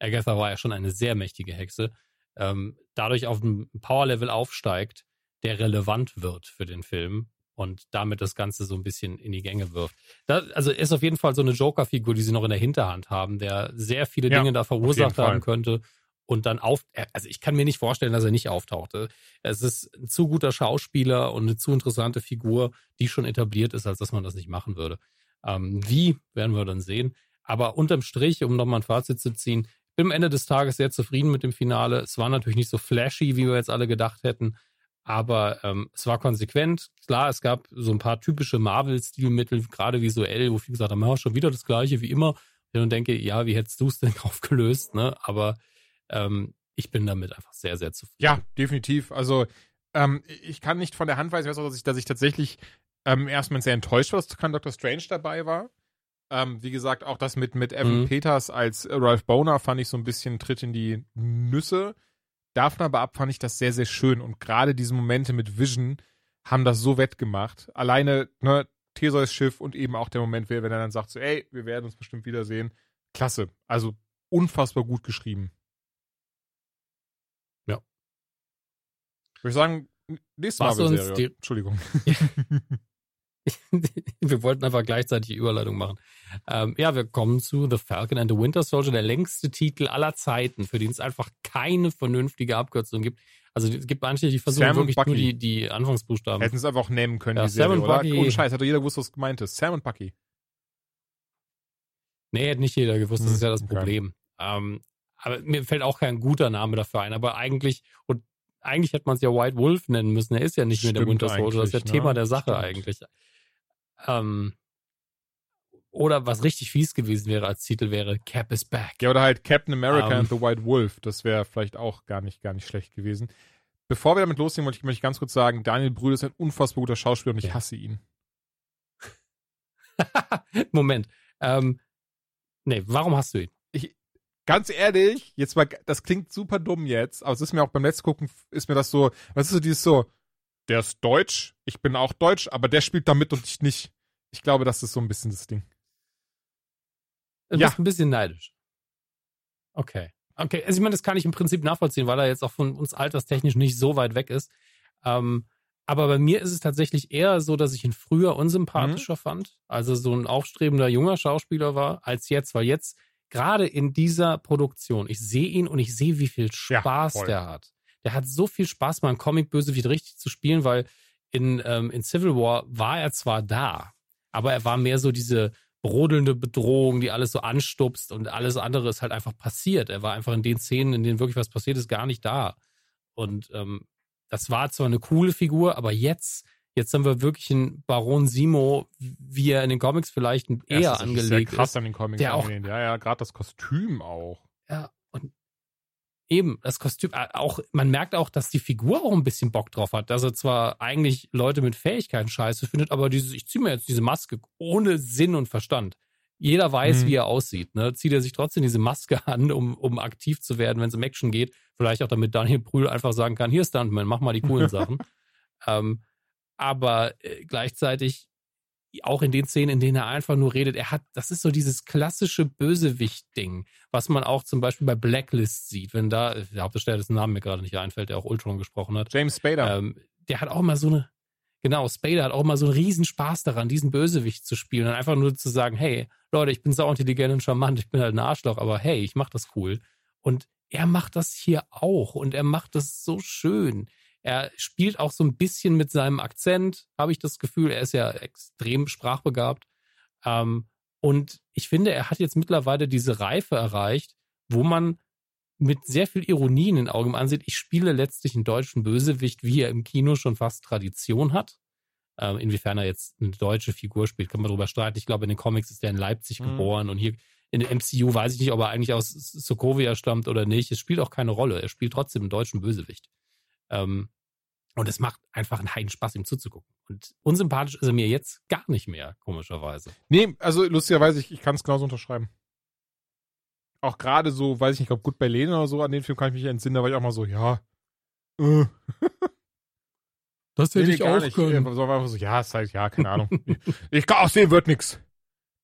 Agatha war ja schon eine sehr mächtige Hexe, ähm, dadurch auf ein Power-Level aufsteigt, der relevant wird für den Film und damit das Ganze so ein bisschen in die Gänge wirft. Das, also ist auf jeden Fall so eine Joker-Figur, die sie noch in der Hinterhand haben, der sehr viele Dinge da verursacht haben könnte und dann auf, also ich kann mir nicht vorstellen, dass er nicht auftauchte. Es ist ein zu guter Schauspieler und eine zu interessante Figur, die schon etabliert ist, als dass man das nicht machen würde. Ähm, wie, werden wir dann sehen. Aber unterm Strich, um nochmal ein Fazit zu ziehen, ich am Ende des Tages sehr zufrieden mit dem Finale. Es war natürlich nicht so flashy, wie wir jetzt alle gedacht hätten, aber ähm, es war konsequent. Klar, es gab so ein paar typische Marvel-Stilmittel, gerade visuell, wo viele gesagt haben, ja, schon wieder das gleiche wie immer. Und dann denke, ja, wie hättest du es denn aufgelöst? Ne? Aber ähm, ich bin damit einfach sehr, sehr zufrieden. Ja, definitiv. Also ähm, ich kann nicht von der Hand weisen, dass ich, dass ich tatsächlich ähm, erstmal sehr enttäuscht war, dass Doctor Strange dabei war. Ähm, wie gesagt, auch das mit, mit Evan mhm. Peters als Ralph Boner fand ich so ein bisschen Tritt in die Nüsse. Davon aber ab fand ich das sehr, sehr schön. Und gerade diese Momente mit Vision haben das so wettgemacht. Alleine, ne, Theseus Schiff und eben auch der Moment, wenn er dann sagt so, ey, wir werden uns bestimmt wiedersehen. Klasse. Also unfassbar gut geschrieben. Ja. Würde ich sagen, nächste Marvel-Serie. Entschuldigung. wir wollten einfach gleichzeitig die Überleitung machen. Ähm, ja, wir kommen zu The Falcon and the Winter Soldier, der längste Titel aller Zeiten, für den es einfach keine vernünftige Abkürzung gibt. Also es gibt manche, die versuchen Sam wirklich nur die, die Anfangsbuchstaben. Hätten es einfach auch nehmen können, ja, die Serie, Sam und oder? Ohne Scheiß, hätte jeder gewusst, was gemeint ist. Sam und Bucky. Nee, hätte nicht jeder gewusst, das ist ja das okay. Problem. Ähm, aber mir fällt auch kein guter Name dafür ein. Aber eigentlich, und eigentlich hätte man es ja White Wolf nennen müssen. Er ist ja nicht Stimmt mehr der Winter Soldier. Das ist ja ne? Thema der Sache Stimmt. eigentlich. Ähm, oder was richtig fies gewesen wäre als Titel wäre Cap is back. Ja, oder halt Captain America um, ähm. and the White Wolf. Das wäre vielleicht auch gar nicht, gar nicht schlecht gewesen. Bevor wir damit loslegen, möchte ich, möchte ich ganz kurz sagen, Daniel Brühl ist ein unfassbar guter Schauspieler und ich ja. hasse ihn. Moment. Ähm, nee, warum hast du ihn? Ich, ganz ehrlich, jetzt mal, das klingt super dumm jetzt, aber es ist mir auch beim letzten Gucken, ist mir das so, was ist so dieses so, der ist deutsch, ich bin auch deutsch, aber der spielt damit und ich nicht. Ich glaube, das ist so ein bisschen das Ding. Du ja. bist ein bisschen neidisch. Okay. Okay, also ich meine, das kann ich im Prinzip nachvollziehen, weil er jetzt auch von uns alterstechnisch nicht so weit weg ist. Ähm, aber bei mir ist es tatsächlich eher so, dass ich ihn früher unsympathischer mhm. fand, also so ein aufstrebender junger Schauspieler war, als jetzt, weil jetzt gerade in dieser Produktion, ich sehe ihn und ich sehe, wie viel Spaß ja, der hat der hat so viel Spaß, mal einen Comic-Bösewicht richtig zu spielen, weil in, ähm, in Civil War war er zwar da, aber er war mehr so diese brodelnde Bedrohung, die alles so anstupst und alles andere ist halt einfach passiert. Er war einfach in den Szenen, in denen wirklich was passiert ist, gar nicht da. Und ähm, das war zwar eine coole Figur, aber jetzt, jetzt haben wir wirklich einen Baron Simo, wie er in den Comics vielleicht eher ja, angelegt ist. Sehr krass an den Comics der auch, Ja, ja, gerade das Kostüm auch. Ja, Eben, das Kostüm, auch, man merkt auch, dass die Figur auch ein bisschen Bock drauf hat, dass er zwar eigentlich Leute mit Fähigkeiten scheiße findet, aber dieses, ich ziehe mir jetzt diese Maske ohne Sinn und Verstand. Jeder weiß, mhm. wie er aussieht, ne? Zieht er sich trotzdem diese Maske an, um, um aktiv zu werden, wenn es um Action geht. Vielleicht auch damit Daniel Brühl einfach sagen kann, hier Stuntman, mach mal die coolen Sachen. ähm, aber äh, gleichzeitig auch in den Szenen, in denen er einfach nur redet, er hat, das ist so dieses klassische Bösewicht-Ding, was man auch zum Beispiel bei Blacklist sieht, wenn da, der Hauptdarsteller, dessen Namen mir gerade nicht einfällt, der auch Ultron gesprochen hat. James Spader. Ähm, der hat auch mal so eine, genau, Spader hat auch mal so einen riesen Spaß daran, diesen Bösewicht zu spielen und einfach nur zu sagen, hey, Leute, ich bin sau intelligent und charmant, ich bin halt ein Arschloch, aber hey, ich mach das cool. Und er macht das hier auch und er macht das so schön. Er spielt auch so ein bisschen mit seinem Akzent, habe ich das Gefühl. Er ist ja extrem sprachbegabt. Ähm, und ich finde, er hat jetzt mittlerweile diese Reife erreicht, wo man mit sehr viel Ironie in den Augen ansieht, ich spiele letztlich einen deutschen Bösewicht, wie er im Kino schon fast Tradition hat. Ähm, inwiefern er jetzt eine deutsche Figur spielt, kann man darüber streiten. Ich glaube, in den Comics ist er in Leipzig mhm. geboren und hier in der MCU weiß ich nicht, ob er eigentlich aus Sokovia stammt oder nicht. Es spielt auch keine Rolle. Er spielt trotzdem einen deutschen Bösewicht. Ähm, und es macht einfach einen heiden Spaß, ihm zuzugucken. Und unsympathisch ist er mir jetzt gar nicht mehr, komischerweise. Nee, also lustigerweise, ich, ich kann es genauso unterschreiben. Auch gerade so, weiß ich nicht, ob gut bei Lene oder so, an den Film kann ich mich entsinnen, da war ich auch mal so, ja. Äh. Das hätte nee, ich auch nicht. können. So, so, ja, ist halt, ja, keine Ahnung. ich kann auch sehen, wird nix.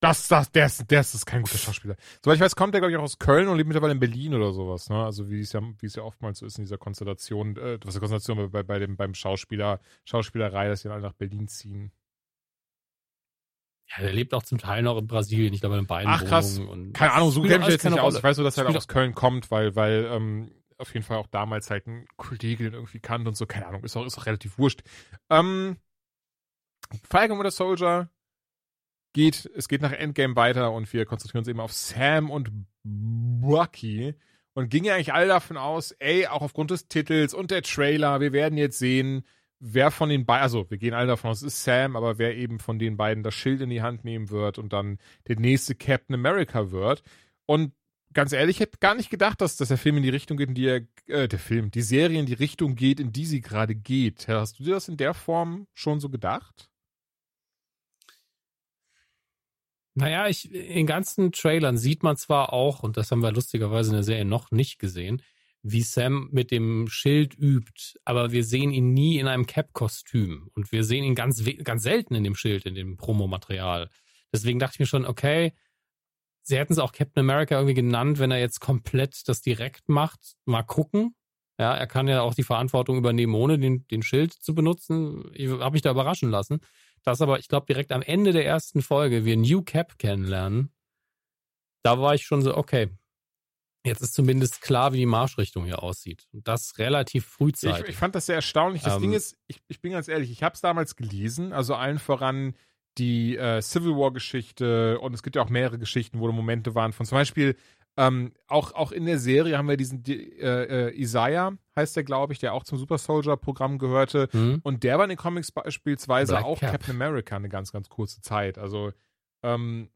Das, das, der ist, der ist kein guter Schauspieler. Soweit ich weiß, kommt der, glaube ich, auch aus Köln und lebt mittlerweile in Berlin oder sowas, ne? Also wie es ja, wie es ja oftmals so ist in dieser Konstellation, äh, was der Konstellation bei, bei dem, beim Schauspieler, Schauspielerei, dass die alle nach Berlin ziehen. Ja, der lebt auch zum Teil noch in Brasilien, ich glaube in beiden Ach krass. Und keine Ahnung, so kenne ich jetzt nicht aus. Ich weiß nur, dass er Spiel aus Köln kommt, weil, weil, ähm, auf jeden Fall auch damals halt ein Kollege den irgendwie kannte und so, keine Ahnung, ist auch, ist auch relativ wurscht. Ähm, Falcon oder Soldier geht, es geht nach Endgame weiter und wir konzentrieren uns eben auf Sam und Bucky und gingen ja eigentlich alle davon aus, ey, auch aufgrund des Titels und der Trailer, wir werden jetzt sehen, wer von den beiden, also wir gehen alle davon aus, es ist Sam, aber wer eben von den beiden das Schild in die Hand nehmen wird und dann der nächste Captain America wird. Und ganz ehrlich, ich hätte gar nicht gedacht, dass, dass der Film in die Richtung geht, in die er, äh, der Film, die Serie in die Richtung geht, in die sie gerade geht. Hast du dir das in der Form schon so gedacht? Naja, ich, in ganzen Trailern sieht man zwar auch, und das haben wir lustigerweise in der Serie noch nicht gesehen, wie Sam mit dem Schild übt, aber wir sehen ihn nie in einem Cap-Kostüm und wir sehen ihn ganz, ganz selten in dem Schild, in dem Promomaterial. Deswegen dachte ich mir schon, okay, sie hätten es auch Captain America irgendwie genannt, wenn er jetzt komplett das direkt macht. Mal gucken. Ja, er kann ja auch die Verantwortung übernehmen, ohne den, den Schild zu benutzen. Ich habe mich da überraschen lassen. Das aber, ich glaube, direkt am Ende der ersten Folge wir New Cap kennenlernen. Da war ich schon so, okay, jetzt ist zumindest klar, wie die Marschrichtung hier aussieht. Und das relativ frühzeitig. Ich, ich fand das sehr erstaunlich. Das Ähm, Ding ist, ich, ich bin ganz ehrlich, ich habe es damals gelesen, also allen voran die äh, Civil War Geschichte und es gibt ja auch mehrere Geschichten, wo Momente waren von zum Beispiel ähm, auch, auch in der Serie haben wir diesen die, äh, äh, Isaiah, heißt der, glaube ich, der auch zum Super Soldier Programm gehörte. Hm? Und der war in den Comics beispielsweise Black auch Cap. Captain America eine ganz, ganz kurze Zeit. Also, ähm,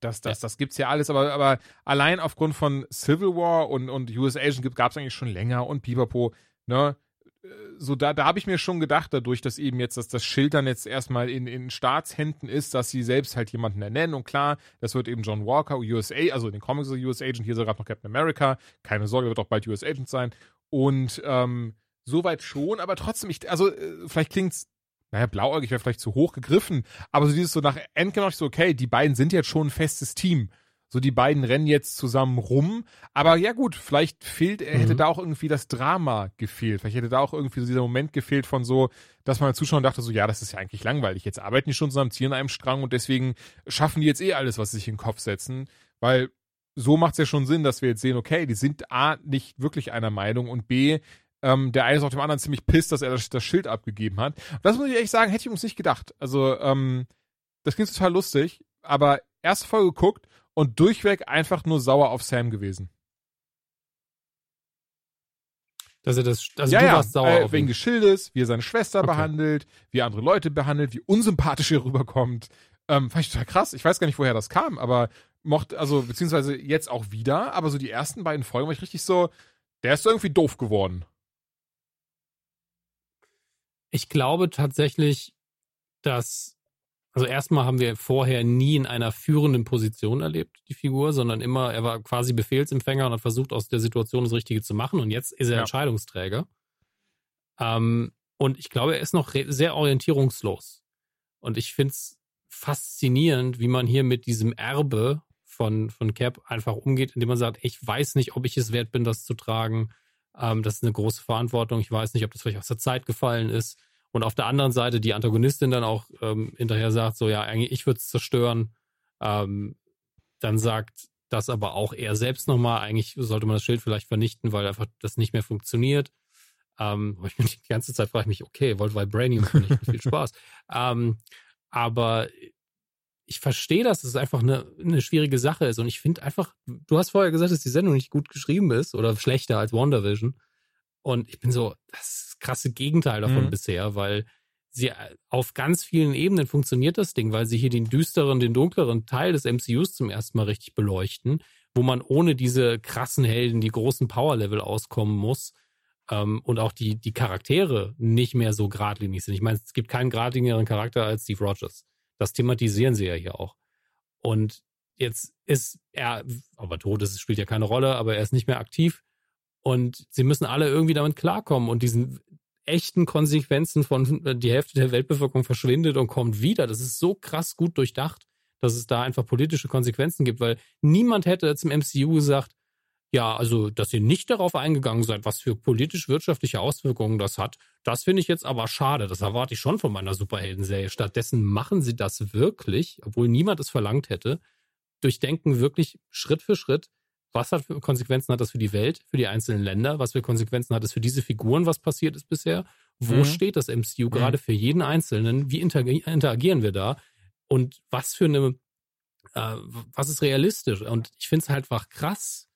das, das, das gibt's ja alles, aber, aber allein aufgrund von Civil War und, und US Agent gab es eigentlich schon länger und Pipapo, ne? Äh, So, da, da habe ich mir schon gedacht, dadurch, dass eben jetzt dass das Schild dann jetzt erstmal in, in Staatshänden ist, dass sie selbst halt jemanden ernennen. Und klar, das wird eben John Walker, USA, also in den Comics US Agent, hier er gerade noch Captain America. Keine Sorge, wird auch bald US Agent sein. Und ähm, soweit schon, aber trotzdem, ich, also äh, vielleicht klingt's, naja, blauäugig wäre vielleicht zu hoch gegriffen, aber so dieses so nach Endgame ich so, okay, die beiden sind jetzt schon ein festes Team. So, die beiden rennen jetzt zusammen rum. Aber ja gut, vielleicht fehlt, äh, hätte Mhm. da auch irgendwie das Drama gefehlt. Vielleicht hätte da auch irgendwie so dieser Moment gefehlt von so, dass man als Zuschauer dachte so, ja, das ist ja eigentlich langweilig. Jetzt arbeiten die schon zusammen, ziehen an einem Strang und deswegen schaffen die jetzt eh alles, was sie sich in den Kopf setzen. Weil so macht es ja schon Sinn, dass wir jetzt sehen, okay, die sind A, nicht wirklich einer Meinung und B, ähm, der eine ist auf dem anderen ziemlich pisst, dass er das, das Schild abgegeben hat. Und das muss ich ehrlich sagen, hätte ich uns nicht gedacht. Also, ähm, das klingt total lustig, aber erste Folge geguckt und durchweg einfach nur sauer auf Sam gewesen. Dass er das, also ja, du ja, warst sauer äh, auf wegen ihn. des Schildes, wie er seine Schwester Okay. behandelt, wie er andere Leute behandelt, wie unsympathisch er rüberkommt. Ähm, fand ich total krass. Ich weiß gar nicht, woher das kam, aber mochte, also, beziehungsweise jetzt auch wieder, aber so die ersten beiden Folgen war ich richtig so, der ist irgendwie doof geworden. Ich glaube tatsächlich, dass, also erstmal haben wir vorher nie in einer führenden Position erlebt, die Figur, sondern immer, er war quasi Befehlsempfänger und hat versucht, aus der Situation das Richtige zu machen und jetzt ist er Ja. Entscheidungsträger. Ähm, und ich glaube, er ist noch sehr orientierungslos. Und ich finde es faszinierend, wie man hier mit diesem Erbe von, von Cap einfach umgeht, indem man sagt, ich weiß nicht, ob ich es wert bin, das zu tragen. Ähm, das ist eine große Verantwortung. Ich weiß nicht, ob das vielleicht aus der Zeit gefallen ist. Und auf der anderen Seite die Antagonistin dann auch ähm, hinterher sagt, so ja, eigentlich ich würde es zerstören. Ähm, dann sagt das aber auch er selbst nochmal, eigentlich sollte man das Schild vielleicht vernichten, weil einfach das nicht mehr funktioniert. Ähm, ich die ganze Zeit frage ich mich, okay, wollt Vibranium vernichten, viel Spaß. Ähm, aber ich verstehe, dass es einfach eine, eine schwierige Sache ist. Und ich finde einfach, du hast vorher gesagt, dass die Sendung nicht gut geschrieben ist oder schlechter als WandaVision. Und ich bin so, das krasse Gegenteil davon Mhm. bisher, weil sie auf ganz vielen Ebenen funktioniert das Ding, weil sie hier den düsteren, den dunkleren Teil des MCUs zum ersten Mal richtig beleuchten, wo man ohne diese krassen Helden, die großen Power-Level auskommen muss ähm, und auch die, die Charaktere nicht mehr so geradlinig sind. Ich meine, es gibt keinen geradlinigeren Charakter als Steve Rogers. Das thematisieren sie ja hier auch. Und jetzt ist er, aber tot ist, spielt ja keine Rolle, aber er ist nicht mehr aktiv. Und sie müssen alle irgendwie damit klarkommen und diesen echten Konsequenzen von äh, die Hälfte der Weltbevölkerung verschwindet und kommt wieder. Das ist so krass gut durchdacht, dass es da einfach politische Konsequenzen gibt, weil niemand hätte zum MCU gesagt, ja, also, dass ihr nicht darauf eingegangen seid, was für politisch-wirtschaftliche Auswirkungen das hat, das finde ich jetzt aber schade. Das erwarte ich schon von meiner Superhelden-Serie. Stattdessen machen sie das wirklich, obwohl niemand es verlangt hätte, durchdenken wirklich Schritt für Schritt, was hat für Konsequenzen hat das für die Welt, für die einzelnen Länder, was für Konsequenzen hat es für diese Figuren, was passiert ist bisher, wo mhm. steht das MCU mhm. gerade für jeden Einzelnen, wie interagieren wir da und was für eine, äh, was ist realistisch und ich finde es halt einfach krass,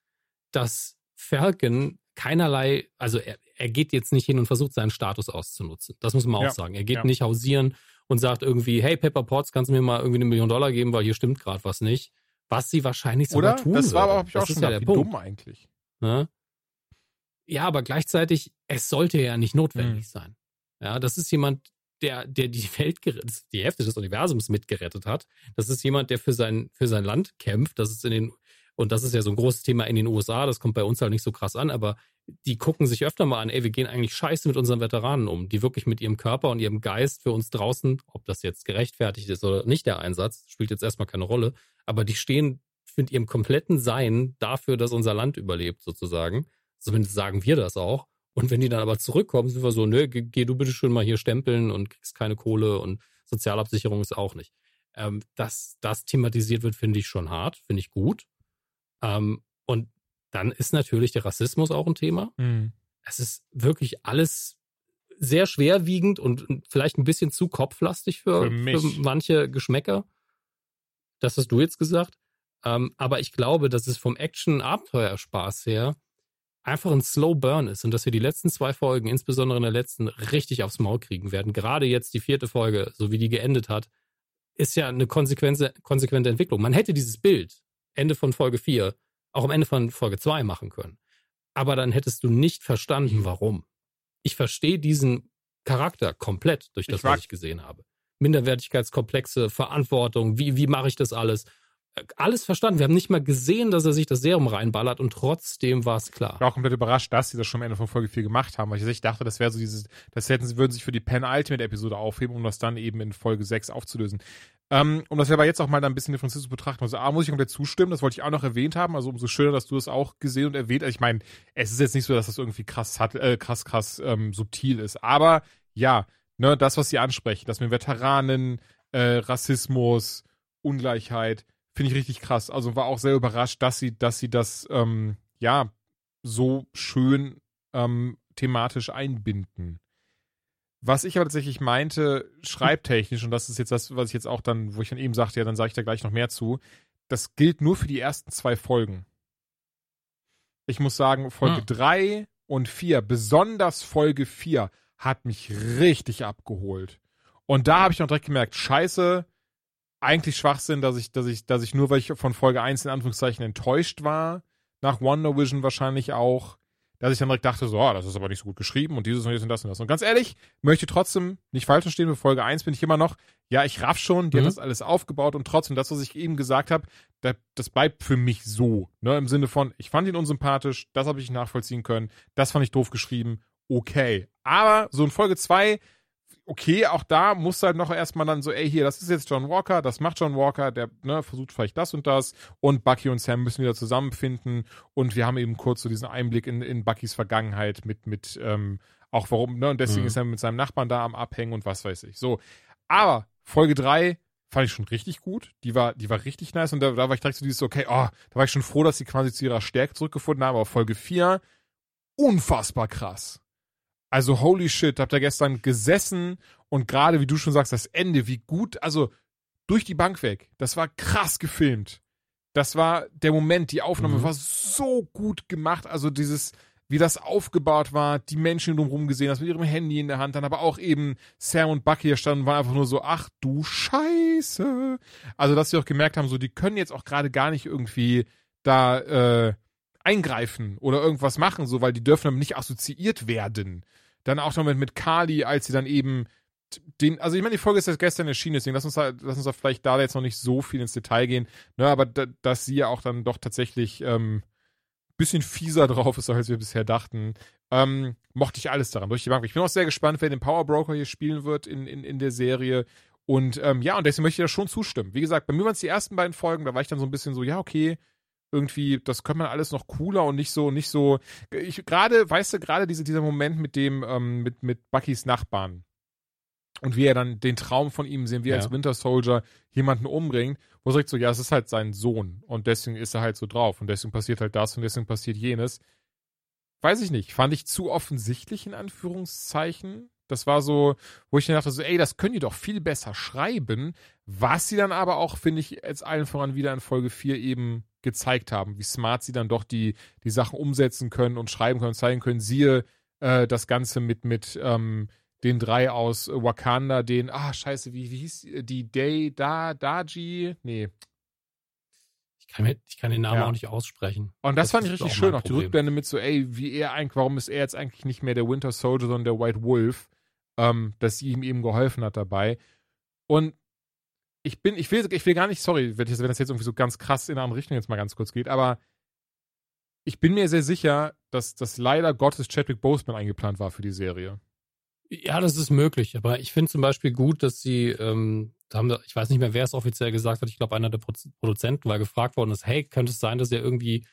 dass Falcon keinerlei, also er, er geht jetzt nicht hin und versucht seinen Status auszunutzen. Das muss man auch ja. sagen. Er geht ja. nicht hausieren und sagt irgendwie, hey Pepper Potts, kannst du mir mal irgendwie eine Million Dollar geben, weil hier stimmt gerade was nicht. Was sie wahrscheinlich sogar Oder? tun Das war aber, habe ich auch schon ja gedacht, wie dumm eigentlich. Ne? Ja, aber gleichzeitig, es sollte ja nicht notwendig mhm. sein. Ja, das ist jemand, der, der die Welt gerettet, die Hälfte des Universums mitgerettet hat. Das ist jemand, der für sein, für sein Land kämpft. Das ist in den und das ist ja so ein großes Thema in den USA, das kommt bei uns halt nicht so krass an, aber die gucken sich öfter mal an, ey, wir gehen eigentlich scheiße mit unseren Veteranen um, die wirklich mit ihrem Körper und ihrem Geist für uns draußen, ob das jetzt gerechtfertigt ist oder nicht der Einsatz, spielt jetzt erstmal keine Rolle, aber die stehen mit ihrem kompletten Sein dafür, dass unser Land überlebt, sozusagen. Zumindest sagen wir das auch. Und wenn die dann aber zurückkommen, sind wir so, nö, geh, geh du bitte schön mal hier stempeln und kriegst keine Kohle und Sozialabsicherung ist auch nicht. Ähm, dass das thematisiert wird, finde ich schon hart, finde ich gut. Ähm, und dann ist natürlich der Rassismus auch ein Thema. Mhm. Es ist wirklich alles sehr schwerwiegend und vielleicht ein bisschen zu kopflastig für, für, für manche Geschmäcker. Das hast du jetzt gesagt. Ähm, aber ich glaube, dass es vom Action-Abenteuerspaß her einfach ein Slow Burn ist und dass wir die letzten zwei Folgen, insbesondere in der letzten, richtig aufs Maul kriegen werden. Gerade jetzt die vierte Folge, so wie die geendet hat, ist ja eine konsequente, konsequente Entwicklung. Man hätte dieses Bild Ende von Folge 4 auch am Ende von Folge 2 machen können. Aber dann hättest du nicht verstanden, warum. Ich verstehe diesen Charakter komplett durch das, ich was ich gesehen habe. Minderwertigkeitskomplexe, Verantwortung, wie, wie mache ich das alles? alles verstanden. Wir haben nicht mal gesehen, dass er sich das Serum reinballert und trotzdem war es klar. Ich war auch komplett überrascht, dass sie das schon am Ende von Folge 4 gemacht haben, weil ich dachte, das wäre so dieses, das hätten sie, würden sich für die Pen Ultimate Episode aufheben, um das dann eben in Folge 6 aufzulösen. Ähm, um das aber jetzt auch mal ein bisschen differenziert zu betrachten. Also A, muss ich komplett zustimmen, das wollte ich auch noch erwähnt haben, also umso schöner, dass du das auch gesehen und erwähnt. Also ich meine, es ist jetzt nicht so, dass das irgendwie krass, hat, äh, krass, krass ähm, subtil ist, aber ja, ne, das, was sie ansprechen, dass mit Veteranen, äh, Rassismus, Ungleichheit, finde ich richtig krass. Also war auch sehr überrascht, dass sie, dass sie das ähm, ja so schön ähm, thematisch einbinden. Was ich aber tatsächlich meinte, schreibtechnisch, und das ist jetzt das, was ich jetzt auch dann, wo ich dann eben sagte, ja, dann sage ich da gleich noch mehr zu, das gilt nur für die ersten zwei Folgen. Ich muss sagen, Folge hm. 3 und 4, besonders Folge 4, hat mich richtig abgeholt. Und da habe ich noch direkt gemerkt, scheiße, eigentlich Schwachsinn, dass ich, dass ich, dass ich nur, weil ich von Folge 1 in Anführungszeichen enttäuscht war, nach Wonder Vision wahrscheinlich auch, dass ich dann direkt dachte, so, oh, das ist aber nicht so gut geschrieben und dieses und das und das und das. Und ganz ehrlich, möchte trotzdem nicht falsch verstehen, für Folge 1 bin ich immer noch, ja, ich raff schon, die mhm. hat das alles aufgebaut und trotzdem das, was ich eben gesagt habe, das, das bleibt für mich so, ne, im Sinne von, ich fand ihn unsympathisch, das habe ich nachvollziehen können, das fand ich doof geschrieben, okay. Aber so in Folge 2 okay, auch da muss halt noch erstmal dann so, ey, hier, das ist jetzt John Walker, das macht John Walker, der ne, versucht vielleicht das und das und Bucky und Sam müssen wieder zusammenfinden und wir haben eben kurz so diesen Einblick in, in Buckys Vergangenheit mit, mit, ähm, auch warum, ne, und deswegen mhm. ist er mit seinem Nachbarn da am Abhängen und was weiß ich. So. Aber Folge 3 fand ich schon richtig gut. Die war, die war richtig nice und da, da war ich direkt so dieses, okay, oh, da war ich schon froh, dass sie quasi zu ihrer Stärke zurückgefunden haben, aber Folge 4, unfassbar krass. Also holy shit, habt ihr gestern gesessen und gerade, wie du schon sagst, das Ende, wie gut, also durch die Bank weg. Das war krass gefilmt. Das war der Moment, die Aufnahme mhm. war so gut gemacht. Also dieses, wie das aufgebaut war, die Menschen drumherum gesehen hast, mit ihrem Handy in der Hand, dann aber auch eben Sam und Bucky hier standen, waren einfach nur so, ach du Scheiße. Also, dass sie auch gemerkt haben, so, die können jetzt auch gerade gar nicht irgendwie da äh, eingreifen oder irgendwas machen, so, weil die dürfen damit nicht assoziiert werden. Dann auch noch mit, mit Kali, als sie dann eben den, also ich meine, die Folge ist jetzt gestern erschienen, deswegen lass uns da, lass uns da vielleicht da jetzt noch nicht so viel ins Detail gehen, ne, aber da, dass sie ja auch dann doch tatsächlich ähm, bisschen fieser drauf ist, als wir bisher dachten, ähm, mochte ich alles daran durch die Bank. Ich bin auch sehr gespannt, wer den Power Broker hier spielen wird in, in, in der Serie Und ähm, ja, und deswegen möchte ich da schon zustimmen. Wie gesagt, bei mir waren es die ersten beiden Folgen, da war ich dann so ein bisschen so, ja, okay, irgendwie, das könnte man alles noch cooler und nicht so, nicht so. Ich gerade, weißt du, gerade diese, dieser Moment mit dem, ähm, mit, mit Buckys Nachbarn und wie er dann den Traum von ihm sehen, wie er ja. als Winter Soldier jemanden umbringt, wo er sagt so, ja, es ist halt sein Sohn und deswegen ist er halt so drauf und deswegen passiert halt das und deswegen passiert jenes. Weiß ich nicht, fand ich zu offensichtlich in Anführungszeichen. Das war so, wo ich dann dachte so, ey, das können die doch viel besser schreiben, was sie dann aber auch, finde ich, jetzt allen voran wieder in Folge 4 eben gezeigt haben, wie smart sie dann doch die, die Sachen umsetzen können und schreiben können, zeigen können. Siehe äh, das Ganze mit, mit ähm, den drei aus Wakanda, den, ah, scheiße, wie, wie hieß die Day, Da, Daji? Nee. Ich kann, mir, ich kann den Namen ja. auch nicht aussprechen. Und das, das fand ich richtig schön, auch die Rückblende mit so, ey, wie er eigentlich, warum ist er jetzt eigentlich nicht mehr der Winter Soldier, sondern der White Wolf, ähm, dass sie ihm eben geholfen hat dabei. Und ich bin, ich will, ich will gar nicht, sorry, wenn, das jetzt irgendwie so ganz krass in eine andere Richtung jetzt mal ganz kurz geht, aber ich bin mir sehr sicher, dass das leider Gottes Chadwick Boseman eingeplant war für die Serie. Ja, das ist möglich, aber ich finde zum Beispiel gut, dass sie, ähm, haben, ich weiß nicht mehr, wer es offiziell gesagt hat, ich glaube, einer der Produzenten war gefragt worden ist, hey, könnte es sein, dass ihr irgendwie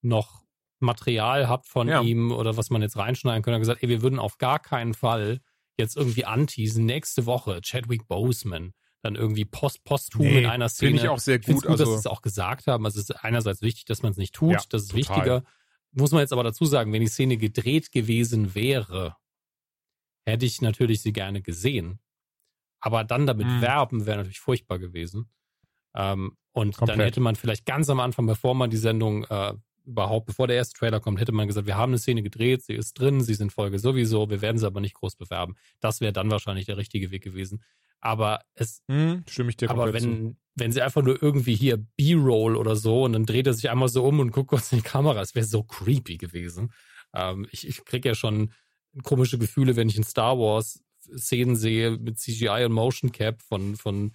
noch Material habt von ja. ihm oder was man jetzt reinschneiden könnte? Er hat gesagt, ey, wir würden auf gar keinen Fall jetzt irgendwie anteasen, nächste Woche Chadwick Boseman dann irgendwie post posthum nee, in einer Szene. Finde ich auch sehr gut. gut, also, dass sie es auch gesagt haben. Also es ist einerseits wichtig, dass man es nicht tut, ja, das ist total. wichtiger. Muss man jetzt aber dazu sagen, wenn die Szene gedreht gewesen wäre, hätte ich natürlich sie gerne gesehen. Aber dann damit mhm. werben wäre natürlich furchtbar gewesen. Ähm, und Komplett. dann hätte man vielleicht ganz am Anfang, bevor man die Sendung äh, überhaupt, bevor der erste Trailer kommt, hätte man gesagt, wir haben eine Szene gedreht, sie ist drin, sie sind Folge sowieso, wir werden sie aber nicht groß bewerben. Das wäre dann wahrscheinlich der richtige Weg gewesen. Aber es, hm, stimme ich dir aber wenn, zu. wenn sie einfach nur irgendwie hier B-Roll oder so und dann dreht er sich einmal so um und guckt kurz in die Kamera, es wäre so creepy gewesen. Ähm, ich, ich kriege ja schon komische Gefühle, wenn ich in Star Wars Szenen sehe mit CGI und Motion Cap von, von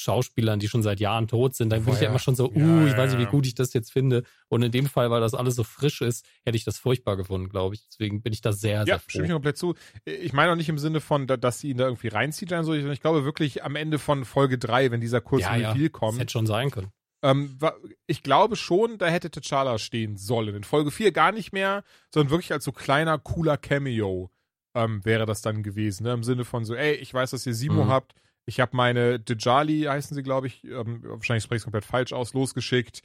Schauspielern, die schon seit Jahren tot sind, dann bin ich ja immer schon so, uh, ja, ich weiß nicht, wie gut ich das jetzt finde. Und in dem Fall, weil das alles so frisch ist, hätte ich das furchtbar gefunden, glaube ich. Deswegen bin ich da sehr, sehr ja, froh. stimme ich komplett zu. Ich meine auch nicht im Sinne von, dass sie ihn da irgendwie reinzieht, so. Ich glaube wirklich am Ende von Folge 3, wenn dieser kurze ja, Reveal kommt. Das hätte schon sein können. Ähm, ich glaube schon, da hätte T'Challa stehen sollen. In Folge 4 gar nicht mehr, sondern wirklich als so kleiner, cooler Cameo ähm, wäre das dann gewesen. Ne? Im Sinne von so, ey, ich weiß, dass ihr Simo mhm. habt. Ich habe meine Dejali, heißen sie, glaube ich, ähm, wahrscheinlich spreche ich es komplett falsch aus, losgeschickt.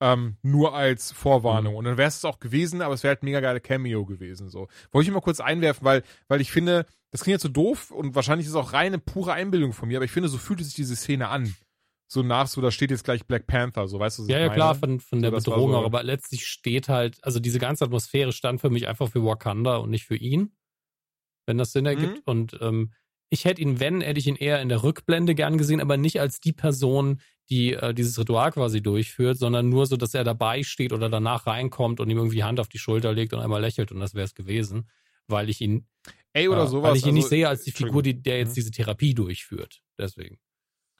Ähm, nur als Vorwarnung. Mhm. Und dann wäre es auch gewesen, aber es wäre halt mega geile Cameo gewesen. So. Wollte ich mal kurz einwerfen, weil, weil ich finde, das klingt jetzt so doof und wahrscheinlich ist es auch reine pure Einbildung von mir, aber ich finde, so fühlte sich diese Szene an so nach, so da steht jetzt gleich Black Panther, so weißt du, was Ja, ja, klar, von, von der so, Bedrohung, so, aber letztlich steht halt, also diese ganze Atmosphäre stand für mich einfach für Wakanda und nicht für ihn, wenn das Sinn ergibt. Mhm. Und ähm, ich hätte ihn, wenn, hätte ich ihn eher in der Rückblende gern gesehen, aber nicht als die Person, die äh, dieses Ritual quasi durchführt, sondern nur so, dass er dabei steht oder danach reinkommt und ihm irgendwie Hand auf die Schulter legt und einmal lächelt und das wäre es gewesen, weil ich ihn, Ey, oder äh, sowas, weil ich ihn also, nicht sehe als die Figur, die, der jetzt mhm. diese Therapie durchführt. Deswegen.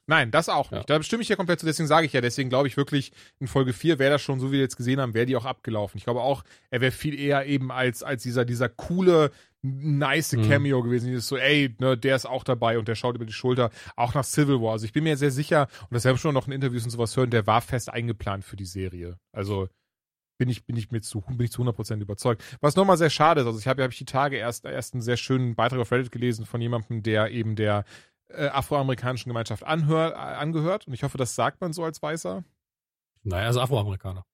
Nein, das auch nicht. Ja. Da stimme ich ja komplett zu, deswegen sage ich ja, deswegen glaube ich wirklich, in Folge 4 wäre das schon, so wie wir jetzt gesehen haben, wäre die auch abgelaufen. Ich glaube auch, er wäre viel eher eben als, als dieser, dieser coole, nice mhm. Cameo gewesen. Dieses so, ey, ne, der ist auch dabei und der schaut über die Schulter, auch nach Civil War. Also ich bin mir sehr sicher, und das werden wir schon noch in Interviews und sowas hören, der war fest eingeplant für die Serie. Also, bin ich, bin ich mir zu, bin ich zu 100% überzeugt. Was nochmal sehr schade ist, also ich habe hab ich die Tage erst, erst einen sehr schönen Beitrag auf Reddit gelesen von jemandem, der eben der äh, afroamerikanischen Gemeinschaft anhör, äh, angehört. Und ich hoffe, das sagt man so als Weißer. Naja, er ist Afroamerikaner.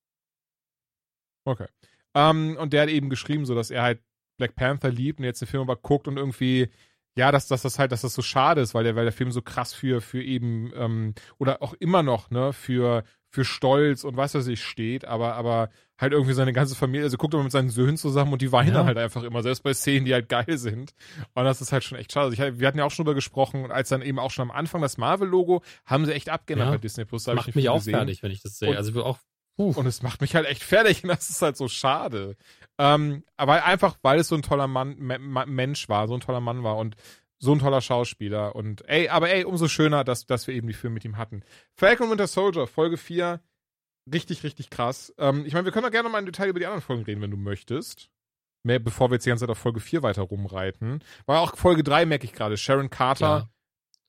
Okay. Ähm, und der hat eben geschrieben, so dass er halt Black Panther liebt und jetzt den Film aber guckt und irgendwie, ja, dass, dass das halt, dass das so schade ist, weil der, weil der Film so krass für, für eben, ähm, oder auch immer noch, ne, für, für Stolz und was weiß ich steht, aber, aber halt irgendwie seine ganze Familie, also guckt er mit seinen Söhnen zusammen und die weinen ja. halt einfach immer, selbst bei Szenen, die halt geil sind. Und das ist halt schon echt schade. Also ich, wir hatten ja auch schon drüber gesprochen, als dann eben auch schon am Anfang das Marvel-Logo, haben sie echt abgeändert ja. bei Disney Plus. Macht mich auch gesehen. fertig, wenn ich das sehe. Und, also auch Puh. Und es macht mich halt echt fertig und das ist halt so schade. Ähm, aber einfach, weil es so ein toller Mann, Mensch war, so ein toller Mann war und so ein toller Schauspieler. Und ey, aber ey, umso schöner, dass, dass wir eben die Filme mit ihm hatten. Falcon Winter Soldier, Folge 4. Richtig, richtig krass. Ähm, ich meine, wir können doch gerne mal im Detail über die anderen Folgen reden, wenn du möchtest. Mehr, bevor wir jetzt die ganze Zeit auf Folge 4 weiter rumreiten. War auch Folge 3, merke ich gerade. Sharon Carter, ja.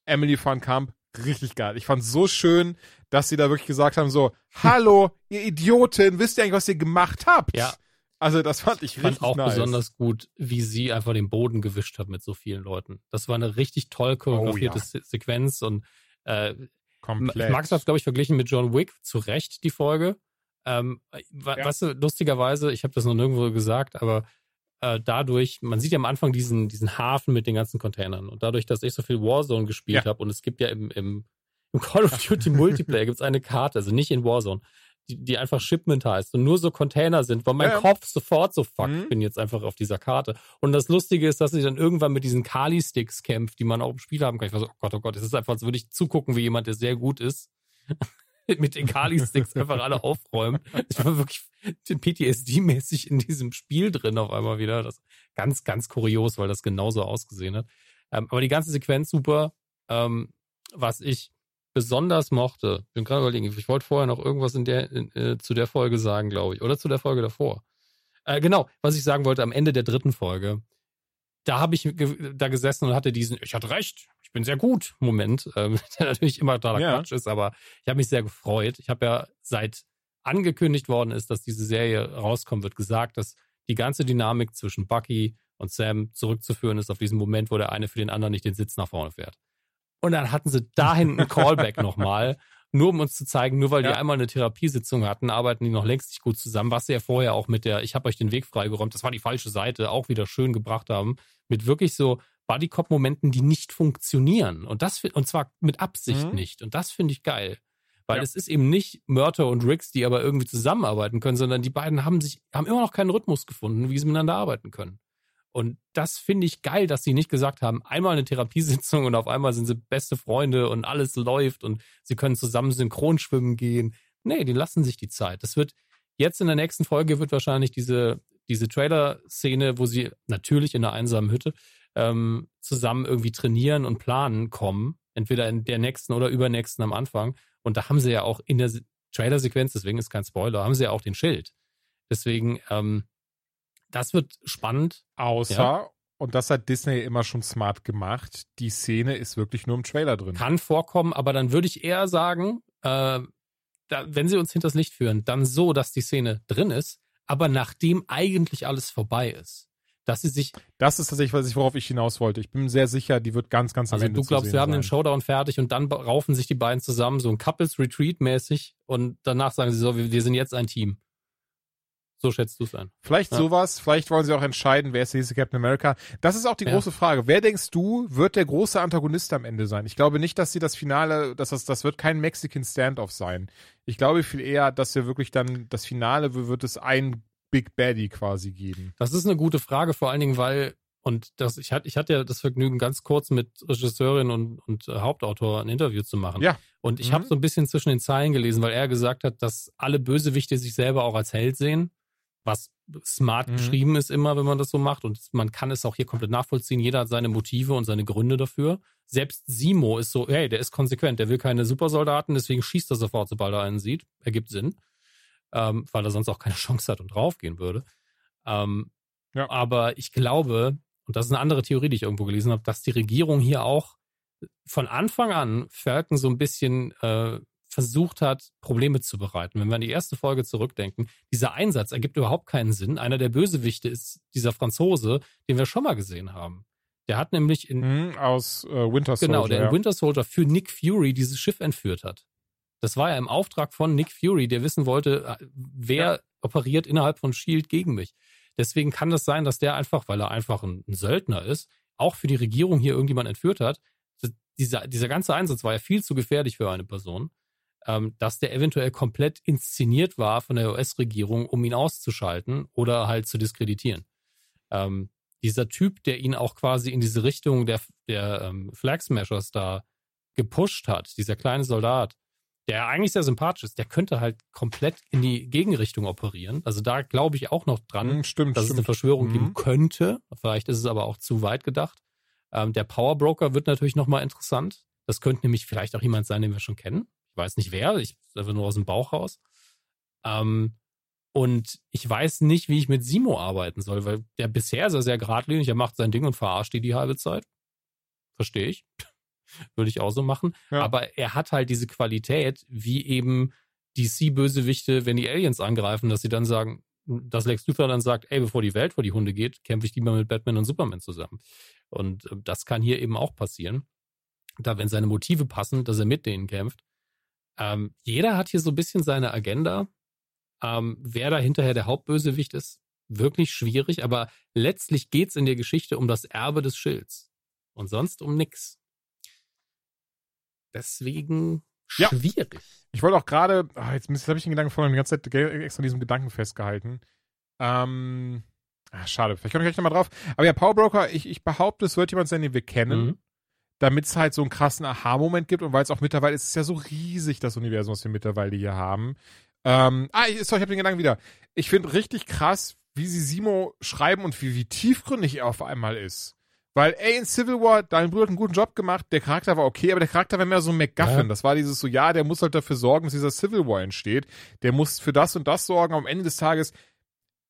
Emily Van Camp, richtig geil. Ich fand so schön, dass sie da wirklich gesagt haben so, hallo, ihr Idioten, wisst ihr eigentlich, was ihr gemacht habt? Ja. Also das fand ich, ich fand auch nice. besonders gut, wie sie einfach den Boden gewischt hat mit so vielen Leuten. Das war eine richtig toll choreografierte Oh, ja. Se Sequenz und äh, Komplett. Max hat glaube ich, verglichen mit John Wick, zu Recht die Folge. Ähm, Ja. Weißt du, lustigerweise, ich habe das noch nirgendwo gesagt, aber äh, dadurch, man sieht ja am Anfang diesen, diesen Hafen mit den ganzen Containern und dadurch, dass ich so viel Warzone gespielt Ja. habe und es gibt ja im, im, im Call of Duty Multiplayer gibt's eine Karte, also nicht in Warzone, die, die einfach Shipment heißt und nur so Container sind, weil mein Ja. Kopf sofort so fuck, Mhm. ich bin jetzt einfach auf dieser Karte. Und das Lustige ist, dass sie dann irgendwann mit diesen Kali-Sticks kämpft, die man auch im Spiel haben kann. Ich war so, oh Gott, oh Gott, es ist einfach, als würde ich zugucken, wie jemand, der sehr gut ist, mit den Kali-Sticks einfach alle aufräumen. Ich war wirklich PTSD-mäßig in diesem Spiel drin auf einmal wieder. Das ganz, ganz kurios, weil das genauso ausgesehen hat. Ähm, aber die ganze Sequenz super. Ähm, was ich besonders mochte, bin gerade überlegen, ich wollte vorher noch irgendwas in der, in, äh, zu der Folge sagen, glaube ich, oder zu der Folge davor. Äh, genau, was ich sagen wollte, am Ende der dritten Folge, da habe ich ge da gesessen und hatte diesen, ich hatte recht, ich bin sehr gut Moment, ähm, der natürlich immer totaler Ja. Quatsch ist, aber ich habe mich sehr gefreut. Ich habe ja seit angekündigt worden ist, dass diese Serie rauskommt, wird gesagt, dass die ganze Dynamik zwischen Bucky und Sam zurückzuführen ist auf diesen Moment, wo der eine für den anderen nicht den Sitz nach vorne fährt. Und dann hatten sie dahin einen Callback nochmal, nur um uns zu zeigen, nur weil die Ja. einmal eine Therapiesitzung hatten, arbeiten die noch längst nicht gut zusammen, was sie ja vorher auch mit der, ich habe euch den Weg freigeräumt, das war die falsche Seite, auch wieder schön gebracht haben, mit wirklich so Bodycop-Momenten, die nicht funktionieren. Und das, und zwar mit Absicht Mhm. nicht. Und das finde ich geil. Weil Ja. es ist eben nicht Murter und Riggs, die aber irgendwie zusammenarbeiten können, sondern die beiden haben sich, haben immer noch keinen Rhythmus gefunden, wie sie miteinander arbeiten können. Und das finde ich geil, dass sie nicht gesagt haben, einmal eine Therapiesitzung und auf einmal sind sie beste Freunde und alles läuft und sie können zusammen synchron schwimmen gehen. Nee, die lassen sich die Zeit. Das wird jetzt in der nächsten Folge wird wahrscheinlich diese, diese Trailer-Szene, wo sie natürlich in einer einsamen Hütte ähm, zusammen irgendwie trainieren und planen kommen. Entweder in der nächsten oder übernächsten am Anfang. Und da haben sie ja auch in der Se- Trailer-Sequenz, deswegen ist kein Spoiler, haben sie ja auch den Schild. Deswegen, ähm, das wird spannend. Außer, und das hat Disney immer schon smart gemacht, die Szene ist wirklich nur im Trailer drin. Kann vorkommen, aber dann würde ich eher sagen, äh, da, wenn sie uns hinters Licht führen, dann so, dass die Szene drin ist, aber nachdem eigentlich alles vorbei ist. Dass sie sich, Das ist tatsächlich, was ich, worauf ich hinaus wollte. Ich bin sehr sicher, die wird ganz, ganz am also Ende du glaubst, wir haben sein. den Showdown fertig und dann raufen sich die beiden zusammen, so ein Couples Retreat mäßig und danach sagen sie so, wir, wir sind jetzt ein Team. So schätzt du es ein. Vielleicht Ja. sowas, vielleicht wollen sie auch entscheiden, wer ist der nächste Captain America. Das ist auch die Ja. große Frage. Wer denkst du, wird der große Antagonist am Ende sein? Ich glaube nicht, dass sie das Finale, dass das, das wird kein Mexican Standoff sein. Ich glaube viel eher, dass wir wirklich dann das Finale wird es ein Big Baddy quasi geben. Das ist eine gute Frage, vor allen Dingen, weil, und das, ich hatte, ich hatte ja das Vergnügen, ganz kurz mit Regisseurin und, und äh, Hauptautor ein Interview zu machen. Ja. Und ich Mhm. habe so ein bisschen zwischen den Zeilen gelesen, weil er gesagt hat, dass alle Bösewichte sich selber auch als Held sehen, was smart Mhm. geschrieben ist immer, wenn man das so macht. Und man kann es auch hier komplett nachvollziehen. Jeder hat seine Motive und seine Gründe dafür. Selbst Simo ist so, hey, der ist konsequent, der will keine Supersoldaten, deswegen schießt er sofort, sobald er einen sieht. Ergibt Sinn. Ähm, weil er sonst auch keine Chance hat und draufgehen würde. Ähm, Ja. Aber ich glaube, und das ist eine andere Theorie, die ich irgendwo gelesen habe, dass die Regierung hier auch von Anfang an Falcon so ein bisschen äh, versucht hat, Probleme zu bereiten. Wenn wir an die erste Folge zurückdenken, dieser Einsatz ergibt überhaupt keinen Sinn. Einer der Bösewichte ist dieser Franzose, den wir schon mal gesehen haben. Der hat nämlich in, Mhm, aus äh, Winter Soldier. genau, der ja. in Winter Soldier für Nick Fury dieses Schiff entführt hat. Das war ja im Auftrag von Nick Fury, der wissen wollte, äh, wer operiert innerhalb von Shield gegen mich. Deswegen kann das sein, dass der einfach, weil er einfach ein, Söldner ist, auch für die Regierung hier irgendjemand entführt hat. Dieser, dieser ganze Einsatz war ja viel zu gefährlich für eine Person, ähm, dass der eventuell komplett inszeniert war von der US-Regierung, um ihn auszuschalten oder halt zu diskreditieren. Ähm, dieser Typ, der ihn auch quasi in diese Richtung der, der ähm, Flag Smashers da gepusht hat, dieser kleine Soldat, der eigentlich sehr sympathisch ist, der könnte halt komplett in die Gegenrichtung operieren. Also da glaube ich auch noch dran, Mhm, stimmt, dass es eine stimmt. Verschwörung Mhm. geben könnte. Vielleicht ist es aber auch zu weit gedacht. Ähm, der Powerbroker wird natürlich nochmal interessant. Das könnte nämlich vielleicht auch jemand sein, den wir schon kennen. Ich weiß nicht wer, ich einfach nur aus dem Bauch raus. Ähm, und ich weiß nicht, wie ich mit Simo arbeiten soll, weil der bisher ist er sehr geradlinig, er macht sein Ding und verarscht die die halbe Zeit. Verstehe ich. Würde ich auch so machen. Ja. Aber er hat halt diese Qualität, wie eben DC-Bösewichte, wenn die Aliens angreifen, dass sie dann sagen, dass Lex Luthor dann sagt, ey, bevor die Welt vor die Hunde geht, kämpfe ich lieber mit Batman und Superman zusammen. Und äh, das kann hier eben auch passieren. Da, wenn seine Motive passen, dass er mit denen kämpft. Ähm, jeder hat hier so ein bisschen seine Agenda. Ähm, wer da hinterher der Hauptbösewicht ist, wirklich schwierig, aber letztlich geht's in der Geschichte um das Erbe des Schilds. Und sonst um nix. Deswegen Ja. schwierig. Ich wollte auch gerade, ah, jetzt, jetzt habe ich den Gedanken vorhin die ganze Zeit extra an diesem Gedanken festgehalten. Ähm, ah, schade, vielleicht komme ich gleich nochmal drauf. Aber ja, Power Broker, ich, ich behaupte, es wird jemand sein, den wir kennen, Mhm. Damit es halt so einen krassen Aha-Moment gibt und weil es auch mittlerweile, es ist ja so riesig, das Universum, was wir mittlerweile hier haben. Ähm, ah, ich, sorry, ich habe den Gedanken wieder. Ich finde richtig krass, wie sie Simo schreiben und wie, wie tiefgründig er auf einmal ist. Weil, ey, in Civil War, dein Bruder hat einen guten Job gemacht, der Charakter war okay, aber der Charakter war mehr so ein MacGuffin. Ja. Das war dieses so, ja, der muss halt dafür sorgen, dass dieser Civil War entsteht. Der muss für das und das sorgen. Am Ende des Tages,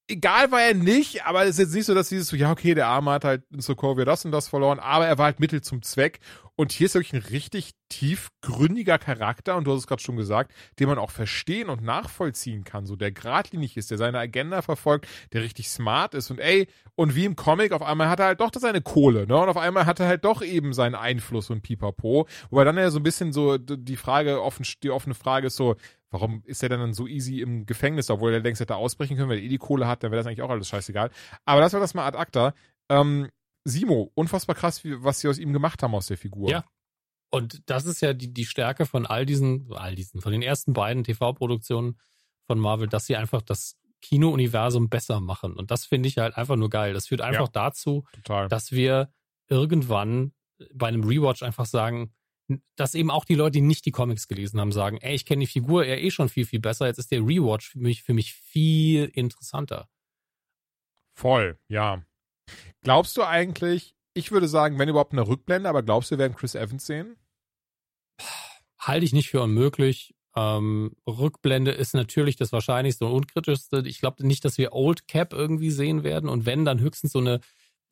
egal war er nicht, aber es ist jetzt nicht so, dass dieses so, ja, okay, der Arme hat halt in Sokovia das und das verloren, aber er war halt Mittel zum Zweck. Und hier ist wirklich ein richtig tiefgründiger Charakter, und du hast es gerade schon gesagt, den man auch verstehen und nachvollziehen kann, so der geradlinig ist, der seine Agenda verfolgt, der richtig smart ist und ey, und wie im Comic, auf einmal hat er halt doch seine Kohle, ne? Und auf einmal hat er halt doch eben seinen Einfluss und Pipapo. Wobei dann ja so ein bisschen so die Frage, offen, die offene Frage ist so, warum ist er dann so easy im Gefängnis, obwohl er längst hätte ausbrechen können, weil er eh die Kohle hat, dann wäre das eigentlich auch alles scheißegal. Aber das war das mal ad acta. Ähm, Simo, unfassbar krass, wie, was sie aus ihm gemacht haben aus der Figur. Ja. Und das ist ja die, die Stärke von all diesen, all diesen, von den ersten beiden TV-Produktionen von Marvel, dass sie einfach das Kino-Universum besser machen. Und das finde ich halt einfach nur geil. Das führt einfach dazu, Total. dass wir irgendwann bei einem Rewatch einfach sagen, dass eben auch die Leute, die nicht die Comics gelesen haben, sagen, ey, ich kenne die Figur ja eh schon viel, viel besser. Jetzt ist der Rewatch für mich, für mich viel interessanter. Voll, ja. Glaubst du eigentlich, ich würde sagen, wenn überhaupt eine Rückblende, aber glaubst du, wir werden Chris Evans sehen? halte ich nicht für unmöglich. Ähm, Rückblende ist natürlich das wahrscheinlichste und unkritischste. Ich glaube nicht, dass wir Old Cap irgendwie sehen werden. Und wenn, dann höchstens so eine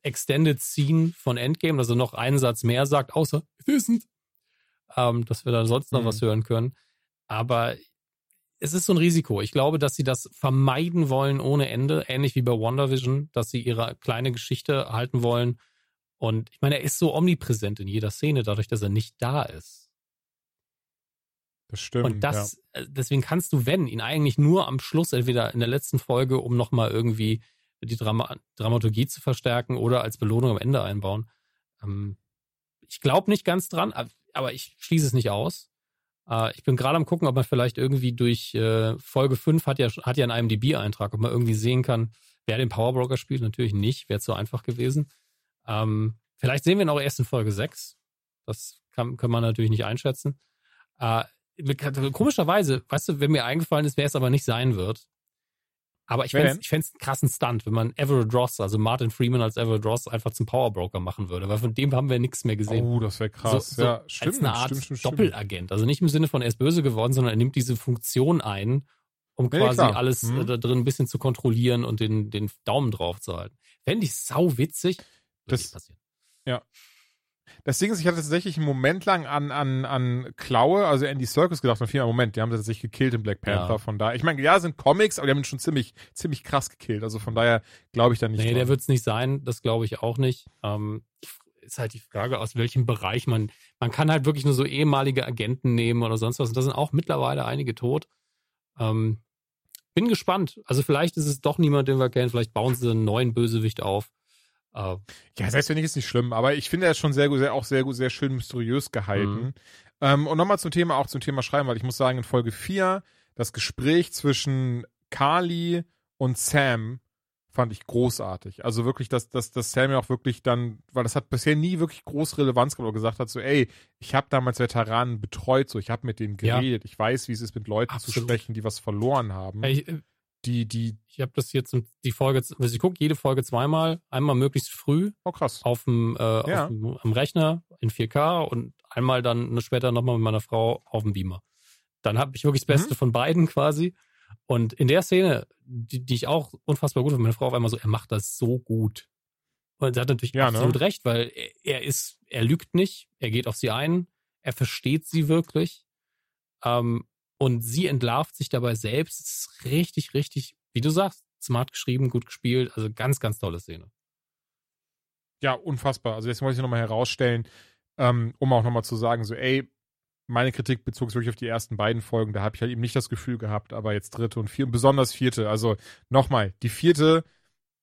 Extended Scene von Endgame, also noch einen Satz mehr sagt, außer it isn't. Ähm, dass wir da sonst noch Mhm. was hören können. Aber es ist so ein Risiko. Ich glaube, dass sie das vermeiden wollen ohne Ende, ähnlich wie bei WandaVision, dass sie ihre kleine Geschichte halten wollen. Und ich meine, er ist so omnipräsent in jeder Szene, dadurch, dass er nicht da ist. Das stimmt. Und das, äh, deswegen kannst du, wenn, ihn eigentlich nur am Schluss, entweder in der letzten Folge, um nochmal irgendwie die Drama Dramaturgie zu verstärken oder als Belohnung am Ende einbauen. Ähm, ich glaube nicht ganz dran, aber ich schließe es nicht aus. Äh, ich bin gerade am gucken, ob man vielleicht irgendwie durch äh, Folge 5 hat ja, hat ja einen IMDb-Eintrag, ob man irgendwie sehen kann, wer den Powerbroker spielt. Natürlich nicht, wäre zu einfach gewesen. Ähm, vielleicht sehen wir ihn auch erst in Folge 6. Das kann, kann man natürlich nicht einschätzen. Äh, komischerweise, weißt du, wenn mir eingefallen ist, wer es aber nicht sein wird. Aber ich fände denn? ich fänd's einen krassen Stunt, wenn man Everett Ross, also Martin Freeman als Everett Ross, einfach zum Powerbroker machen würde. Weil von dem haben wir nichts mehr gesehen. Oh, das wäre krass. So- so ja, stimmt, als eine Art stimmt, stimmt. Doppelagent. Also nicht im Sinne von, er ist böse geworden, sondern er nimmt diese Funktion ein, um Nee, quasi klar. alles äh, da drin ein bisschen zu kontrollieren und den, den Daumen drauf zu halten. Fände ich sau witzig. Das- nicht passieren. Das Ding ist, ich hatte tatsächlich einen Moment lang an, an, an Klaue, also Andy Circus gedacht und viel Moment, die haben sie tatsächlich gekillt in Black Panther, Ja. von daher. Ich meine, ja, sind Comics, aber die haben ihn schon ziemlich, ziemlich krass gekillt. Also von daher glaube ich da nicht. Nee, dran. der wird es nicht sein, das glaube ich auch nicht. Ähm, ist halt die Frage, aus welchem Bereich man. Man kann halt wirklich nur so ehemalige Agenten nehmen oder sonst was. Und da sind auch mittlerweile einige tot. Ähm, bin gespannt. Also vielleicht ist es doch niemand, den wir kennen. Vielleicht bauen sie einen neuen Bösewicht auf. Äh, Ja, selbst wenn nicht, ist nicht schlimm, aber ich finde er ist schon sehr, gut- sehr, auch sehr, gut- sehr schön mysteriös gehalten. Mhm. Ähm, und nochmal zum Thema, auch zum Thema Schreiben, weil ich muss sagen, in Folge 4, das Gespräch zwischen Carly und Sam fand ich großartig. Also wirklich, dass, dass, dass Sam ja auch wirklich dann, weil das hat bisher nie wirklich groß Relevanz gehabt, aber gesagt hat so, ey, ich habe damals Veteranen betreut, so, ich habe mit denen Ja. geredet, ich weiß, wie es ist, mit Leuten zu Absolut. sprechen, die was verloren haben. ich äh, Die, die, ich habe das jetzt die Folge, also ich gucke jede Folge zweimal, einmal möglichst früh oh krass. auf dem, äh, Ja. auf dem am Rechner in 4K und einmal dann später nochmal mit meiner Frau auf dem Beamer. Dann habe ich wirklich das Mhm. Beste von beiden quasi. Und in der Szene, die, die ich auch unfassbar gut finde, meine Frau auf einmal so, er macht das so gut. Und sie hat natürlich ja, ne? absolut ne? recht, weil er ist, er lügt nicht, er geht auf sie ein, er versteht sie wirklich. Ähm, und sie entlarvt sich dabei selbst. Es ist richtig, richtig, wie du sagst, smart geschrieben, gut gespielt. Also ganz, ganz tolle Szene. Ja, unfassbar. Also deswegen wollte ich nochmal herausstellen, ähm, um auch nochmal zu sagen, so, ey, meine Kritik bezog sich wirklich auf die ersten beiden Folgen. Da habe ich halt eben nicht das Gefühl gehabt, aber jetzt dritte und vierte, besonders vierte. Also nochmal, die vierte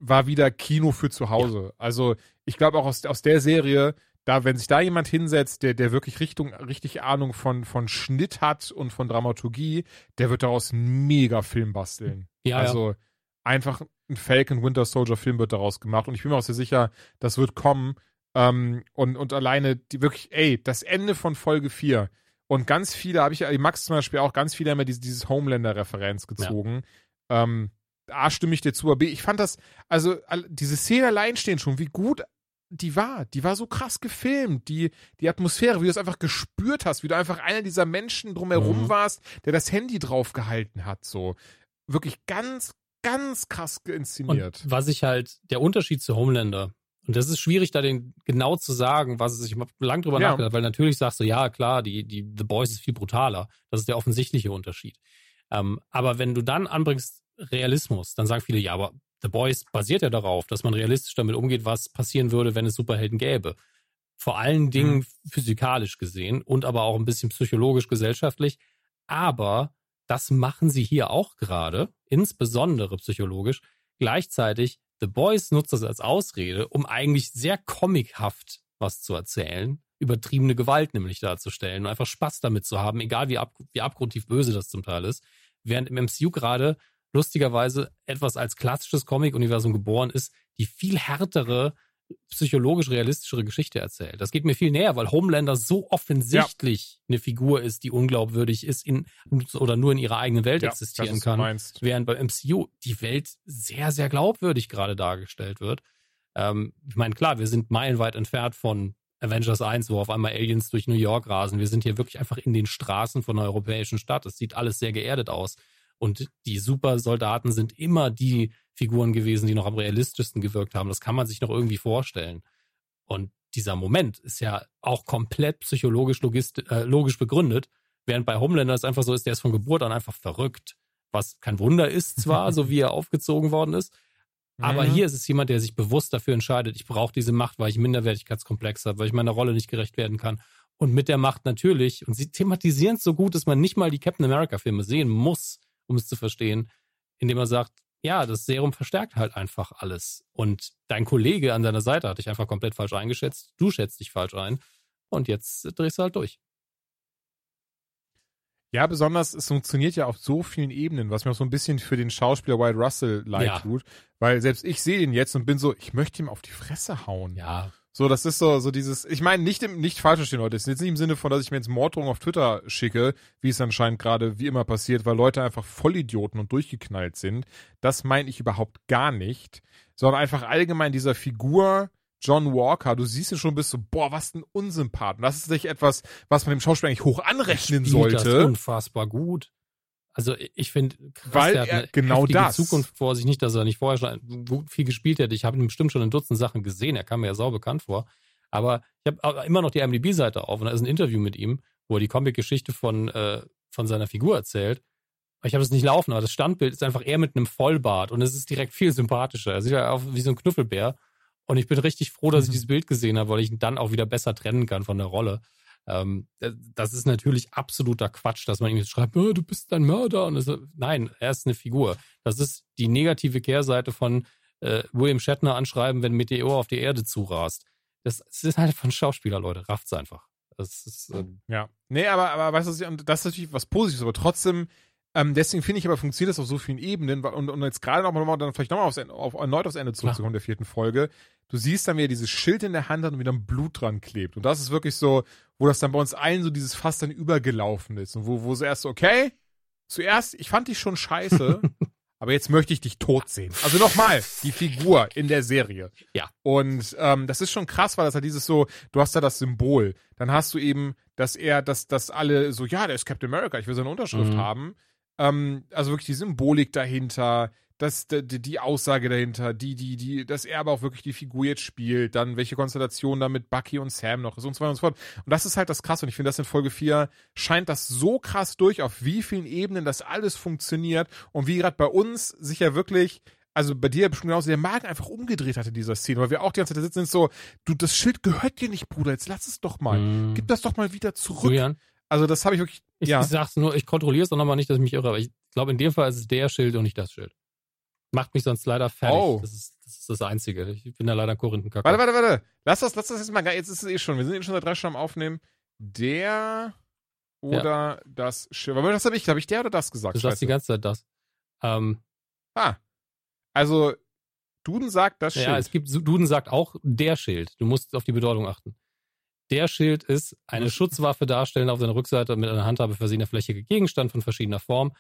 war wieder Kino für zu Hause. Ja. Also ich glaube auch aus, aus der Serie, da, wenn sich da jemand hinsetzt, der, der wirklich Richtung, richtig Ahnung von, von Schnitt hat und von Dramaturgie, der wird daraus einen mega Film basteln. Ja, also ja. einfach ein Falcon Winter Soldier Film wird daraus gemacht und ich bin mir auch sehr sicher, das wird kommen. Ähm, und, und alleine die wirklich, ey, das Ende von Folge 4 und ganz viele, habe ich, Max zum Beispiel auch, ganz viele haben ja dieses, dieses Homelander-Referenz gezogen. Ja. Ähm, A, stimme ich dir zu, aber B, ich fand das, also diese Szene allein stehen schon, wie gut die war. Die war so krass gefilmt. Die, die Atmosphäre, wie du es einfach gespürt hast, wie du einfach einer dieser Menschen drumherum mhm. warst, der das Handy draufgehalten hat. So. Wirklich ganz, ganz krass inszeniert. Und was ich halt, der Unterschied zu Homelander, und das ist schwierig, da den genau zu sagen, was es ist. Ich habe lang drüber ja. nachgedacht, weil natürlich sagst du, ja, klar, die, die The Boys ist viel brutaler. Das ist der offensichtliche Unterschied. Ähm, aber wenn du dann anbringst Realismus, dann sagen viele, ja, aber The Boys basiert ja darauf, dass man realistisch damit umgeht, was passieren würde, wenn es Superhelden gäbe. Vor allen Dingen mhm. physikalisch gesehen und aber auch ein bisschen psychologisch, gesellschaftlich. Aber das machen sie hier auch gerade, insbesondere psychologisch. Gleichzeitig, The Boys nutzt das als Ausrede, um eigentlich sehr comichaft was zu erzählen, übertriebene Gewalt nämlich darzustellen und einfach Spaß damit zu haben, egal wie, ab, wie abgrundtief böse das zum Teil ist. Während im MCU gerade lustigerweise etwas als klassisches Comic-Universum geboren ist, die viel härtere, psychologisch realistischere Geschichte erzählt. Das geht mir viel näher, weil Homelander so offensichtlich ja. eine Figur ist, die unglaubwürdig ist in, oder nur in ihrer eigenen Welt ja, existieren kann. Während bei MCU die Welt sehr, sehr glaubwürdig gerade dargestellt wird. Ähm, ich meine, klar, wir sind meilenweit entfernt von Avengers 1, wo auf einmal Aliens durch New York rasen. Wir sind hier wirklich einfach in den Straßen von einer europäischen Stadt. Es sieht alles sehr geerdet aus. Und die Supersoldaten sind immer die Figuren gewesen, die noch am realistischsten gewirkt haben. Das kann man sich noch irgendwie vorstellen. Und dieser Moment ist ja auch komplett psychologisch äh, logisch begründet, während bei Homelander es einfach so ist, der ist von Geburt an einfach verrückt. Was kein Wunder ist zwar, so wie er aufgezogen worden ist, aber mhm. hier ist es jemand, der sich bewusst dafür entscheidet, ich brauche diese Macht, weil ich Minderwertigkeitskomplex habe, weil ich meiner Rolle nicht gerecht werden kann. Und mit der Macht natürlich, und sie thematisieren es so gut, dass man nicht mal die Captain America-Filme sehen muss, um es zu verstehen, indem er sagt, ja, das Serum verstärkt halt einfach alles. Und dein Kollege an deiner Seite hat dich einfach komplett falsch eingeschätzt. Du schätzt dich falsch ein. Und jetzt drehst du halt durch. Ja, besonders, es funktioniert ja auf so vielen Ebenen, was mir auch so ein bisschen für den Schauspieler Wild Russell leid ja. tut. Weil selbst ich sehe ihn jetzt und bin so, ich möchte ihm auf die Fresse hauen. Ja. So, das ist so, so dieses, ich meine, nicht im, nicht falsch verstehen, Leute. Es ist jetzt nicht im Sinne von, dass ich mir jetzt Morddrohungen auf Twitter schicke, wie es anscheinend gerade wie immer passiert, weil Leute einfach Vollidioten und durchgeknallt sind. Das meine ich überhaupt gar nicht. Sondern einfach allgemein dieser Figur John Walker, du siehst ihn schon bist so, boah, was ein Unsympath. Und das ist nicht etwas, was man dem Schauspieler eigentlich hoch anrechnen sollte. Das unfassbar gut. Also ich finde, weil er genau das Zukunft vor sich nicht, dass er nicht vorher schon viel gespielt hätte. Ich habe ihn bestimmt schon in Dutzend Sachen gesehen. Er kam mir ja sau bekannt vor. Aber ich habe immer noch die MDB-Seite auf und da ist ein Interview mit ihm, wo er die Comic-Geschichte von äh, von seiner Figur erzählt. Ich habe es nicht laufen, aber das Standbild ist einfach eher mit einem Vollbart und es ist direkt viel sympathischer. Er sieht ja auch wie so ein Knuffelbär. Und ich bin richtig froh, dass ich mhm. dieses Bild gesehen habe, weil ich ihn dann auch wieder besser trennen kann von der Rolle. Ähm, das ist natürlich absoluter Quatsch, dass man ihm jetzt schreibt, oh, du bist ein Mörder. Und das, nein, er ist eine Figur. Das ist die negative Kehrseite von äh, William Shatner anschreiben, wenn Meteor auf die Erde zurast. Das, das ist halt von Schauspieler, Leute. Rafft's einfach. Das ist, ähm, ja. Nee, aber, aber weißt du, das ist natürlich was Positives, aber trotzdem, ähm, deswegen finde ich aber, funktioniert das auf so vielen Ebenen. Und, und jetzt gerade nochmal, dann vielleicht nochmal aufs Ende, auf, erneut aufs Ende zurückzukommen, der vierten Folge. Du siehst dann, wie er dieses Schild in der Hand hat und wieder ein Blut dran klebt. Und das ist wirklich so, wo das dann bei uns allen so dieses Fass dann übergelaufen ist. Und wo, wo so erst so, okay, zuerst, ich fand dich schon scheiße, aber jetzt möchte ich dich tot sehen. Also nochmal, die Figur in der Serie. Ja. Und ähm, das ist schon krass, weil das halt dieses so, du hast da das Symbol. Dann hast du eben, dass er, dass, dass alle so, ja, der ist Captain America, ich will seine Unterschrift mhm. haben. Ähm, also wirklich die Symbolik dahinter, das, die, die Aussage dahinter, die, die, die, dass er aber auch wirklich die Figur jetzt spielt, dann welche Konstellation da mit Bucky und Sam noch ist und so weiter und so fort. Und das ist halt das krasse. Und ich finde, das in Folge 4 scheint das so krass durch, auf wie vielen Ebenen das alles funktioniert und wie gerade bei uns sich ja wirklich also bei dir bestimmt genauso, der Magen einfach umgedreht hat in dieser Szene, weil wir auch die ganze Zeit da sitzen und so, du, das Schild gehört dir nicht, Bruder, jetzt lass es doch mal. Mm. Gib das doch mal wieder zurück. Julian, also das habe ich wirklich, ich, ja. Ich sag's nur, ich kontrolliere es doch nochmal nicht, dass ich mich irre, aber ich glaube, in dem Fall ist es der Schild und nicht das Schild. Macht mich sonst leider fertig. Oh. Das, ist, das ist das Einzige. Ich bin da leider Korinthenkacker. Warte, warte, warte. Lass das, lass das jetzt mal, jetzt ist es eh schon, wir sind eh schon seit drei Stunden am Aufnehmen. Der oder ja. das Schild. Aber was habe ich? Habe ich der oder das gesagt? Du sagst die ganze Zeit das. Ähm, ah. Also, Duden sagt das Schild. Ja, es gibt, Duden sagt auch der Schild. Du musst auf die Bedeutung achten. Der Schild ist eine Schutzwaffe darstellen auf seiner Rückseite mit einer Handhabe versehener flächige Gegenstand von verschiedener Form.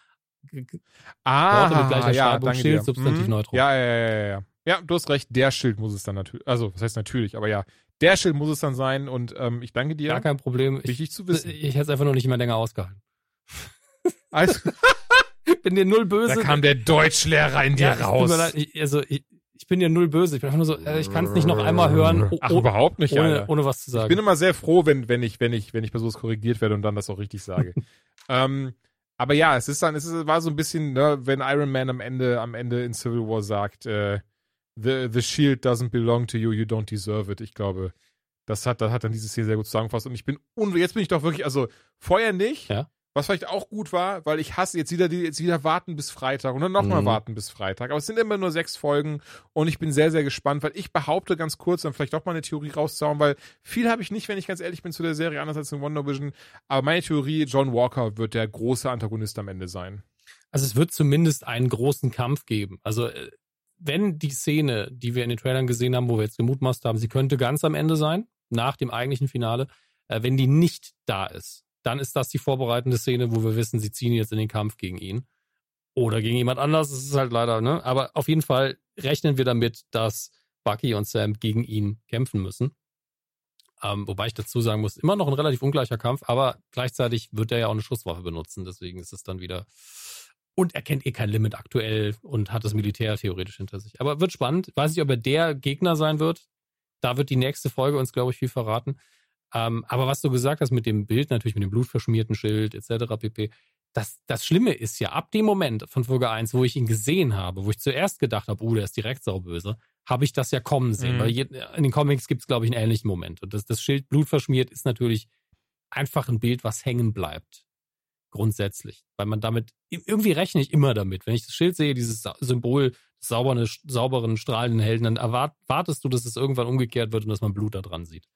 Ah, Worte mit gleicher ja, Schreibung, Schild, dir. Substantiv, hm, Neutrum. Ja, ja, ja, ja, ja. Du hast recht, der Schild muss es dann natürlich, also, was heißt natürlich, aber ja, der Schild muss es dann sein und ähm, ich danke dir. Gar kein Problem. Wichtig ich, zu wissen. Ich, ich hätte es einfach nur nicht mehr länger ausgehalten. Also, bin dir null böse. Da kam der Deutschlehrer in dir ja, raus. Also ich, ich bin dir null böse. Ich bin einfach nur so, äh, ich kann es nicht noch einmal hören. Ach, überhaupt nicht, ohne, Alter. ohne was zu sagen. Ich bin immer sehr froh, wenn, wenn ich, wenn ich, wenn ich bei sowas korrigiert werde und dann das auch richtig sage. ähm, aber ja, es ist dann, es ist, war so ein bisschen, ne, wenn Iron Man am Ende, am Ende in Civil War sagt, äh, the, the shield doesn't belong to you, you don't deserve it. Ich glaube, das hat, das hat dann dieses hier sehr gut zusammengefasst. Und ich bin, und jetzt bin ich doch wirklich, also vorher nicht. Ja. Was vielleicht auch gut war, weil ich hasse jetzt wieder die, jetzt wieder warten bis Freitag und dann nochmal mhm. warten bis Freitag. Aber es sind immer nur sechs Folgen und ich bin sehr, sehr gespannt, weil ich behaupte ganz kurz, dann vielleicht doch mal eine Theorie rauszuhauen, weil viel habe ich nicht, wenn ich ganz ehrlich bin zu der Serie, anders als in Wonder Vision. Aber meine Theorie, John Walker wird der große Antagonist am Ende sein. Also es wird zumindest einen großen Kampf geben. Also äh, wenn die Szene, die wir in den Trailern gesehen haben, wo wir jetzt gemutmaßt haben, sie könnte ganz am Ende sein, nach dem eigentlichen Finale, äh, wenn die nicht da ist, dann ist das die vorbereitende Szene, wo wir wissen, sie ziehen jetzt in den Kampf gegen ihn. Oder gegen jemand anders, das ist halt leider, ne? Aber auf jeden Fall rechnen wir damit, dass Bucky und Sam gegen ihn kämpfen müssen. Ähm, wobei ich dazu sagen muss, immer noch ein relativ ungleicher Kampf, aber gleichzeitig wird er ja auch eine Schusswaffe benutzen, deswegen ist es dann wieder. Und er kennt eh kein Limit aktuell und hat das Militär theoretisch hinter sich. Aber wird spannend. Weiß nicht, ob er der Gegner sein wird. Da wird die nächste Folge uns, glaube ich, viel verraten. Ähm, aber was du gesagt hast mit dem Bild, natürlich mit dem blutverschmierten Schild etc. pp. Das, das Schlimme ist ja, ab dem Moment von Folge 1, wo ich ihn gesehen habe, wo ich zuerst gedacht habe, oh, der ist direkt sauböse, habe ich das ja kommen sehen. Mhm. Weil je, in den Comics gibt es, glaube ich, einen ähnlichen Moment. Und das, das Schild blutverschmiert ist natürlich einfach ein Bild, was hängen bleibt. Grundsätzlich. Weil man damit, irgendwie rechne ich immer damit. Wenn ich das Schild sehe, dieses Symbol des sauberen, sauberen strahlenden Helden, dann erwartest du, dass es irgendwann umgekehrt wird und dass man Blut da dran sieht.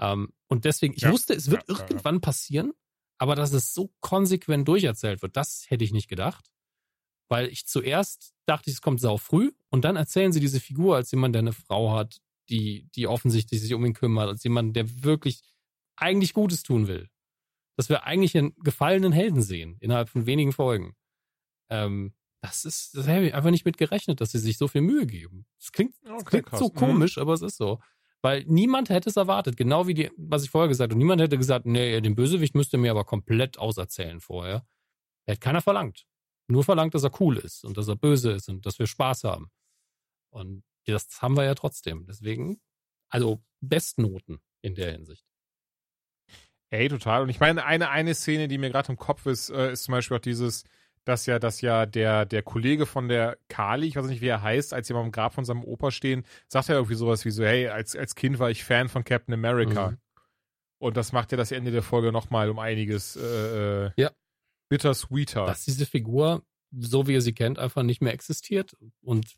Ähm, und deswegen, ich ja, wusste, es wird ja, irgendwann ja. passieren, aber dass es so konsequent durcherzählt wird, das hätte ich nicht gedacht. Weil ich zuerst dachte, es kommt sau früh und dann erzählen sie diese Figur als jemand, der eine Frau hat, die, die offensichtlich sich um ihn kümmert, als jemand, der wirklich eigentlich Gutes tun will. Dass wir eigentlich einen gefallenen Helden sehen, innerhalb von wenigen Folgen. Ähm, das ist, das habe ich einfach nicht mit gerechnet, dass sie sich so viel Mühe geben. Das klingt, das klingt so mhm. komisch, aber es ist so. Weil niemand hätte es erwartet, genau wie die, was ich vorher gesagt habe. Niemand hätte gesagt, nee, den Bösewicht müsste mir aber komplett auserzählen vorher. Hätte keiner verlangt. Nur verlangt, dass er cool ist und dass er böse ist und dass wir Spaß haben. Und das haben wir ja trotzdem. Deswegen, also Bestnoten in der Hinsicht. Ey, total. Und ich meine, eine, eine Szene, die mir gerade im Kopf ist, äh, ist zum Beispiel auch dieses, dass ja, dass ja der, der Kollege von der Kali, ich weiß nicht, wie er heißt, als sie mal am Grab von seinem Opa stehen, sagt er irgendwie sowas wie so, hey, als, als Kind war ich Fan von Captain America. Mhm. Und das macht ja das Ende der Folge nochmal um einiges äh, äh, ja. bittersweeter. Dass diese Figur, so wie er sie kennt, einfach nicht mehr existiert und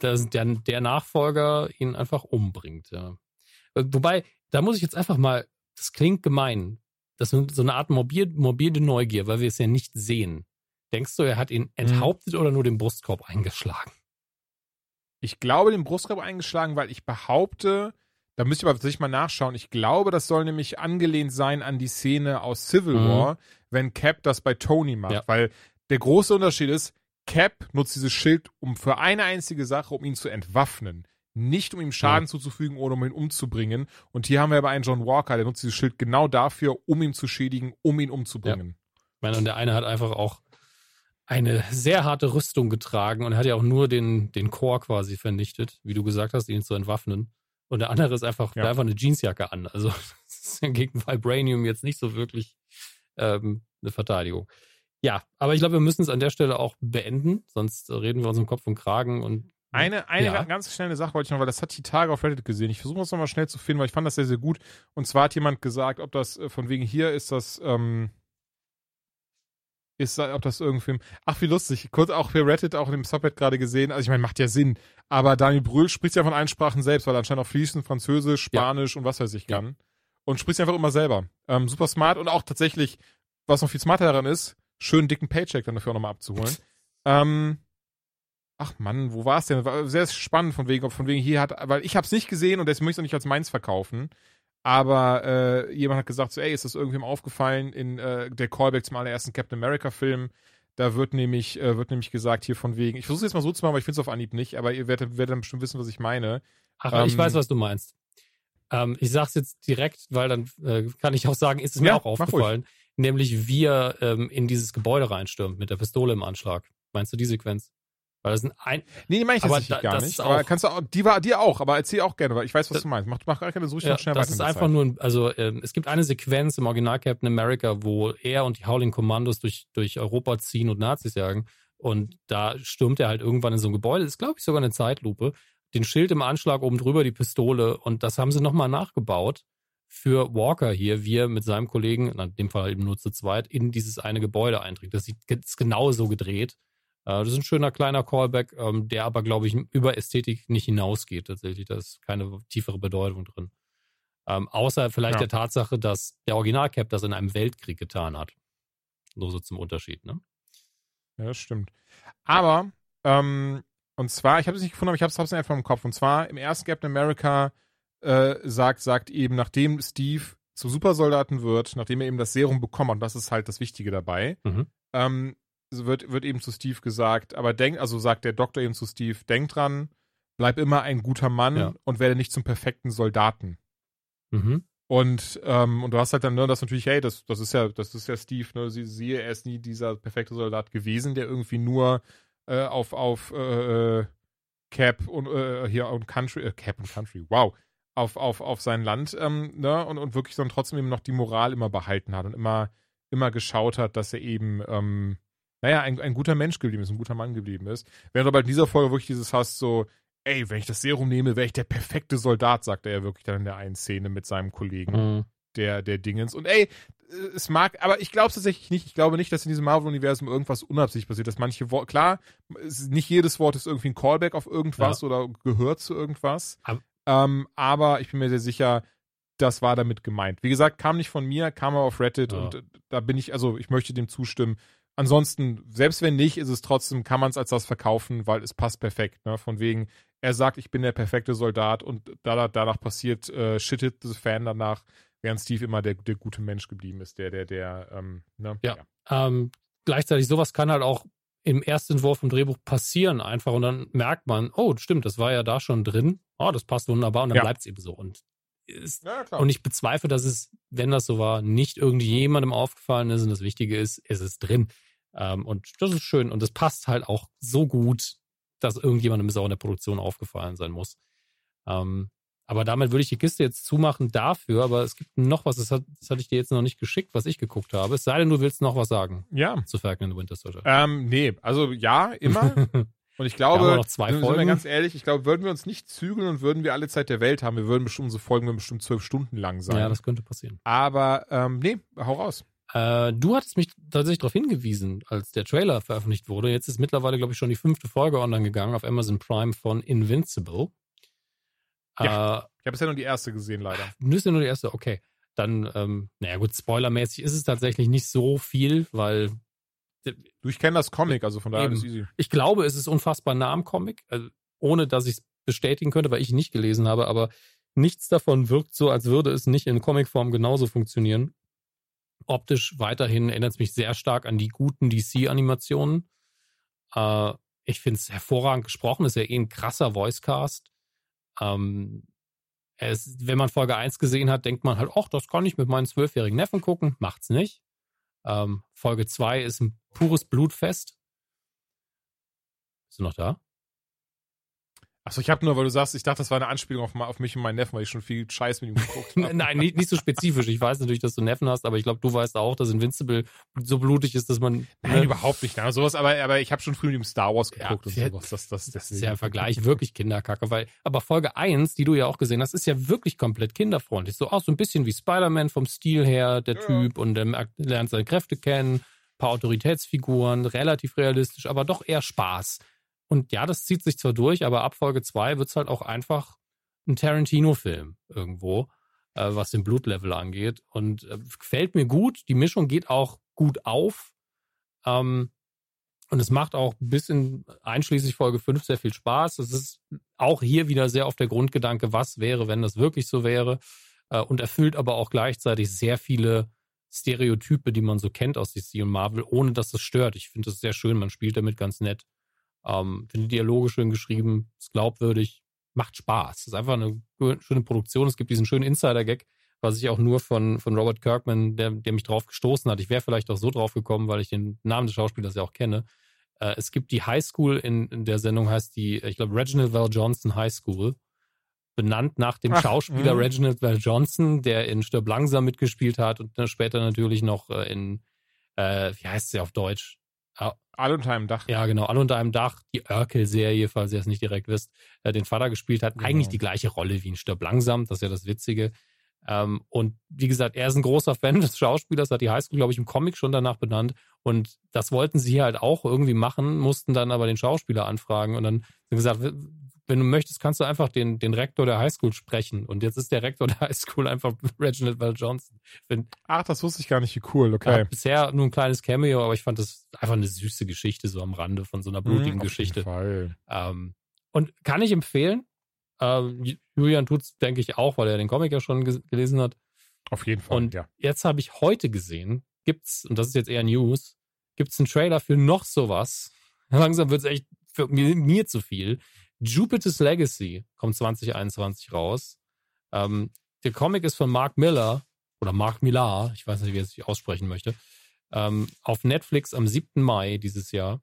dass der, der Nachfolger ihn einfach umbringt, ja. Wobei, da muss ich jetzt einfach mal, das klingt gemein, das ist so eine Art morbide, morbide Neugier, weil wir es ja nicht sehen. Denkst du, er hat ihn mhm. enthauptet mhm. oder nur den Brustkorb eingeschlagen? Ich glaube, den Brustkorb eingeschlagen, weil ich behaupte, da müsste ich aber tatsächlich mal nachschauen. Ich glaube, das soll nämlich angelehnt sein an die Szene aus Civil mhm. War, wenn Cap das bei Tony macht. Ja. Weil der große Unterschied ist, Cap nutzt dieses Schild um für eine einzige Sache, um ihn zu entwaffnen. Nicht um ihm Schaden ja. zuzufügen oder um ihn umzubringen. Und hier haben wir aber einen John Walker, der nutzt dieses Schild genau dafür, um ihn zu schädigen, um ihn umzubringen. Ja. Ich meine, und der eine hat einfach auch eine sehr harte Rüstung getragen und hat ja auch nur den, den Chor quasi vernichtet, wie du gesagt hast, ihn zu entwaffnen. Und der andere ist einfach, ja. einfach eine Jeansjacke an. Also das ist gegen Vibranium jetzt nicht so wirklich ähm, eine Verteidigung. Ja, aber ich glaube, wir müssen es an der Stelle auch beenden, sonst reden wir uns im Kopf und Kragen und eine, eine ja. ganz schnelle Sache wollte ich noch, weil das hat die Tage auf Reddit gesehen. Ich versuche es nochmal schnell zu finden, weil ich fand das sehr, sehr gut. Und zwar hat jemand gesagt, ob das äh, von wegen hier ist das, ähm, ist, ob das irgendwie. Ach, wie lustig. Kurz auch für Reddit, auch in dem Subhead gerade gesehen. Also, ich meine, macht ja Sinn. Aber Daniel Brühl spricht ja von allen Sprachen selbst, weil er anscheinend auch fließend Französisch, Spanisch ja. und was weiß ich kann. Ja. Und spricht einfach immer selber. Ähm, super smart und auch tatsächlich, was noch viel smarter daran ist, schönen dicken Paycheck dann dafür auch nochmal abzuholen. ähm, ach Mann, wo war es denn? War sehr spannend von wegen, von wegen hier hat, weil ich habe es nicht gesehen und deswegen möchte ich es auch nicht als meins verkaufen. Aber äh, jemand hat gesagt, so, ey, ist das irgendwem aufgefallen in äh, der Callback zum allerersten Captain America-Film? Da wird nämlich, äh, wird nämlich gesagt, hier von wegen, ich versuche es jetzt mal so zu machen, aber ich finde es auf Anhieb nicht, aber ihr werdet, werdet dann bestimmt wissen, was ich meine. Ach, ähm, ich weiß, was du meinst. Ähm, ich sag's jetzt direkt, weil dann äh, kann ich auch sagen, ist es mir ja, auch aufgefallen. Nämlich, wie er ähm, in dieses Gebäude reinstürmt mit der Pistole im Anschlag. Meinst du die Sequenz? Weil das sind ein. Nee, die meine ich tatsächlich da, gar nicht. Aber kannst du auch, die war dir auch, aber erzähl auch gerne, weil ich weiß, was das, du meinst. Mach, mach gar keine so ja, schnell Das ist einfach Zeit. nur, ein, also äh, es gibt eine Sequenz im Original Captain America, wo er und die Howling Commandos durch, durch Europa ziehen und Nazis jagen. Und da stürmt er halt irgendwann in so ein Gebäude. Das ist, glaube ich, sogar eine Zeitlupe. Den Schild im Anschlag oben drüber, die Pistole. Und das haben sie nochmal nachgebaut für Walker hier, wie er mit seinem Kollegen, in dem Fall eben nur zu zweit, in dieses eine Gebäude einträgt. Das ist genau so gedreht. Äh, das ist ein schöner kleiner Callback, ähm, der aber, glaube ich, über Ästhetik nicht hinausgeht tatsächlich. Da ist keine tiefere Bedeutung drin. Ähm, außer vielleicht ja. der Tatsache, dass der Original-Cap das in einem Weltkrieg getan hat. Nur so zum Unterschied, ne? Ja, das stimmt. Aber, ähm, und zwar, ich habe es nicht gefunden, aber ich habe es einfach im Kopf. Und zwar im ersten Captain America äh, sagt, sagt eben, nachdem Steve zu Supersoldaten wird, nachdem er eben das Serum bekommt, und das ist halt das Wichtige dabei, mhm. ähm, wird, wird eben zu Steve gesagt, aber denk, also sagt der Doktor eben zu Steve, denk dran, bleib immer ein guter Mann ja. und werde nicht zum perfekten Soldaten. Mhm. Und, ähm, und du hast halt dann ne, das natürlich, hey, das, das ist ja, das ist ja Steve, ne, sie, siehe, er ist nie dieser perfekte Soldat gewesen, der irgendwie nur äh, auf, auf äh, Cap und äh, hier und Country, äh, Cap und Country, wow, auf, auf, auf sein Land, ähm, ne, und, und wirklich dann trotzdem eben noch die Moral immer behalten hat und immer, immer geschaut hat, dass er eben, ähm, naja, ein, ein guter Mensch geblieben ist, ein guter Mann geblieben ist. Während aber in dieser Folge wirklich dieses hast, so, ey, wenn ich das Serum nehme, wäre ich der perfekte Soldat, sagt er ja wirklich dann in der einen Szene mit seinem Kollegen, mhm. der, der Dingens. Und ey, es mag, aber ich glaube es tatsächlich nicht. Ich glaube nicht, dass in diesem Marvel-Universum irgendwas unabsichtlich passiert, dass manche Worte, klar, nicht jedes Wort ist irgendwie ein Callback auf irgendwas ja. oder gehört zu irgendwas. Aber, ähm, aber ich bin mir sehr sicher, das war damit gemeint. Wie gesagt, kam nicht von mir, kam aber auf Reddit ja. und da bin ich, also ich möchte dem zustimmen ansonsten, selbst wenn nicht, ist es trotzdem, kann man es als das verkaufen, weil es passt perfekt. Ne? Von wegen, er sagt, ich bin der perfekte Soldat und danach, danach passiert, äh, shittet the Fan danach, während Steve immer der, der gute Mensch geblieben ist, der, der, der, ähm, ne? Ja. ja. Ähm, gleichzeitig, sowas kann halt auch im Erstentwurf im Drehbuch passieren einfach und dann merkt man, oh, stimmt, das war ja da schon drin. Oh, das passt wunderbar und dann ja. bleibt es eben so. Und ist, ja, und ich bezweifle, dass es, wenn das so war, nicht irgendjemandem aufgefallen ist und das Wichtige ist, es ist drin. Ähm, und das ist schön und das passt halt auch so gut, dass irgendjemandem es auch in der Produktion aufgefallen sein muss. Ähm, aber damit würde ich die Kiste jetzt zumachen dafür, aber es gibt noch was, das, hat, das hatte ich dir jetzt noch nicht geschickt, was ich geguckt habe. Es sei denn, du willst noch was sagen. Ja. Zu Falcon and the Winter Soldier. Ähm, nee, also ja, immer. Und ich glaube, noch zwei Folgen. sind wir ganz ehrlich, ich glaube, würden wir uns nicht zügeln und würden wir alle Zeit der Welt haben, wir würden bestimmt, unsere Folgen würden bestimmt zwölf Stunden lang sein. Ja, das könnte passieren. Aber, ähm, nee, hau raus. Äh, du hattest mich tatsächlich darauf hingewiesen, als der Trailer veröffentlicht wurde. Jetzt ist mittlerweile, glaube ich, schon die fünfte Folge online gegangen auf Amazon Prime von Invincible. Ja, äh, ich habe bisher nur die erste gesehen, leider. Ist ja nur die erste, okay. Dann, ähm, naja gut, spoilermäßig ist es tatsächlich nicht so viel, weil Du, ich kenne das Comic, also von daher ist es easy. Ich glaube, es ist unfassbar nah am Comic, also ohne dass ich es bestätigen könnte, weil ich nicht gelesen habe, aber nichts davon wirkt so, als würde es nicht in Comicform genauso funktionieren. Optisch weiterhin erinnert es mich sehr stark an die guten DC-Animationen. Äh, ich finde es hervorragend gesprochen, ist ja eh ein krasser Voicecast. Ähm, es, wenn man Folge 1 gesehen hat, denkt man halt, ach, das kann ich mit meinen zwölfjährigen Neffen gucken. Macht's nicht. Ähm, Folge 2 ist ein pures Blutfest. Bist du noch da? Achso, ich habe nur, weil du sagst, ich dachte, das war eine Anspielung auf, auf mich und meinen Neffen, weil ich schon viel Scheiß mit ihm geguckt habe. Nein, nicht, nicht so spezifisch. Ich weiß natürlich, dass du Neffen hast, aber ich glaube, du weißt auch, dass Invincible so blutig ist, dass man. Nein, ne? überhaupt nicht. Nein, sowas, aber, aber ich habe schon früh mit dem Star Wars geguckt ja, und sowas. Das, das, das ist ja im Vergleich wirklich Kinderkacke, weil, aber Folge 1, die du ja auch gesehen hast, ist ja wirklich komplett kinderfreundlich. So auch so ein bisschen wie Spider-Man vom Stil her, der ja. Typ und ähm, lernt seine Kräfte kennen, paar Autoritätsfiguren, relativ realistisch, aber doch eher Spaß. Und ja, das zieht sich zwar durch, aber ab Folge 2 wird es halt auch einfach ein Tarantino-Film irgendwo, äh, was den Blutlevel angeht. Und äh, gefällt mir gut. Die Mischung geht auch gut auf. Ähm, und es macht auch bis in einschließlich Folge 5 sehr viel Spaß. Es ist auch hier wieder sehr auf der Grundgedanke, was wäre, wenn das wirklich so wäre. Äh, und erfüllt aber auch gleichzeitig sehr viele Stereotype, die man so kennt aus DC und Marvel, ohne dass das stört. Ich finde das sehr schön. Man spielt damit ganz nett. Ähm, finde die Dialoge schön geschrieben, ist glaubwürdig, macht Spaß. Es ist einfach eine schöne Produktion. Es gibt diesen schönen Insider-Gag, was ich auch nur von, von Robert Kirkman, der, der mich drauf gestoßen hat. Ich wäre vielleicht auch so drauf gekommen, weil ich den Namen des Schauspielers ja auch kenne. Äh, es gibt die High School in, in der Sendung, heißt die, ich glaube, Reginald Val Johnson High School. Benannt nach dem Ach, Schauspieler mh. Reginald Val Johnson, der in Stirb langsam mitgespielt hat und dann später natürlich noch äh, in, äh, wie heißt sie auf Deutsch? Alle unter einem Dach. Ja, genau, alle unter einem Dach. Die Urkel-Serie, falls ihr es nicht direkt wisst, äh, den Vater gespielt hat. Genau. Eigentlich die gleiche Rolle wie in Stirb langsam, das ist ja das Witzige. Ähm, und wie gesagt, er ist ein großer Fan des Schauspielers, hat die Highschool, glaube ich, im Comic schon danach benannt. Und das wollten sie hier halt auch irgendwie machen, mussten dann aber den Schauspieler anfragen und dann gesagt, wenn du möchtest, kannst du einfach den, den Rektor der Highschool sprechen. Und jetzt ist der Rektor der Highschool einfach Reginald Val Johnson. Find, Ach, das wusste ich gar nicht, wie cool, okay. bisher nur ein kleines Cameo, aber ich fand das einfach eine süße Geschichte, so am Rande von so einer blutigen mhm, Geschichte. Fall. Ähm, und kann ich empfehlen. Ähm, Julian tut's, denke ich, auch, weil er den Comic ja schon gelesen hat. Auf jeden Fall. Und ja. jetzt habe ich heute gesehen, gibt's, und das ist jetzt eher News, gibt's einen Trailer für noch sowas. Langsam wird's echt für mir, mir zu viel. Jupiter's Legacy kommt 2021 raus. Ähm, der Comic ist von Mark Miller oder Mark Millar, ich weiß nicht, wie er sich aussprechen möchte, ähm, auf Netflix am 7. Mai dieses Jahr.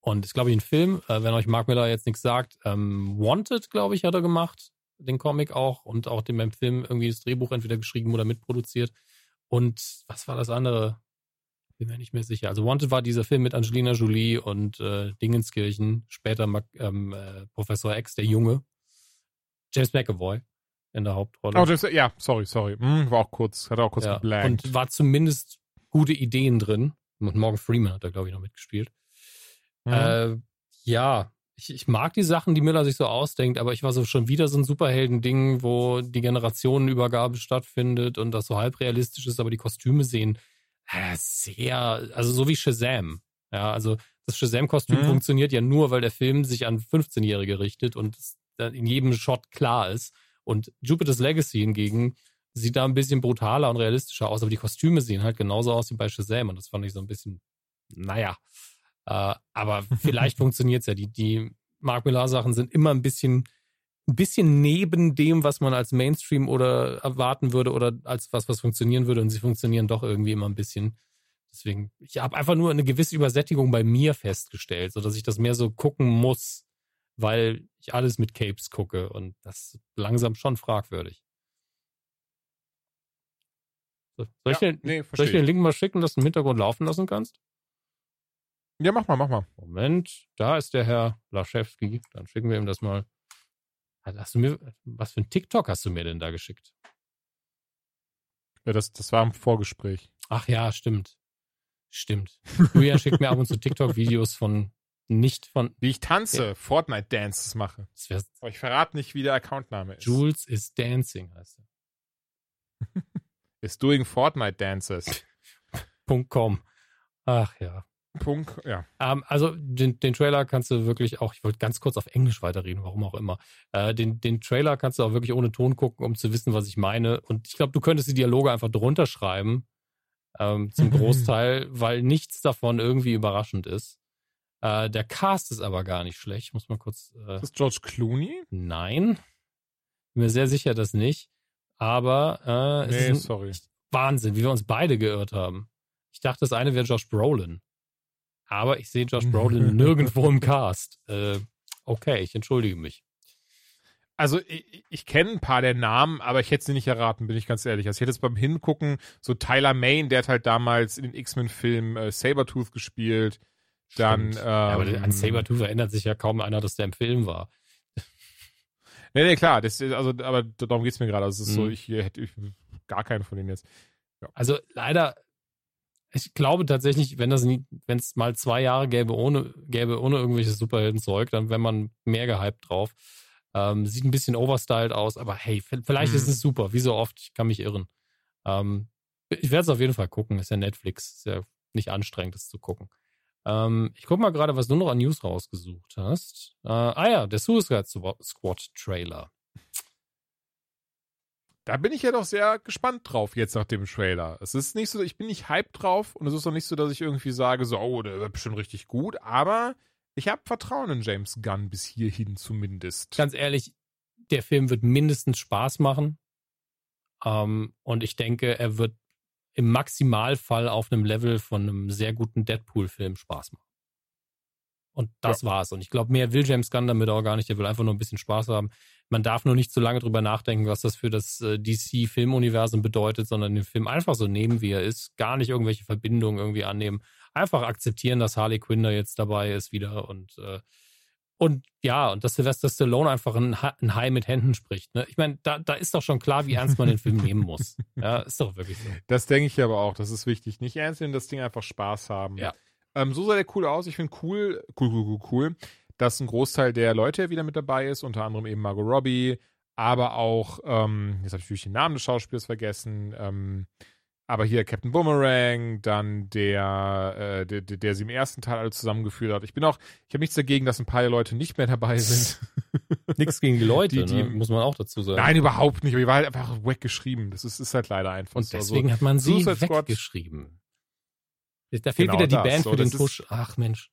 Und ist, glaube ich, ein Film, äh, wenn euch Mark Miller jetzt nichts sagt. Ähm, Wanted, glaube ich, hat er gemacht, den Comic auch und auch dem Film irgendwie das Drehbuch entweder geschrieben oder mitproduziert. Und was war das andere? Bin mir nicht mehr sicher. Also Wanted war dieser Film mit Angelina Jolie und äh, Dingenskirchen, später ähm, äh, Professor X, der Junge. James McAvoy in der Hauptrolle. Oh, das, ja, sorry, sorry. Hm, war auch kurz, hat auch kurz ja, geblankt. Und war zumindest gute Ideen drin. Und Morgan Freeman hat da, glaube ich, noch mitgespielt. Mhm. Äh, ja, ich, ich mag die Sachen, die Miller sich so ausdenkt, aber ich war so schon wieder so ein Superhelden-Ding, wo die Generationenübergabe stattfindet und das so halb realistisch ist, aber die Kostüme sehen sehr, also so wie Shazam. Ja, also das Shazam-Kostüm mhm. funktioniert ja nur, weil der Film sich an 15-Jährige richtet und es in jedem Shot klar ist. Und Jupiter's Legacy hingegen sieht da ein bisschen brutaler und realistischer aus, aber die Kostüme sehen halt genauso aus wie bei Shazam und das fand ich so ein bisschen, naja. Äh, aber vielleicht funktioniert es ja. Die, die Mark Millar-Sachen sind immer ein bisschen ein bisschen neben dem, was man als Mainstream oder erwarten würde oder als was, was funktionieren würde. Und sie funktionieren doch irgendwie immer ein bisschen. Deswegen, ich habe einfach nur eine gewisse Übersättigung bei mir festgestellt, so dass ich das mehr so gucken muss, weil ich alles mit Capes gucke und das langsam schon fragwürdig. So, soll, ich ja, den, nee, soll ich den Link mal schicken, dass du im Hintergrund laufen lassen kannst? Ja, mach mal, mach mal. Moment, da ist der Herr Laschewski. Dann schicken wir ihm das mal. Hast du mir, was für ein TikTok hast du mir denn da geschickt? Ja, das, das war im Vorgespräch. Ach ja, stimmt. Stimmt. Julia schickt mir ab und zu TikTok-Videos von nicht von. Wie ich tanze, ja. Fortnite-Dances mache. Aber ich verrate nicht, wie der Accountname ist. Jules is dancing heißt er. is doing Fortnite Dances. .com. Ach ja. Punkt, ja. Ähm, also den, den Trailer kannst du wirklich auch, ich wollte ganz kurz auf Englisch weiterreden, warum auch immer. Äh, den, den Trailer kannst du auch wirklich ohne Ton gucken, um zu wissen, was ich meine. Und ich glaube, du könntest die Dialoge einfach drunter schreiben, ähm, zum Großteil, weil nichts davon irgendwie überraschend ist. Äh, der Cast ist aber gar nicht schlecht. Ich muss mal kurz. Äh, ist das George Clooney? Nein. Bin mir sehr sicher, dass nicht. Aber äh, nee, es ist sorry. Wahnsinn, wie wir uns beide geirrt haben. Ich dachte, das eine wäre Josh Brolin. Aber ich sehe Josh Brolin nirgendwo im Cast. Äh, okay, ich entschuldige mich. Also ich, ich kenne ein paar der Namen, aber ich hätte sie nicht erraten, bin ich ganz ehrlich. Also ich hätte es beim Hingucken, so Tyler Main, der hat halt damals in den X-Men-Filmen äh, Sabertooth gespielt. Dann, ähm, ja, aber an Sabertooth erinnert sich ja kaum einer, dass der im Film war. Nee, nee, klar, das, also, aber darum geht's mir gerade. Also es ist mhm. so, ich hätte gar keinen von denen jetzt. Ja. Also leider, ich glaube tatsächlich, wenn das wenn es mal zwei Jahre gäbe ohne, gäbe ohne irgendwelches Superheldenzeug, dann wäre man mehr gehypt drauf. Ähm, sieht ein bisschen overstyled aus, aber hey, vielleicht mhm. ist es super, wie so oft, ich kann mich irren. Ähm, ich werde es auf jeden Fall gucken, ist ja Netflix, ist ja nicht anstrengend, das zu gucken. Ähm, ich guck mal gerade, was du noch an News rausgesucht hast. Äh, ah ja, der Suicide Squad Trailer. Da bin ich ja doch sehr gespannt drauf jetzt nach dem Trailer. Es ist nicht so, ich bin nicht hyped drauf und es ist auch nicht so, dass ich irgendwie sage, so, oh, der wird bestimmt richtig gut, aber ich habe Vertrauen in James Gunn bis hierhin zumindest. Ganz ehrlich, der Film wird mindestens Spaß machen. Ähm, und ich denke, er wird im Maximalfall auf einem Level von einem sehr guten Deadpool-Film Spaß machen. Und das ja. war's. Und ich glaube, mehr will James Gunn damit auch gar nicht. Er will einfach nur ein bisschen Spaß haben. Man darf nur nicht zu lange drüber nachdenken, was das für das äh, DC-Filmuniversum bedeutet, sondern den Film einfach so nehmen, wie er ist. Gar nicht irgendwelche Verbindungen irgendwie annehmen. Einfach akzeptieren, dass Harley Quinn da jetzt dabei ist wieder und äh, und ja, und dass Sylvester Stallone einfach ein, ein Hai mit Händen spricht. Ne? Ich meine, da, da ist doch schon klar, wie ernst man den Film nehmen muss. Ja, ist doch wirklich so. Das denke ich aber auch. Das ist wichtig. Nicht ernst nehmen, das Ding einfach Spaß haben. Ja. Ähm, so sah der cool aus. Ich finde cool, cool, cool, cool, cool, dass ein Großteil der Leute wieder mit dabei ist. Unter anderem eben Margot Robbie, aber auch, ähm, jetzt habe ich natürlich den Namen des Schauspielers vergessen, ähm, aber hier Captain Boomerang, dann der, äh, der, der, sie im ersten Teil alle zusammengeführt hat. Ich bin auch, ich habe nichts dagegen, dass ein paar Leute nicht mehr dabei sind. nichts gegen die Leute, die, die, ne? muss man auch dazu sagen. Nein, überhaupt nicht. Aber die war halt einfach weggeschrieben. Das ist, ist halt leider einfach Und so. deswegen also, hat man sie weggeschrieben. Da fehlt genau wieder die das. Band so, für den Tusch. Ach Mensch.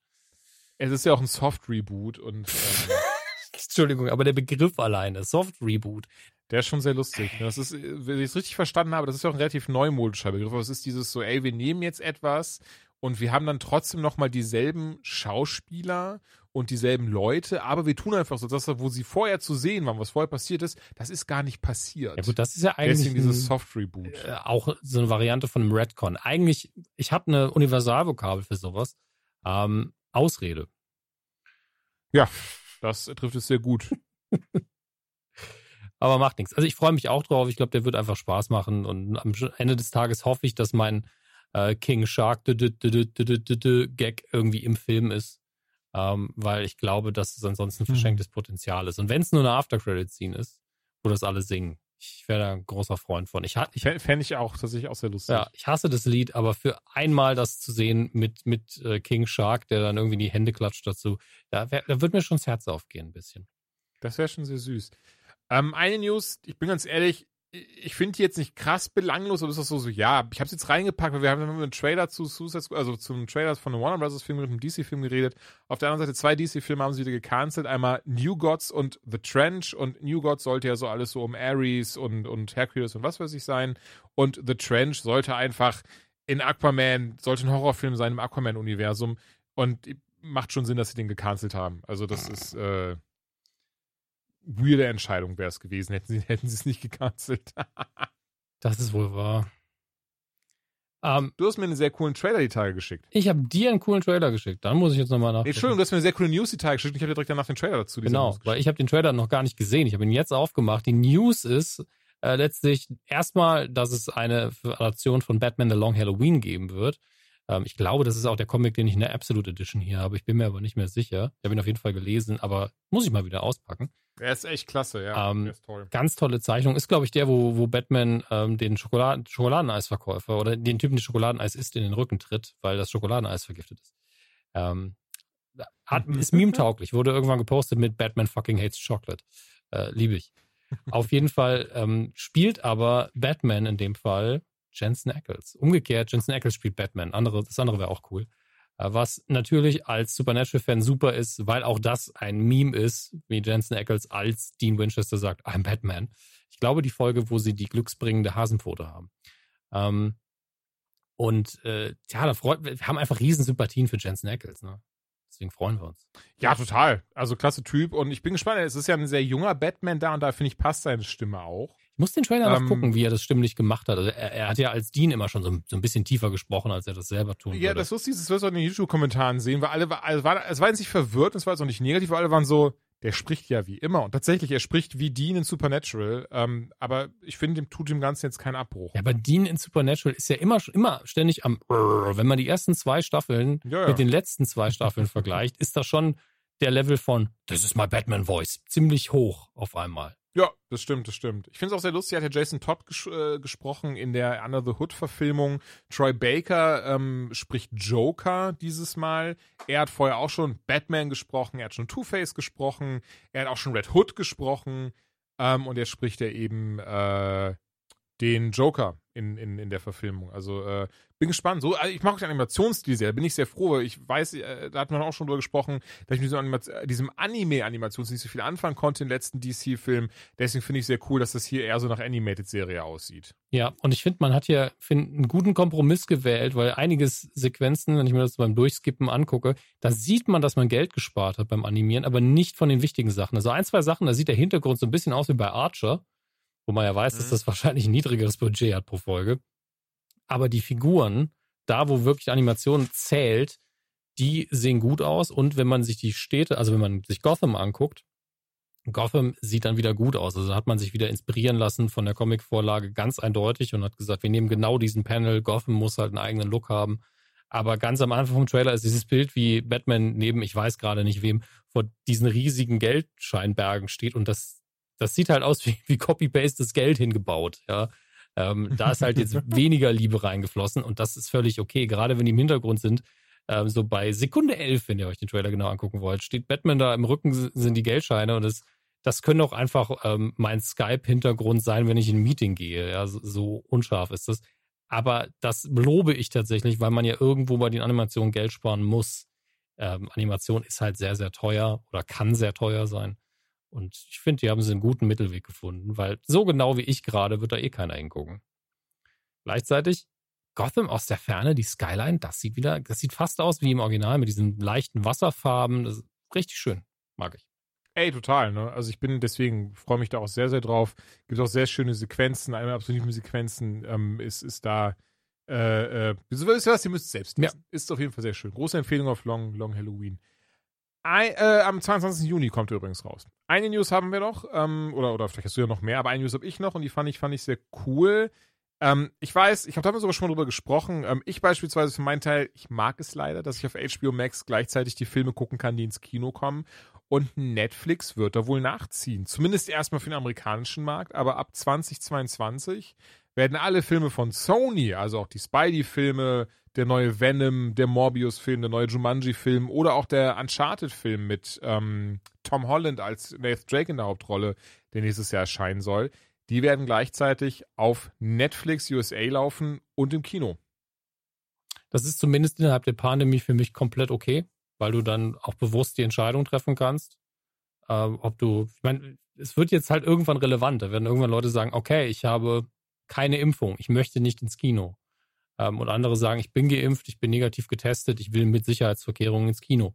Es ist ja auch ein Soft-Reboot und ähm, Entschuldigung, aber der Begriff alleine, Soft-Reboot, der ist schon sehr lustig. Das ist, wenn ich es richtig verstanden habe, das ist ja auch ein relativ neumodischer Begriff. Aber es ist dieses so, ey, wir nehmen jetzt etwas und wir haben dann trotzdem nochmal dieselben Schauspieler und dieselben Leute, aber wir tun einfach so, dass wo sie vorher zu sehen waren, was vorher passiert ist, das ist gar nicht passiert. Ja gut, das ist ja eigentlich Deswegen dieses Soft Reboot. Äh, auch so eine Variante von einem Redcon. Eigentlich, ich habe eine Universalvokabel für sowas. Ähm, Ausrede. Ja, das trifft es sehr gut. Aber macht nichts. Also ich freue mich auch drauf. Ich glaube, der wird einfach Spaß machen. Und am Ende des Tages hoffe ich, dass mein äh, King Shark Gag irgendwie im Film ist. Ähm, weil ich glaube, dass es ansonsten verschenktes Potenzial ist. Und wenn es nur eine After-Credit-Scene ist, wo das alle singen, ich wäre da ein großer Freund von. Ich, ich fände ich auch tatsächlich auch sehr lustig. Ja, ich hasse das Lied, aber für einmal das zu sehen mit, mit äh, King Shark, der dann irgendwie die Hände klatscht dazu, da, wär, da wird mir schon das Herz aufgehen ein bisschen. Das wäre schon sehr süß. Ähm, eine News, ich bin ganz ehrlich, ich finde die jetzt nicht krass belanglos, aber es ist so, so, ja, ich habe es jetzt reingepackt, weil wir haben einen Trailer zu Suicide also zum Trailer von einem Warner Bros. Film mit einem DC-Film geredet. Auf der anderen Seite zwei DC-Filme haben sie wieder gecancelt. Einmal New Gods und The Trench und New Gods sollte ja so alles so um Ares und, und Hercules und was weiß ich sein. Und The Trench sollte einfach in Aquaman, sollte ein Horrorfilm sein im Aquaman-Universum und macht schon Sinn, dass sie den gecancelt haben. Also das ist, äh, weirde Entscheidung wäre es gewesen, hätten sie, hätten sie es nicht gecancelt. das ist wohl wahr. Um, ähm, du hast mir einen sehr coolen Trailer die Tage geschickt. Ich habe dir einen coolen Trailer geschickt. Dann muss ich jetzt nochmal nach. Entschuldigung, du hast mir eine sehr coole News die Tage geschickt. Ich habe dir direkt danach den Trailer dazu. Genau, weil ich habe den Trailer noch gar nicht gesehen. Ich habe ihn jetzt aufgemacht. Die News ist äh, letztlich erstmal, dass es eine Adaption von Batman The Long Halloween geben wird. Ähm, ich glaube, das ist auch der Comic, den ich in der Absolute Edition hier habe. Ich bin mir aber nicht mehr sicher. Ich habe ihn auf jeden Fall gelesen, aber muss ich mal wieder auspacken. Er ist echt klasse, ja. Ähm, ist toll. Ganz tolle Zeichnung. Ist, glaube ich, der, wo, wo Batman ähm, den Schokoladen Schokoladeneisverkäufer oder den Typen, der Schokoladeneis isst, in den Rücken tritt, weil das Schokoladeneis vergiftet ist. Ähm, hat, ist meme-tauglich. Wurde irgendwann gepostet mit Batman fucking hates chocolate. Äh, Liebe ich. Auf jeden Fall ähm, spielt aber Batman in dem Fall Jensen Ackles. Umgekehrt, Jensen Ackles spielt Batman. Andere, das andere wäre auch cool. Äh, was natürlich als Supernatural-Fan super ist, weil auch das ein Meme ist, wie Jensen Ackles als Dean Winchester sagt, I'm Batman. Ich glaube, die Folge, wo sie die glücksbringende Hasenpfote haben. Ähm, Und äh, ja, da freut, wir haben einfach riesen Sympathien für Jensen Ackles, ne? Deswegen freuen wir uns. Ja, total. Also klasse Typ. Und ich bin gespannt. Es ist ja ein sehr junger Batman da und da finde ich passt seine Stimme auch. Ich muss den Trailer ähm, noch gucken, wie er das stimmlich gemacht hat. Also er, er hat ja als Dean immer schon so, so, ein bisschen tiefer gesprochen, als er das selber tun Ja, würde. das ist dieses, was wir in den YouTube-Kommentaren sehen, weil alle, also war, es war jetzt nicht verwirrt, es war jetzt auch nicht negativ, weil alle waren so, der spricht ja wie immer. Und tatsächlich, er spricht wie Dean in Supernatural. Ähm, aber ich finde, dem tut dem Ganzen jetzt keinen Abbruch. Ja, aber Dean in Supernatural ist ja immer, immer ständig am, wenn man die ersten zwei Staffeln ja, ja. mit den letzten zwei Staffeln vergleicht, ist das schon der Level von, das ist my Batman Voice, ziemlich hoch auf einmal. Ja, das stimmt, das stimmt. Ich finde es auch sehr lustig, hat ja Jason Todd ges äh, gesprochen in der Under the Hood-Verfilmung. Troy Baker ähm, spricht Joker dieses Mal. Er hat vorher auch schon Batman gesprochen, er hat schon Two-Face gesprochen, er hat auch schon Red Hood gesprochen ähm, und er spricht ja eben äh, den Joker in, in, in der Verfilmung. Also äh, bin gespannt. So, also ich mag den Animationsstil sehr, bin ich sehr froh. Ich weiß, äh, da hat man auch schon drüber gesprochen, dass ich mit diesem, Anima diesem Anime-Animationsstil nicht so viel anfangen konnte im letzten DC-Film. Deswegen finde ich sehr cool, dass das hier eher so nach Animated-Serie aussieht. Ja, und ich finde, man hat hier find, einen guten Kompromiss gewählt, weil einiges Sequenzen, wenn ich mir das beim Durchskippen angucke, da sieht man, dass man Geld gespart hat beim Animieren, aber nicht von den wichtigen Sachen. Also ein, zwei Sachen, da sieht der Hintergrund so ein bisschen aus wie bei Archer wo man ja weiß, mhm. dass das wahrscheinlich ein niedrigeres Budget hat pro Folge. Aber die Figuren, da wo wirklich Animation zählt, die sehen gut aus. Und wenn man sich die Städte, also wenn man sich Gotham anguckt, Gotham sieht dann wieder gut aus. Also hat man sich wieder inspirieren lassen von der Comicvorlage ganz eindeutig und hat gesagt, wir nehmen genau diesen Panel. Gotham muss halt einen eigenen Look haben. Aber ganz am Anfang vom Trailer ist dieses Bild, wie Batman neben, ich weiß gerade nicht wem, vor diesen riesigen Geldscheinbergen steht und das das sieht halt aus wie, wie Copy-Paste das Geld hingebaut, ja. Ähm, da ist halt jetzt weniger Liebe reingeflossen und das ist völlig okay, gerade wenn die im Hintergrund sind. Ähm, so bei Sekunde 11, wenn ihr euch den Trailer genau angucken wollt, steht Batman da im Rücken, sind die Geldscheine und das, das könnte auch einfach ähm, mein Skype-Hintergrund sein, wenn ich in ein Meeting gehe. Ja, so, so unscharf ist das. Aber das lobe ich tatsächlich, weil man ja irgendwo bei den Animationen Geld sparen muss. Ähm, Animation ist halt sehr, sehr teuer oder kann sehr teuer sein. Und ich finde, die haben sie einen guten Mittelweg gefunden, weil so genau wie ich gerade wird da eh keiner hingucken. Gleichzeitig Gotham aus der Ferne, die Skyline, das sieht wieder, das sieht fast aus wie im Original mit diesen leichten Wasserfarben. Das ist richtig schön. Mag ich. Ey, total, ne? Also ich bin deswegen, freue mich da auch sehr, sehr drauf. Gibt auch sehr schöne Sequenzen, einmal absolute Sequenzen ähm, ist, ist da. Äh, äh, wisst ihr was? Ihr müsst es selbst lesen. Ja. Ist auf jeden Fall sehr schön. Große Empfehlung auf Long, Long Halloween. Ein, äh, am 22. Juni kommt er übrigens raus. Eine News haben wir noch, ähm, oder, oder vielleicht hast du ja noch mehr, aber eine News habe ich noch und die fand ich, fand ich sehr cool. Ähm, ich weiß, ich habe damals sogar schon mal drüber gesprochen. Ähm, ich beispielsweise für meinen Teil, ich mag es leider, dass ich auf HBO Max gleichzeitig die Filme gucken kann, die ins Kino kommen. Und Netflix wird da wohl nachziehen. Zumindest erstmal für den amerikanischen Markt, aber ab 2022 werden alle Filme von Sony, also auch die Spidey-Filme, der neue Venom, der Morbius-Film, der neue Jumanji-Film oder auch der Uncharted-Film mit ähm, Tom Holland als Nathan Drake in der Hauptrolle, der nächstes Jahr erscheinen soll, die werden gleichzeitig auf Netflix USA laufen und im Kino. Das ist zumindest innerhalb der Pandemie für mich komplett okay, weil du dann auch bewusst die Entscheidung treffen kannst, äh, ob du, ich meine, es wird jetzt halt irgendwann relevant. Da werden irgendwann Leute sagen, okay, ich habe keine Impfung, ich möchte nicht ins Kino. Ähm, und andere sagen, ich bin geimpft, ich bin negativ getestet, ich will mit Sicherheitsverkehrungen ins Kino.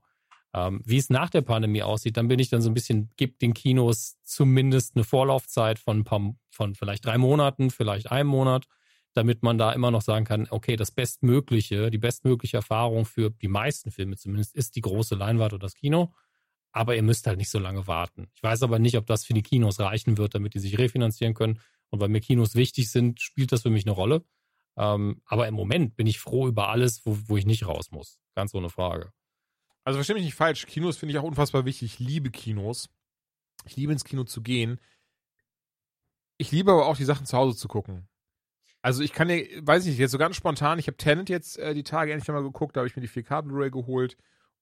Ähm, wie es nach der Pandemie aussieht, dann bin ich dann so ein bisschen, gibt den Kinos zumindest eine Vorlaufzeit von ein paar, von vielleicht drei Monaten, vielleicht einem Monat, damit man da immer noch sagen kann, okay, das Bestmögliche, die bestmögliche Erfahrung für die meisten Filme zumindest ist die große Leinwand oder das Kino. Aber ihr müsst halt nicht so lange warten. Ich weiß aber nicht, ob das für die Kinos reichen wird, damit die sich refinanzieren können. Und weil mir Kinos wichtig sind, spielt das für mich eine Rolle. Ähm, aber im Moment bin ich froh über alles, wo, wo ich nicht raus muss. Ganz ohne Frage. Also verstehe mich nicht falsch. Kinos finde ich auch unfassbar wichtig. Ich liebe Kinos. Ich liebe ins Kino zu gehen. Ich liebe aber auch die Sachen zu Hause zu gucken. Also ich kann ja, weiß ich nicht, jetzt so ganz spontan, ich habe Tenet jetzt äh, die Tage endlich mal geguckt, da habe ich mir die 4K Blu-ray geholt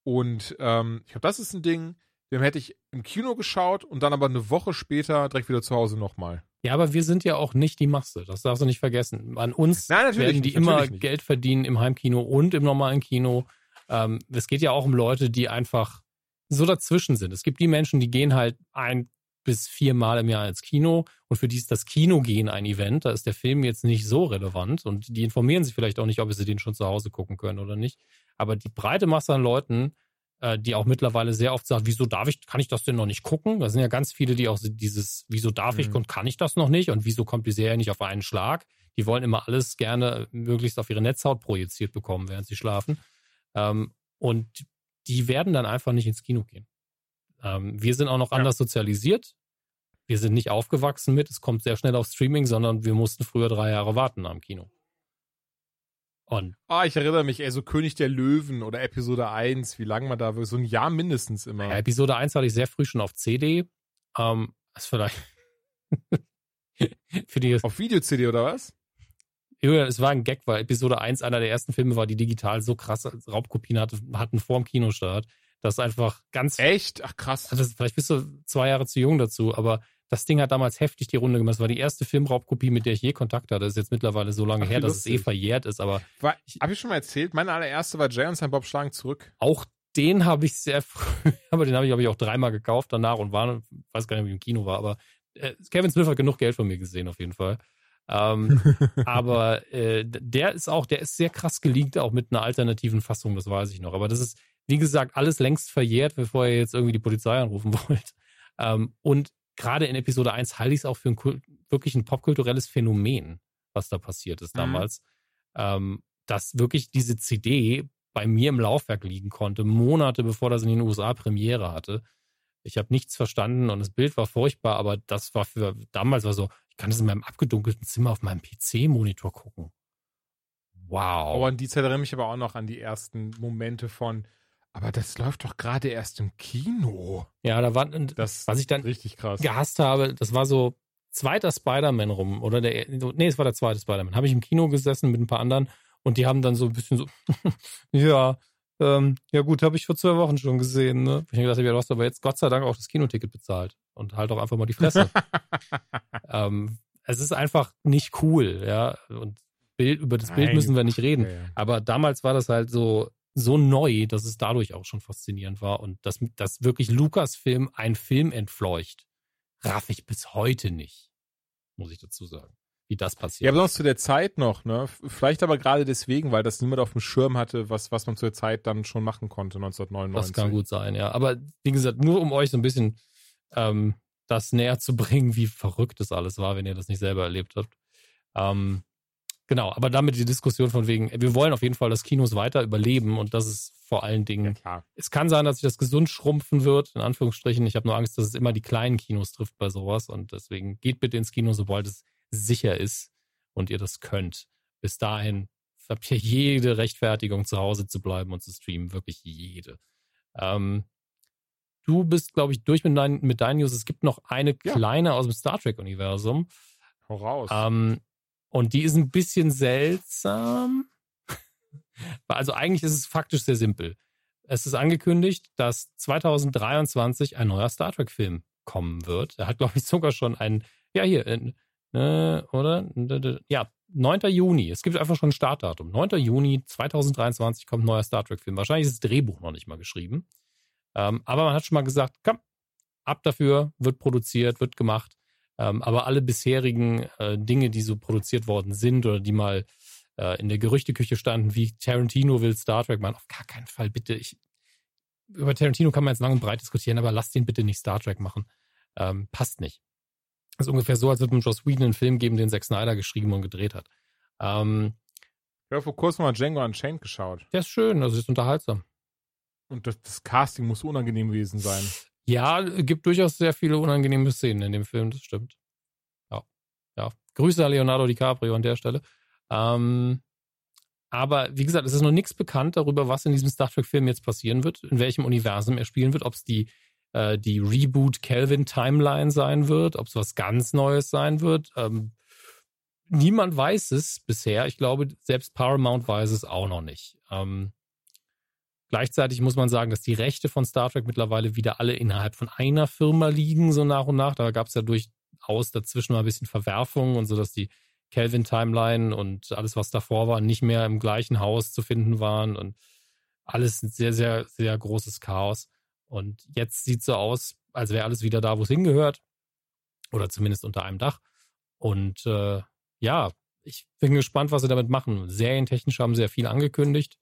und ähm, ich glaube, das ist ein Ding, dem hätte ich im Kino geschaut und dann aber eine Woche später direkt wieder zu Hause nochmal. Ja, aber wir sind ja auch nicht die Masse. Das darfst du nicht vergessen. An uns Nein, werden die nicht, immer nicht. Geld verdienen im Heimkino und im normalen Kino. Ähm, es geht ja auch um Leute, die einfach so dazwischen sind. Es gibt die Menschen, die gehen halt ein bis viermal im Jahr ins Kino und für die ist das Kinogehen ein Event. Da ist der Film jetzt nicht so relevant und die informieren sich vielleicht auch nicht, ob sie den schon zu Hause gucken können oder nicht. Aber die breite Masse an Leuten, äh, die auch mittlerweile sehr oft sagt, wieso darf ich, kann ich das denn noch nicht gucken? Da sind ja ganz viele, die auch dieses, wieso darf ich mhm. und kann ich das noch nicht und wieso kommt die Serie nicht auf einen Schlag? Die wollen immer alles gerne möglichst auf ihre Netzhaut projiziert bekommen, während sie schlafen. Ähm, und die werden dann einfach nicht ins Kino gehen. Ähm, wir sind auch noch ja. anders sozialisiert. Wir sind nicht aufgewachsen mit, es kommt sehr schnell auf Streaming, sondern wir mussten früher drei Jahre warten am Kino. Und ah, ich erinnere mich, ey, so König der Löwen oder Episode 1, wie lange man da, so ein Jahr mindestens immer. Ja, Episode 1 hatte ich sehr früh schon auf CD. Ähm, ist vielleicht. für die, auf Video-CD oder was? es war ein Gag, weil Episode 1 einer der ersten Filme war, die digital so krass Raubkopien hatte, hatten vor dem Kinostart. Das einfach ganz. Echt? Ach krass. Also vielleicht bist du zwei Jahre zu jung dazu, aber das Ding hat damals heftig die Runde gemacht. Das war die erste Filmraubkopie, mit der ich je Kontakt hatte. Das ist jetzt mittlerweile so lange Ach, her, dass lustig. es eh verjährt ist, aber. War, ich, hab ich schon mal erzählt? Meine allererste war Jay und sein Bob schlagen zurück. Auch den habe ich sehr früh, aber den habe ich, glaube ich, auch dreimal gekauft danach und war, weiß gar nicht, wie im Kino war, aber äh, Kevin Smith hat genug Geld von mir gesehen, auf jeden Fall. Ähm, aber äh, der ist auch, der ist sehr krass geleakt, auch mit einer alternativen Fassung, das weiß ich noch. Aber das ist, wie gesagt, alles längst verjährt, bevor ihr jetzt irgendwie die Polizei anrufen wollt. Ähm, und gerade in Episode 1 halte ich es auch für ein wirklich ein popkulturelles Phänomen, was da passiert ist mhm. damals. Ähm, dass wirklich diese CD bei mir im Laufwerk liegen konnte, Monate bevor das in den USA Premiere hatte. Ich habe nichts verstanden und das Bild war furchtbar, aber das war für damals war so, ich kann das in meinem abgedunkelten Zimmer auf meinem PC-Monitor gucken. Wow. Oh, an die Zeit erinnere mich aber auch noch an die ersten Momente von, aber das läuft doch gerade erst im Kino. Ja, da war, das was ich dann richtig krass. gehasst habe, das war so zweiter Spider-Man rum, oder der, nee, es war der zweite Spider-Man. Habe ich im Kino gesessen mit ein paar anderen und die haben dann so ein bisschen so, ja, ähm, ja gut, habe ich vor zwei Wochen schon gesehen, ne? Ich habe gedacht, ja, du hast aber jetzt Gott sei Dank auch das Kinoticket bezahlt und halt auch einfach mal die Fresse. ähm, es ist einfach nicht cool, ja. Und Bild, über das Bild müssen wir nicht reden. Ja. Aber damals war das halt so, so neu, dass es dadurch auch schon faszinierend war. Und dass, dass wirklich Lukas-Film ein Film entfleucht, raff ich bis heute nicht, muss ich dazu sagen wie das passiert. Ja, besonders zu der Zeit noch, ne? Vielleicht aber gerade deswegen, weil das niemand auf dem Schirm hatte, was, was man zu der Zeit dann schon machen konnte, 1999. Das kann gut sein, ja. Aber wie gesagt, nur um euch so ein bisschen ähm, das näher zu bringen, wie verrückt das alles war, wenn ihr das nicht selber erlebt habt. Ähm, genau, aber damit die Diskussion von wegen, wir wollen auf jeden Fall, dass Kinos weiter überleben und das ist vor allen Dingen, ja, es kann sein, dass sich das gesund schrumpfen wird, in Anführungsstrichen. Ich habe nur Angst, dass es immer die kleinen Kinos trifft bei sowas und deswegen geht bitte ins Kino, sobald es sicher ist und ihr das könnt. Bis dahin habt ihr jede Rechtfertigung, zu Hause zu bleiben und zu streamen. Wirklich jede. Ähm, du bist, glaube ich, durch mit, dein, mit deinen News. Es gibt noch eine kleine ja. aus dem Star Trek-Universum. Hau raus. Ähm, und die ist ein bisschen seltsam. also eigentlich ist es faktisch sehr simpel. Es ist angekündigt, dass 2023 ein neuer Star Trek-Film kommen wird. Er hat, glaube ich, sogar schon einen, ja, hier, äh, oder? Ja, 9. Juni. Es gibt einfach schon ein Startdatum. 9. Juni 2023 kommt ein neuer Star Trek-Film. Wahrscheinlich ist das Drehbuch noch nicht mal geschrieben. Ähm, aber man hat schon mal gesagt, komm, ab dafür, wird produziert, wird gemacht. Ähm, aber alle bisherigen äh, Dinge, die so produziert worden sind oder die mal äh, in der Gerüchteküche standen, wie Tarantino will Star Trek machen, auf gar keinen Fall bitte. Ich, über Tarantino kann man jetzt lang und breit diskutieren, aber lasst ihn bitte nicht Star Trek machen. Ähm, passt nicht. Das ist ungefähr so, als würde man Joss Whedon einen Film geben, den Zack Snyder geschrieben und gedreht hat. Ähm, ich habe vor kurzem mal Django Unchained geschaut. Der ist schön, also ist unterhaltsam. Und das, das, Casting muss unangenehm gewesen sein. Ja, gibt durchaus sehr viele unangenehme Szenen in dem Film, das stimmt. Ja. Ja. Grüße an Leonardo DiCaprio an der Stelle. Ähm, aber wie gesagt, es ist noch nichts bekannt darüber, was in diesem Star Trek-Film jetzt passieren wird, in welchem Universum er spielen wird, ob es die äh, die Reboot Kelvin Timeline sein wird, ob es was ganz Neues sein wird. Ähm, niemand weiß es bisher. Ich glaube, selbst Paramount weiß es auch noch nicht. Ähm, gleichzeitig muss man sagen, dass die Rechte von Star Trek mittlerweile wieder alle innerhalb von einer Firma liegen, so nach und nach. Da gab es ja durchaus dazwischen mal ein bisschen Verwerfungen und so, dass die Kelvin Timeline und alles, was davor war, nicht mehr im gleichen Haus zu finden waren und alles ein sehr, sehr, sehr großes Chaos. Und jetzt sieht so aus, als wäre alles wieder da, wo es hingehört. Oder zumindest unter einem Dach. Und äh, ja, ich bin gespannt, was sie damit machen. Serientechnisch haben sie ja viel angekündigt.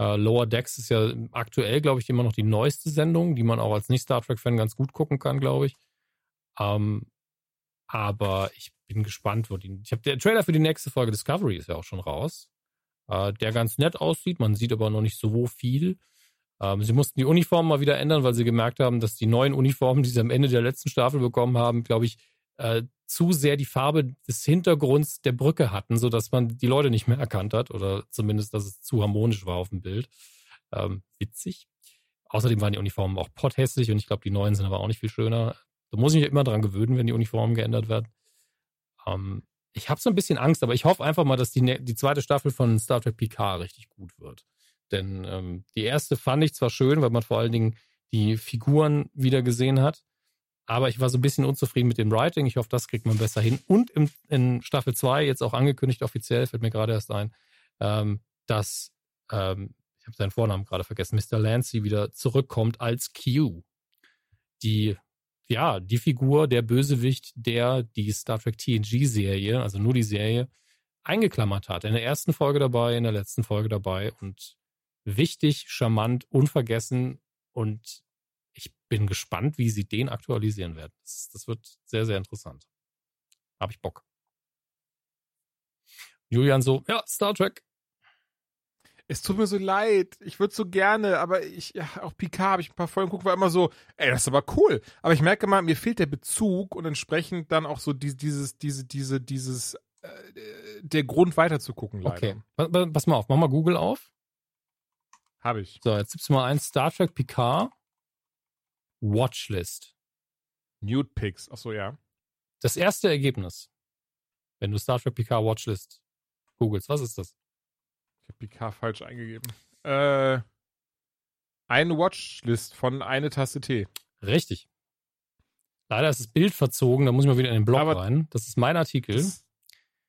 Uh, Lower Decks ist ja aktuell, glaube ich, immer noch die neueste Sendung, die man auch als Nicht-Star Trek-Fan ganz gut gucken kann, glaube ich. Ähm, aber ich bin gespannt, wo die. Ich habe der Trailer für die nächste Folge Discovery ist ja auch schon raus, uh, der ganz nett aussieht. Man sieht aber noch nicht so viel. Ähm, sie mussten die Uniformen mal wieder ändern, weil sie gemerkt haben, dass die neuen Uniformen, die sie am Ende der letzten Staffel bekommen haben, glaube ich, uh, zu sehr die Farbe des Hintergrunds der Brücke hatten, sodass man die Leute nicht mehr erkannt hat oder zumindest, dass es zu harmonisch war auf dem Bild. Ähm, witzig. Außerdem waren die Uniformen auch potthässlich und ich glaube, die neuen sind aber auch nicht viel schöner. Da muss ich mich immer dran gewöhnen, wenn die Uniformen geändert werden. Ähm, ich habe so ein bisschen Angst, aber ich hoffe einfach mal, dass die, ne-, die zweite Staffel von Star Trek Picard richtig gut wird. Denn ähm, die erste fand ich zwar schön, weil man vor allen Dingen die Figuren wieder gesehen hat, aber ich war so ein bisschen unzufrieden mit dem Writing. Ich hoffe, das kriegt man besser hin. Und im, in Staffel 2, jetzt auch angekündigt offiziell, fällt mir gerade erst ein, ähm, dass, ähm, ich habe seinen Vornamen gerade vergessen, Mr. Lancy wieder zurückkommt als Q. Die, ja, die Figur, der Bösewicht, der die Star Trek TNG-Serie, also nur die Serie, eingeklammert hat. In der ersten Folge dabei, in der letzten Folge dabei und wichtig, charmant, unvergessen und bin gespannt, wie sie den aktualisieren werden. Das, das wird sehr, sehr interessant. Habe ich Bock. Julian so, ja, Star Trek. Es tut mir so leid. Ich würde so gerne, aber ich, ja, auch Picard habe ich ein paar Folgen geguckt, war immer so, ey, das ist aber cool. Aber ich merke mal, mir fehlt der Bezug und entsprechend dann auch so die, dieses, diese, diese, dieses, äh, der Grund weiterzugucken, leider. Okay. Pass mal auf, mach mal Google auf. Habe ich. So, jetzt gibt's mal ein Star Trek Picard. Watchlist. Nude Pics, achso, ja. Das erste Ergebnis, wenn du Star Trek PK Watchlist googelst, was ist das? Ich habe PK falsch eingegeben. Äh, eine Watchlist von eine Tasse Tee. Richtig. Leider ist das Bild verzogen, da muss ich mal wieder in den Blog Aber rein. Das ist mein Artikel. Das,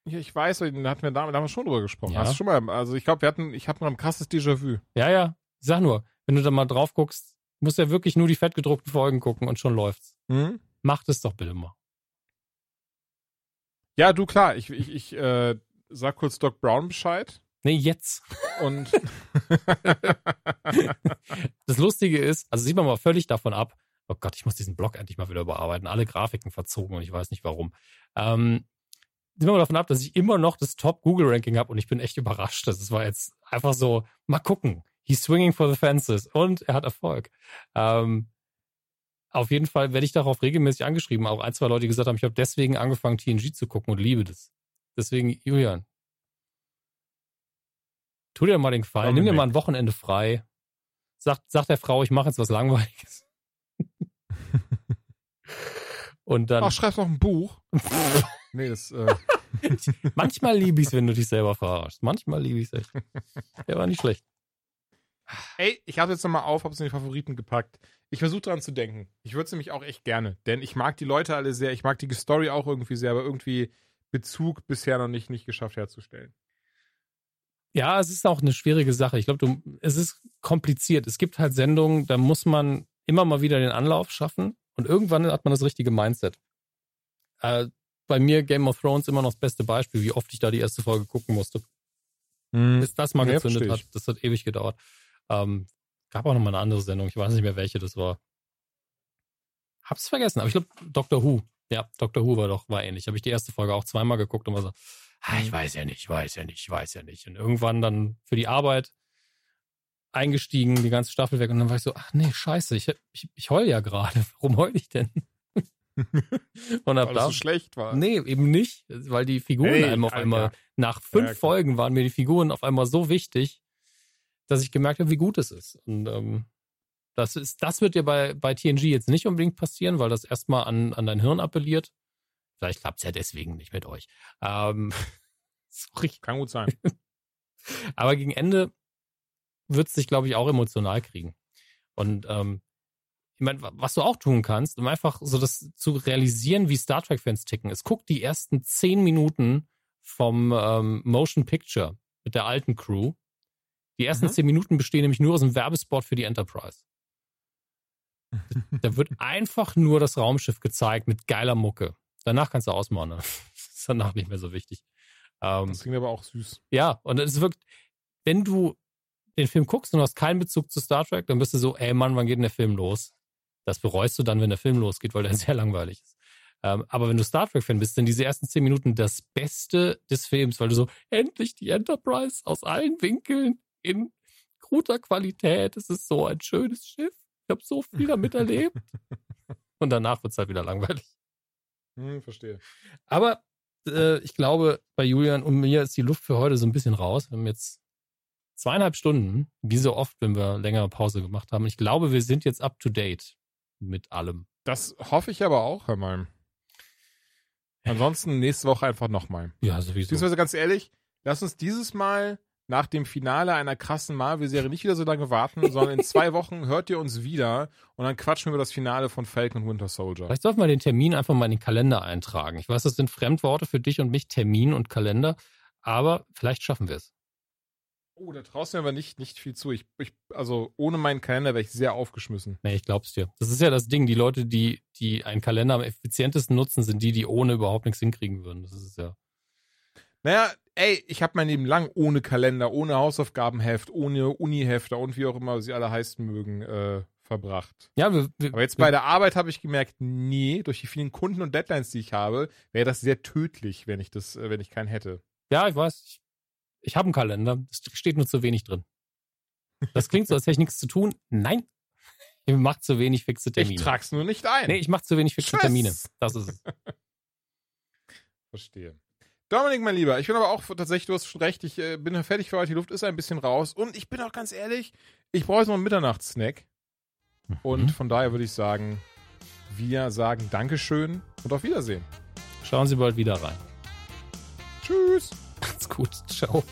ja, ich weiß, da hatten wir damals schon drüber gesprochen. Ja. Hast du schon mal, also ich glaube, wir hatten, ich habe noch ein krasses Déjà-vu. Ja, ja. Ich sag nur, wenn du da mal drauf guckst, musst ja wirklich nur die fettgedruckten Folgen gucken und schon läuft's. Mhm. Macht es doch bitte mal. Ja, du klar, ich, ich, ich äh, sag kurz Doc Brown Bescheid. Nee, jetzt. Und das Lustige ist, also sieht man mal völlig davon ab, oh Gott, ich muss diesen Blog endlich mal wieder überarbeiten. Alle Grafiken verzogen und ich weiß nicht warum. Ähm, sieht man mal davon ab, dass ich immer noch das Top-Google-Ranking habe und ich bin echt überrascht. Das war jetzt einfach so, mal gucken he's swinging for the fences und er hat Erfolg. Ähm, auf jeden Fall werde ich darauf regelmäßig angeschrieben. Auch ein, zwei Leute, die gesagt haben, ich habe deswegen angefangen, TNG zu gucken und liebe das. Deswegen, Julian, tu dir mal den Dominik. nimm dir mal ein Wochenende frei. Sag, sag der Frau, ich mache jetzt was Langweiliges. und dann. Ach, schreib noch ein Buch. nee, das. Äh... Manchmal liebe ich es, wenn du dich selber verarschst. Manchmal liebe ich es echt. Der war nicht schlecht. Ey, ich habe jetzt nochmal auf, habe es in die Favoriten gepackt. Ich versuche dran zu denken. Ich würde es nämlich auch echt gerne, denn ich mag die Leute alle sehr. Ich mag die Story auch irgendwie sehr, aber irgendwie Bezug bisher noch nicht, nicht geschafft herzustellen. Ja, es ist auch eine schwierige Sache. Ich glaube, es ist kompliziert. Es gibt halt Sendungen, da muss man immer mal wieder den Anlauf schaffen und irgendwann hat man das richtige Mindset. Äh, bei mir Game of Thrones immer noch das beste Beispiel, wie oft ich da die erste Folge gucken musste. Hm. Bis das mal gezündet hat. Das hat ewig gedauert. Ähm, gab auch noch mal eine andere Sendung, ich weiß nicht mehr, welche das war. Hab's vergessen, aber ich glaube, Doctor Who. Ja, Doctor Who war doch, war ähnlich. Habe ich die erste Folge auch zweimal geguckt und war so, ah, ich weiß ja nicht, ich weiß ja nicht, ich weiß ja nicht. Und irgendwann dann für die Arbeit eingestiegen, die ganze Staffel weg und dann war ich so, ach nee, scheiße, ich, ich, ich heul ja gerade. Warum heul ich denn? und ab weil da, so schlecht war. Nee, eben nicht, weil die Figuren hey, einem auf Alter. einmal, nach fünf ja, Folgen waren mir die Figuren auf einmal so wichtig, dass ich gemerkt habe, wie gut es ist. Und ähm, das ist, das wird dir bei, bei TNG jetzt nicht unbedingt passieren, weil das erstmal an, an dein Hirn appelliert. Vielleicht klappt es ja deswegen nicht mit euch. Ähm, sorry. Kann gut sein. Aber gegen Ende wird es dich, glaube ich, auch emotional kriegen. Und ähm, ich meine, was du auch tun kannst, um einfach so das zu realisieren, wie Star Trek-Fans ticken, ist, guck die ersten zehn Minuten vom ähm, Motion Picture mit der alten Crew die ersten mhm. zehn Minuten bestehen nämlich nur aus einem Werbespot für die Enterprise. Da wird einfach nur das Raumschiff gezeigt mit geiler Mucke. Danach kannst du ausmachen. Ne? Das ist danach nicht mehr so wichtig. Ähm, das klingt aber auch süß. Ja, und es wirkt, wenn du den Film guckst und du hast keinen Bezug zu Star Trek, dann bist du so, ey Mann, wann geht denn der Film los? Das bereust du dann, wenn der Film losgeht, weil der sehr langweilig ist. Ähm, aber wenn du Star Trek-Fan bist, sind diese ersten zehn Minuten das Beste des Films, weil du so, endlich die Enterprise aus allen Winkeln in guter Qualität. Es ist so ein schönes Schiff. Ich habe so viel damit erlebt. Und danach wird es halt wieder langweilig. Hm, verstehe. Aber äh, ich glaube, bei Julian und mir ist die Luft für heute so ein bisschen raus. Wir haben jetzt zweieinhalb Stunden, wie so oft, wenn wir längere Pause gemacht haben. Ich glaube, wir sind jetzt up to date mit allem. Das hoffe ich aber auch, Herr Malm. Ansonsten nächste Woche einfach nochmal. Ja, sowieso. Beziehungsweise ganz ehrlich, lass uns dieses Mal nach dem Finale einer krassen Marvel-Serie nicht wieder so lange warten, sondern in zwei Wochen hört ihr uns wieder und dann quatschen wir über das Finale von Falcon und Winter Soldier. Vielleicht sollten wir den Termin einfach mal in den Kalender eintragen. Ich weiß, das sind Fremdworte für dich und mich, Termin und Kalender, aber vielleicht schaffen wir es. Oh, da traust du mir aber nicht, nicht viel zu. Ich, ich, also ohne meinen Kalender wäre ich sehr aufgeschmissen. Nee, ich glaub's dir. Das ist ja das Ding. Die Leute, die, die einen Kalender am effizientesten nutzen, sind die, die ohne überhaupt nichts hinkriegen würden. Das ist ja. Naja, ey, ich habe mein Leben lang ohne Kalender, ohne Hausaufgabenheft, ohne Unihefter und wie auch immer sie alle heißen mögen, äh, verbracht. Ja, wir, wir, Aber jetzt bei der Arbeit habe ich gemerkt, nee, durch die vielen Kunden und Deadlines, die ich habe, wäre das sehr tödlich, wenn ich das, äh, wenn ich keinen hätte. Ja, ich weiß. Ich ich habe einen Kalender, es steht nur zu wenig drin. Das klingt so, als hätte ich nichts zu tun. Nein, ich mache zu wenig fixe Termine. Ich trag's nur nicht ein. Nee, ich mache zu wenig fixe. Termine. Das ist es. Verstehe. Dominik, mein Lieber, ich bin aber auch tatsächlich, du hast schon recht, ich äh, bin fertig für heute, die Luft ist ein bisschen raus und ich bin auch ganz ehrlich, ich brauche jetzt noch einen Mitternachtssnack. Mhm. Und von daher würde ich sagen, wir sagen Dankeschön und auf Wiedersehen. Schauen Sie bald wieder rein. Tschüss. Macht's gut. Ciao.